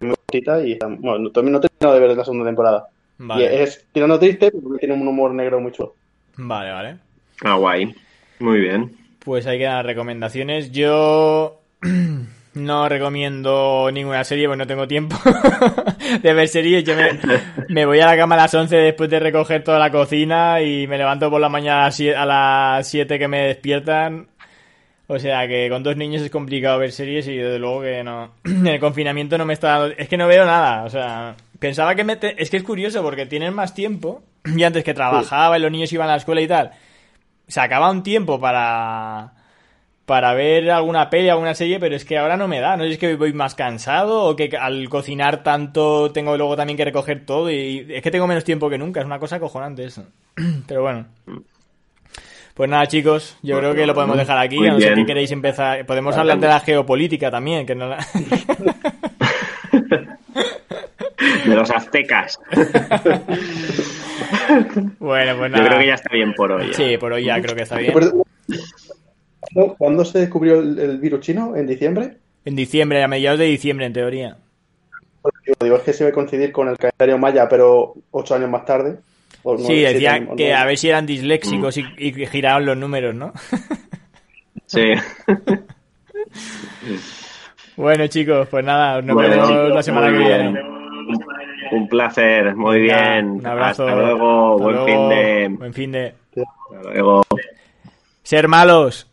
muy cortita y está- bueno, no, todavía no he terminado de ver la segunda temporada. Y Vale. es tirando triste, pero tiene un humor negro muy chulo. Vale, vale. Ah, guay. Muy bien. Pues hay que dar recomendaciones. Yo no recomiendo ninguna serie, pues no tengo tiempo de ver series. Yo me, me voy a la cama a las 11 después de recoger toda la cocina y me levanto por la mañana a las sie- a las 7 que me despiertan. O sea que con dos niños es complicado ver series y desde luego que no. El confinamiento no me está dando... Es que no veo nada. O sea, pensaba que me... te- Es que es curioso porque tienen más tiempo. Y antes que trabajaba y los niños iban a la escuela y tal sacaba un tiempo para para ver alguna peli, alguna serie, pero es que ahora no me da. No sé si es que voy más cansado o que al cocinar tanto tengo luego también que recoger todo y es que tengo menos tiempo que nunca. Es una cosa acojonante eso. Pero bueno. Pues nada, chicos, yo creo que lo podemos dejar aquí. Muy A no que bien. queréis empezar. Podemos hablar de la geopolítica también, que no la... De los aztecas. Bueno, pues Yo nada. creo que ya está bien por hoy. ¿eh? Sí, por hoy ya creo que está bien. ¿Cuándo- ¿Cuándo se descubrió el, el virus chino? ¿En diciembre? En diciembre, a mediados de diciembre, en teoría. Yo digo, es que se va a coincidir con el calendario maya, pero ocho años más tarde. O Sí, siete decía años, que a ver si eran disléxicos y, y giraban los números, ¿no? Sí. Bueno, chicos, pues nada, nos Bueno, vemos chicos, la semana que viene. Un, un placer. Muy Venga, bien. Un abrazo. Hasta luego. Hasta Buen luego. fin de. Buen fin de. Hasta luego. Ser malos.